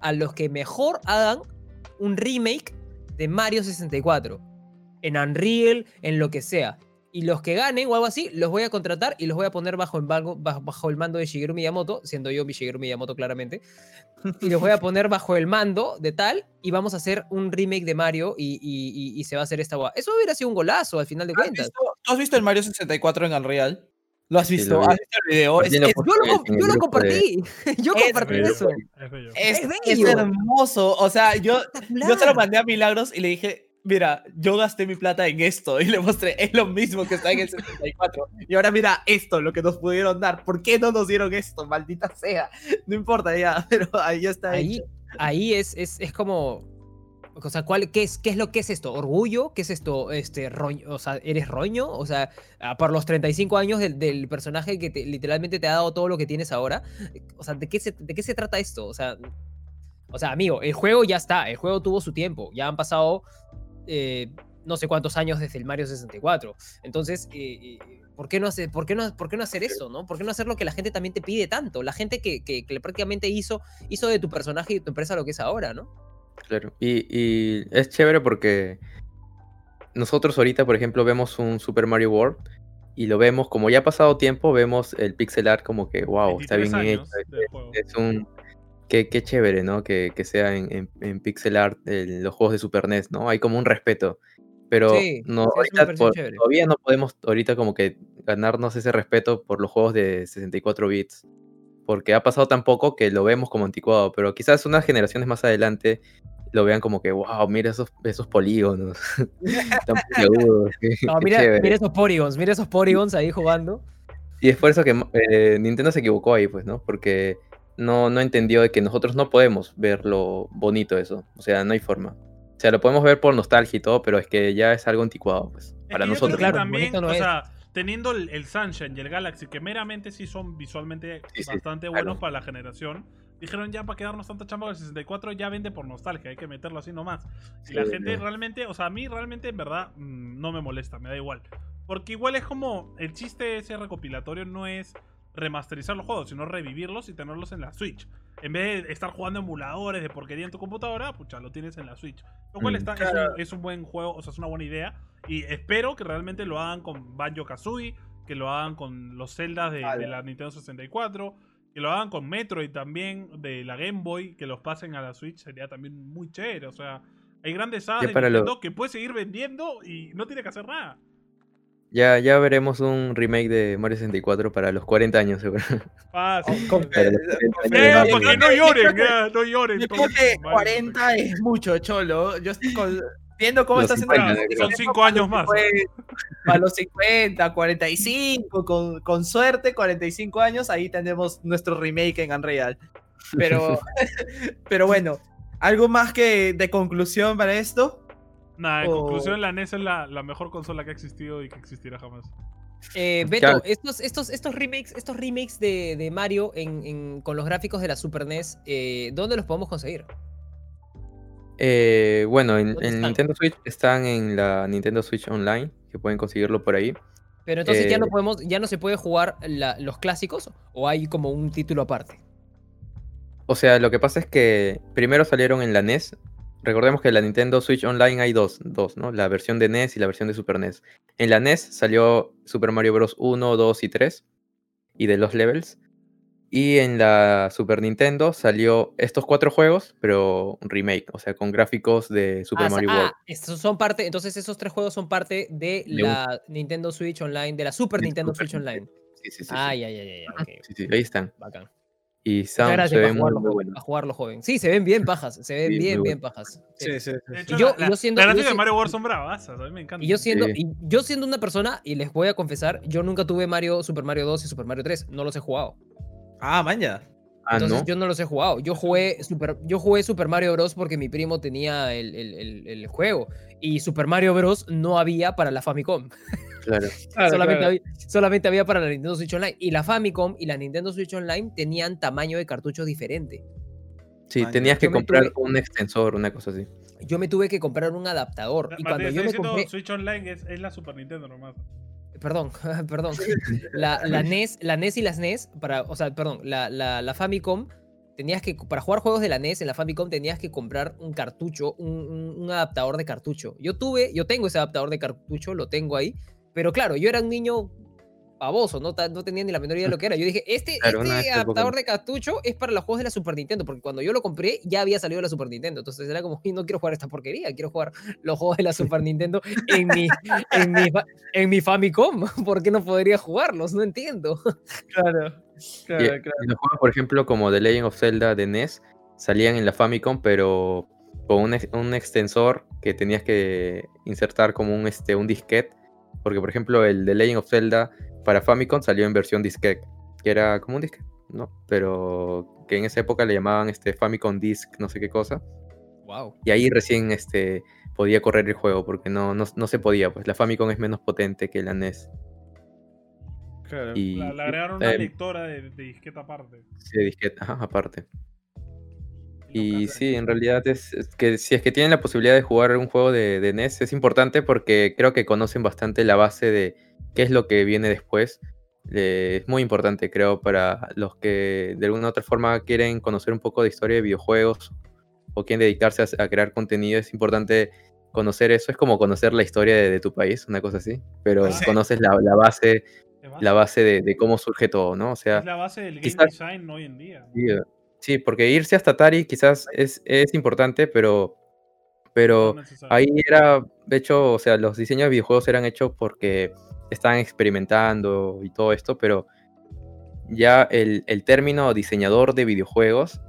a los que mejor hagan un remake de Mario 64 en Unreal, en lo que sea. Y los que ganen o algo así, los voy a contratar y los voy a poner bajo, embargo, bajo, bajo el mando de Shigeru Miyamoto, siendo yo mi Shigeru Miyamoto claramente. Y los voy a poner bajo el mando de tal y vamos a hacer un remake de Mario y, y- y- y se va a hacer esta guay. Eso hubiera sido un golazo al final de ¿Has cuentas. visto- ¿Tú has visto el Mario 64 en Unreal? ¿Lo has Sí, visto? lo. ¿Has visto el video? Es, lo es- Yo lo, el yo lo de- compartí. (laughs) Yo Es compartí bello. eso. Es bello. es- es es hermoso. O sea, yo, yo se lo mandé a Milagros y le dije, mira, yo gasté mi plata en esto. Y le mostré, es lo mismo que está en el 64. Y ahora mira esto, lo que nos pudieron dar. ¿Por qué no nos dieron esto? Maldita sea. No importa ya, (laughs) pero ahí ya está Ahí, hecho. ahí es, es, es como. O sea, ¿cuál, qué, es, ¿qué es lo que es esto? ¿Orgullo? ¿Qué es esto? Este, roño, o sea, ¿eres roño? O sea, ah, por los 35 años del, del personaje que te- literalmente te ha dado todo lo que tienes ahora. O sea, ¿de qué se, de qué se trata esto? O sea, o sea, amigo, el juego ya está. El juego tuvo su tiempo. Ya han pasado eh, no sé cuántos años desde el Mario 64. Entonces, eh, eh, ¿por, qué no hacer, por, qué no, ¿por qué no hacer eso? ¿no? ¿Por qué no hacer lo que la gente también te pide tanto? La gente que, que, que prácticamente hizo, hizo de tu personaje y de tu empresa lo que es ahora, ¿no? Claro. Y, y es chévere porque nosotros ahorita, por ejemplo, vemos un Super Mario World y lo vemos, como ya ha pasado tiempo, vemos el pixel art como que, wow, está 23 bien hecho. años. Es un. Qué, qué chévere, ¿no? Que, que sea en, en- en pixel art el- los juegos de Super NES, ¿no? Hay como un respeto. Pero Sí, no, ahorita por- todavía no podemos ahorita como que ganarnos ese respeto por los juegos de 64 bits. Porque ha pasado tan poco que lo vemos como anticuado. Pero quizás unas generaciones más adelante lo vean como que, wow, mira esos, esos polígonos. (laughs) tan (laughs) No, mira, chévere". mira esos polygons, mira esos polygons ahí jugando. Y es por eso que eh, Nintendo se equivocó ahí, pues, ¿no? Porque no, no entendió de que nosotros no podemos ver lo bonito de eso. O sea, no hay forma. O sea, lo podemos ver por nostalgia y todo, pero es que ya es algo anticuado, pues, Es para que yo creo nosotros. Claro, también, no o es. sea, teniendo el, el Sunshine y el Galaxy, que meramente sí son visualmente Sí, sí, bastante claro. buenos para la generación, dijeron ya para quedarnos tanta chamba el 64 ya vende por nostalgia, hay que meterlo así nomás. Y la gente no. realmente, o sea, a mí realmente en verdad mm, no me molesta, me da igual. Porque igual es como, el chiste de ese recopilatorio no es remasterizar los juegos, sino revivirlos y tenerlos en la Switch. En vez de estar jugando emuladores de porquería en tu computadora, pucha, lo tienes en la Switch. Lo cual Mm. está, es, un, es un buen juego, o sea, es una buena idea. Y espero que realmente lo hagan con Banjo Kazooie, que lo hagan con los Zeldas de, la Nintendo 64, que lo hagan con Metroid también, de la Game Boy, que los pasen a la Switch, sería también muy chévere. O sea, hay grandes sagas de lo- Nintendo que puede seguir vendiendo y no tiene que hacer nada. Ya, ya veremos un remake de Mario 64 para los 40 años, seguro. Fácil. con- Para los Eh, 40 Eh, años de para que Mario. no Yo lloren, ya, no lloren. Yo creo que Vale, 40 es mucho, cholo. Yo estoy con- viendo cómo Los está haciendo 50, la- creo. Son cinco años más. Para los 50, 45, con, con suerte, 45 años, ahí tenemos nuestro remake en Unreal. Pero, (laughs) (laughs) pero bueno, ¿algo más que de conclusión para esto? Nada, en O- conclusión, la NES es la, la mejor consola que ha existido y que existirá jamás. Eh, Beto, Claro. estos, estos, estos remakes, estos remakes de, de Mario en, en- con los gráficos de la Super NES, eh, ¿dónde los podemos conseguir? Eh, bueno, en. Nintendo Switch están en la Nintendo Switch Online, que pueden conseguirlo por ahí. Pero entonces ya no Eh, podemos, ya no se puede jugar la- los clásicos o hay como un título aparte. O sea, lo que pasa es que primero salieron en la NES. Recordemos que en la Nintendo Switch Online hay dos, dos, ¿no? La versión de NES y la versión de Super NES. En la NES salió Super Mario Bros. 1, 2 y 3 y de los levels. Y en la Super Nintendo salió estos cuatro juegos, pero un remake, o sea, con gráficos de Super Ah, Mario ah, World. estos son parte, entonces esos tres juegos son parte de De un- la Nintendo Switch Online, de la Super De Nintendo Super Switch Online. Sí, sí, sí. ay, ok, Sí, sí, ahí están. bacán. Y Muchas Sound gracias se para ve muy, jugarlo, muy joven, bueno. para jugarlo, joven. Sí, se ven bien pajas, se ven Sí, bien, bien pajas. Sí. Sí. De hecho, yo- la, yo siendo- la yo gráfica de si- Mario World son bravasas, a mí me encanta. Y yo siendo, Sí. y yo siendo una persona, y les voy a confesar, yo nunca tuve Mario, Super Mario 2 y Super Mario 3, no los he jugado. Ah, maña. Ah, Entonces ¿no? yo no los he jugado. Yo jugué Super, yo jugué Super Mario Bros. porque mi primo tenía el, el- el- el juego. Y Super Mario Bros. no había para la Famicom. (laughs) Claro. solamente, Había, solamente había para la Nintendo Switch Online. Y la Famicom y la Nintendo Switch Online tenían tamaño de cartucho diferente. Sí, Maña. tenías que comprar tuve- un extensor, una cosa así. Yo me tuve que comprar un adaptador. Y cuando yo me diciendo compré. Switch Online es, es la Super Nintendo nomás. Perdón, (laughs) perdón. La, la (laughs) NES, la NES y las NES, para, o sea, perdón, la, la, la Famicom, tenías que, para jugar juegos de la NES en la Famicom tenías que comprar un cartucho, un, un- un adaptador de cartucho. Yo tuve, yo tengo ese adaptador de cartucho, lo tengo ahí, pero claro, yo era un niño pavoso, no, no tenía ni la menor idea de lo que era. Yo dije, este, (laughs) Claro, este época. adaptador de cartucho es para los juegos de la Super Nintendo, porque cuando yo lo compré ya había salido la Super Nintendo, entonces era como, "Y no quiero jugar esta porquería, quiero jugar los juegos de la Super (laughs) Nintendo en mi, en mi, en mi Famicom, (laughs) ¿por qué no podría jugarlos? No entiendo. Claro. Y, Claro, claro. y los juegos, por ejemplo, como The Legend of Zelda de NES, salían en la Famicom, pero con un, un extensor que tenías que insertar como un, este, un disquete. Porque, por ejemplo, el The Legend of Zelda para Famicom salió en versión disquete, que era como un disquete, ¿no? Pero que en esa época le llamaban este, Famicom Disc, no sé qué cosa. Wow. Y ahí recién este, podía correr el juego, porque no, no, no se podía, pues la Famicom es menos potente que la NES. claro. Y, La, le agregaron una lectora de, de disqueta aparte. sí, de disquete, ajá, aparte. Y sí, en realidad es, es que si es que tienen la posibilidad de jugar un juego de, de NES es importante porque creo que conocen bastante la base de qué es lo que viene después. Eh, es muy importante, creo, para los que de alguna u otra forma quieren conocer un poco de historia de videojuegos o quieren dedicarse a, a crear contenido. Es importante conocer eso. Es como conocer la historia de, de tu país, una cosa así. Pero Sí. conoces la, la base, la base de, de cómo surge todo, ¿no? O sea, es la base del game quizás- design hoy en día. Sí, eh, Sí, porque irse hasta Atari quizás es, es importante, pero, pero No ahí era, de hecho, o sea, los diseños de videojuegos eran hechos porque estaban experimentando y todo esto, pero ya el, el término diseñador de videojuegos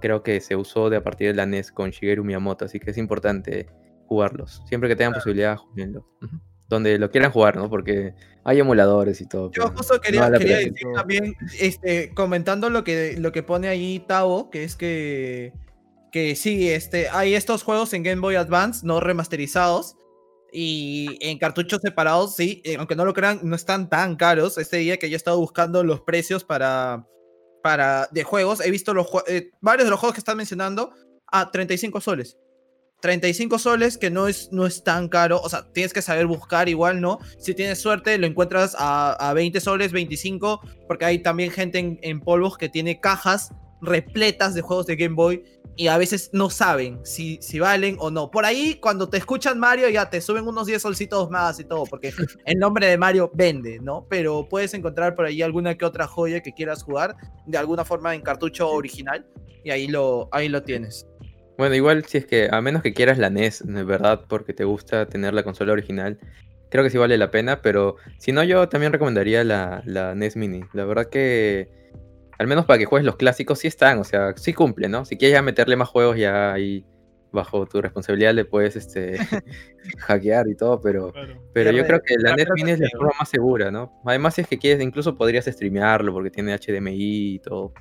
creo que se usó de a partir de la NES con Shigeru Miyamoto, así que es importante jugarlos. Siempre que tengan posibilidad, jueguenlos. Ujú. Donde lo quieran jugar, ¿no? Porque hay emuladores y todo. Yo justo quería, decir también, este, comentando lo que, lo que pone ahí Tavo, que es que, que sí, este, hay estos juegos en Game Boy Advance no remasterizados y en cartuchos separados, sí, eh, aunque no lo crean, no están tan caros. Este día que yo he estado buscando los precios para, para de juegos, he visto los eh, varios de los juegos que están mencionando a 35 soles. 35 soles, que no es, no es tan caro. O sea, tienes que saber buscar igual, ¿no? Si tienes suerte, lo encuentras a, a 20 soles, 25, porque hay también gente en, en polvos que tiene cajas repletas de juegos de Game Boy y a veces no saben si, si valen o no. Por ahí, cuando te escuchan Mario, ya te suben unos 10 solcitos más y todo, porque el nombre de Mario vende, ¿no? Pero puedes encontrar por ahí alguna que otra joya que quieras jugar de alguna forma en cartucho original y ahí lo, ahí lo tienes. Bueno, igual si es que, a menos que quieras la NES, de verdad, porque te gusta tener la consola original, creo que sí vale la pena, pero si no, yo también recomendaría la, la NES Mini. La verdad que, al menos para que juegues los clásicos, sí están, o sea, sí cumple, ¿no? Si quieres ya meterle más juegos, ya ahí bajo tu responsabilidad le puedes este, (laughs) hackear y todo, pero, Claro. pero yo creo que la NES Mini es la forma más segura, ¿no? Además, si es que quieres, incluso podrías streamearlo porque tiene HDMI y todo.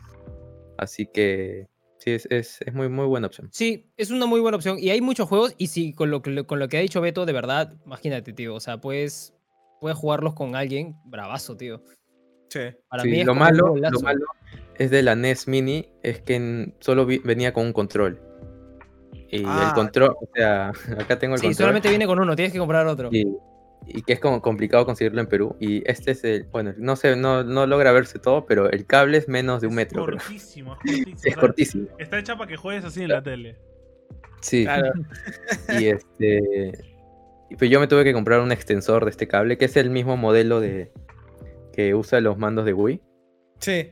Así que sí, es, es, es muy, muy buena opción. Sí, es una muy buena opción. Y hay muchos juegos. Y sí, con lo que, con lo que ha dicho Beto, de verdad, imagínate, tío. O sea, puedes, puedes jugarlos con alguien bravazo, tío. Sí. Para Sí, mí es lo, malo, lo malo es de la NES Mini, es que solo vi- venía con un control. Y Ah, el control, o sea, (laughs) acá tengo el Sí, control. solamente viene con uno, tienes que comprar otro. y, y que es como complicado conseguirlo en Perú. Y este es el, bueno, no sé, no, no logra verse todo, pero el cable es menos de un Es metro. cortísimo, es (laughs) cortísimo. Es cortísimo. Está hecha para que juegues así en la tele. Sí. Claro. (laughs) Y este. y pues yo me tuve que comprar un extensor de este cable, que es el mismo modelo de que usa los mandos de Wii. Sí.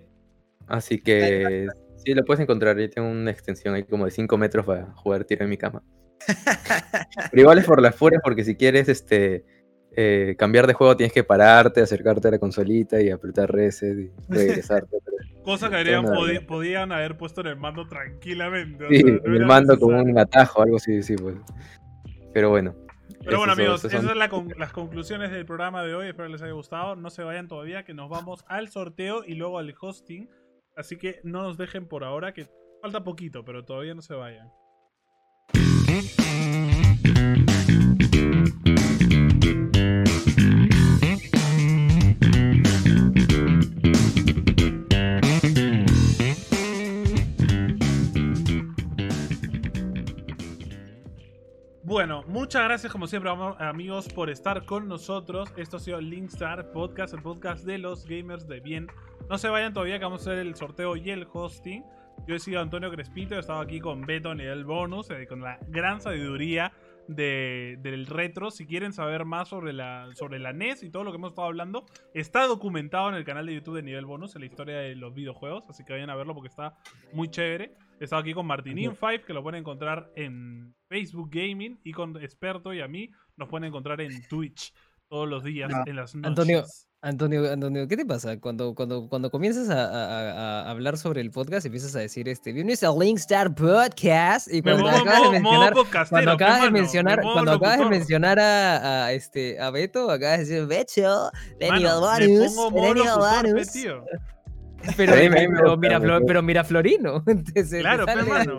Así que sí, lo puedes encontrar. Yo tengo una extensión ahí como de 5 metros para jugar tiro en mi cama. (laughs) Pero igual es por las furas, porque si quieres este eh, cambiar de juego tienes que pararte, acercarte a la consolita y apretar reset y (laughs) regresarte. Cosa que habrían verga. podían haber puesto en el mando tranquilamente. o Sí, sea, no el mando necesario. un atajo, algo así, sí, pues. Pero bueno. Pero bueno, son- amigos, esas son- son la con- las conclusiones del programa de hoy. Espero les haya gustado. No se vayan todavía, que nos vamos al sorteo y luego al hosting. Así que no nos dejen por ahora, que falta poquito, pero todavía no se vayan. Bueno, muchas gracias como siempre am- amigos por estar con nosotros. Esto ha sido Linkstar Podcast, el podcast de los gamers de bien. No se vayan todavía que vamos a hacer el sorteo y el hosting. Yo he sido Antonio Crespito, he estado aquí con Beto nivel bonus, eh, con la gran sabiduría de- del retro. Si quieren saber más sobre la, sobre la NES y todo lo que hemos estado hablando, está documentado en el canal de YouTube de nivel bonus, en la historia de los videojuegos. Así que vayan a verlo porque está muy chévere. He estado aquí con Martinin 5, que lo pueden encontrar en Facebook Gaming, y con Experto y a mí nos pueden encontrar en Twitch todos los días, en las noches. Antonio, Antonio, Antonio, ¿qué te pasa? Cuando, cuando, cuando comienzas a, a- a- hablar sobre el podcast, empiezas a decir este, vienes a Linkstar Podcast y cuando acabas de mencionar, cuando acabas de mencionar, cuando acabas de mencionar a, a, este a Beto, acabas de decir Beto, locutor, pe, bonus". tío. Pero, pero gusta, mira, pero mira Florino. (laughs) Entonces, Claro, pe, sale- hermano.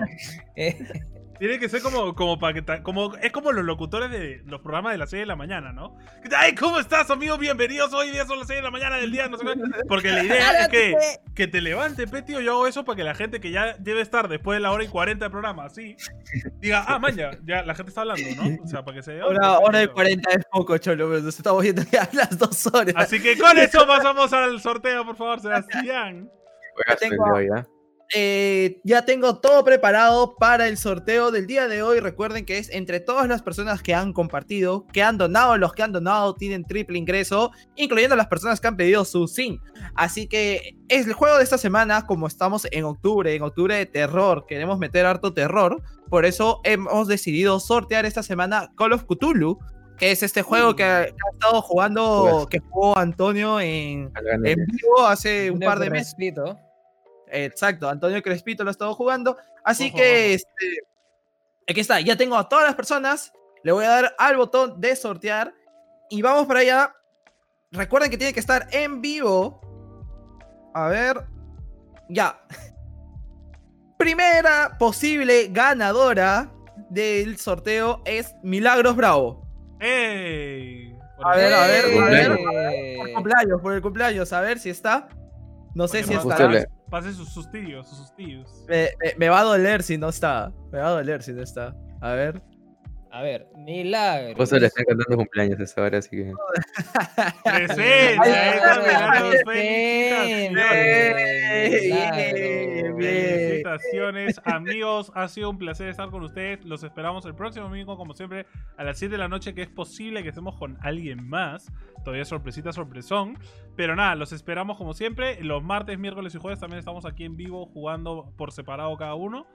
(laughs) Tiene que ser como, como para que como es como los locutores de los programas de las 6 de la mañana, ¿no? ¡Ay, ¿cómo estás, amigo? Bienvenidos. Hoy día son las 6 de la mañana del día, no sé qué. Porque la idea es que, que te levante, pe, tío. Yo hago eso para que la gente que ya debe estar después de la hora y 40 del programa, así, diga, ah, maña, ya la gente está hablando, ¿no? O sea, para que se Hora, hora y 40 es poco, cholo, pero nos estamos viendo ya las dos horas. Así que con eso pasamos al sorteo, por favor, Sebastián. Tengo-. Eh, ya tengo todo preparado para el sorteo del día de hoy. Recuerden que es entre todas las personas que han compartido, que han donado. Los que han donado tienen triple ingreso, incluyendo las personas que han pedido su SIM. Así que es el juego de esta semana, como estamos en octubre, en octubre de terror, queremos meter harto terror. Por eso hemos decidido sortear esta semana Call of Cthulhu, que es este juego que ha, que ha estado jugando, que jugó Antonio en, en vivo hace un par de meses. Exacto, Antonio Crespito lo ha estado jugando. Así Ojo, que, ojo. este, aquí está, ya tengo a todas las personas. Le voy a dar al botón de sortear. Y vamos para allá. Recuerden que tiene que estar en vivo. A ver. Ya. (laughs) Primera posible ganadora del sorteo es Milagros Bravo. ¡Ey! A ver, a ver, a ver. Por cumpleaños, por el cumpleaños, a ver si está. No sé si le- Pase sus, sus tíos, sus tíos. Me, me- me va a doler si no está. Me va a doler si no está. A ver. A ver, milagro. Justo le están cantando cumpleaños a esa hora, así que. Milagros. Felicitaciones, amigos. Ha sido un placer estar con ustedes. Los esperamos el próximo domingo, como siempre, a las 7 de la noche, que es posible que estemos con alguien más. Todavía sorpresita, sorpresón. Pero nada, los esperamos como siempre. Los martes, miércoles y jueves también estamos aquí en vivo jugando por separado cada uno.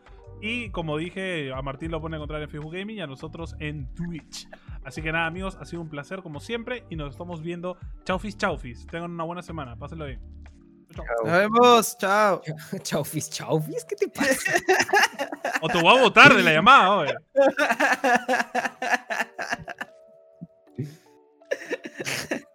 Y como dije, a Martín lo pueden encontrar en Facebook Gaming y a nosotros en Twitch. Así que nada, amigos, ha sido un placer como siempre y nos estamos viendo. Chaufis, chaufis. Tengan una buena semana. Pásenlo bien. Chau. Nos vemos. Chao. (laughs) Chaufis, chaufis. ¿Qué te pasa? o te voy a botar de la llamada, oye. (laughs)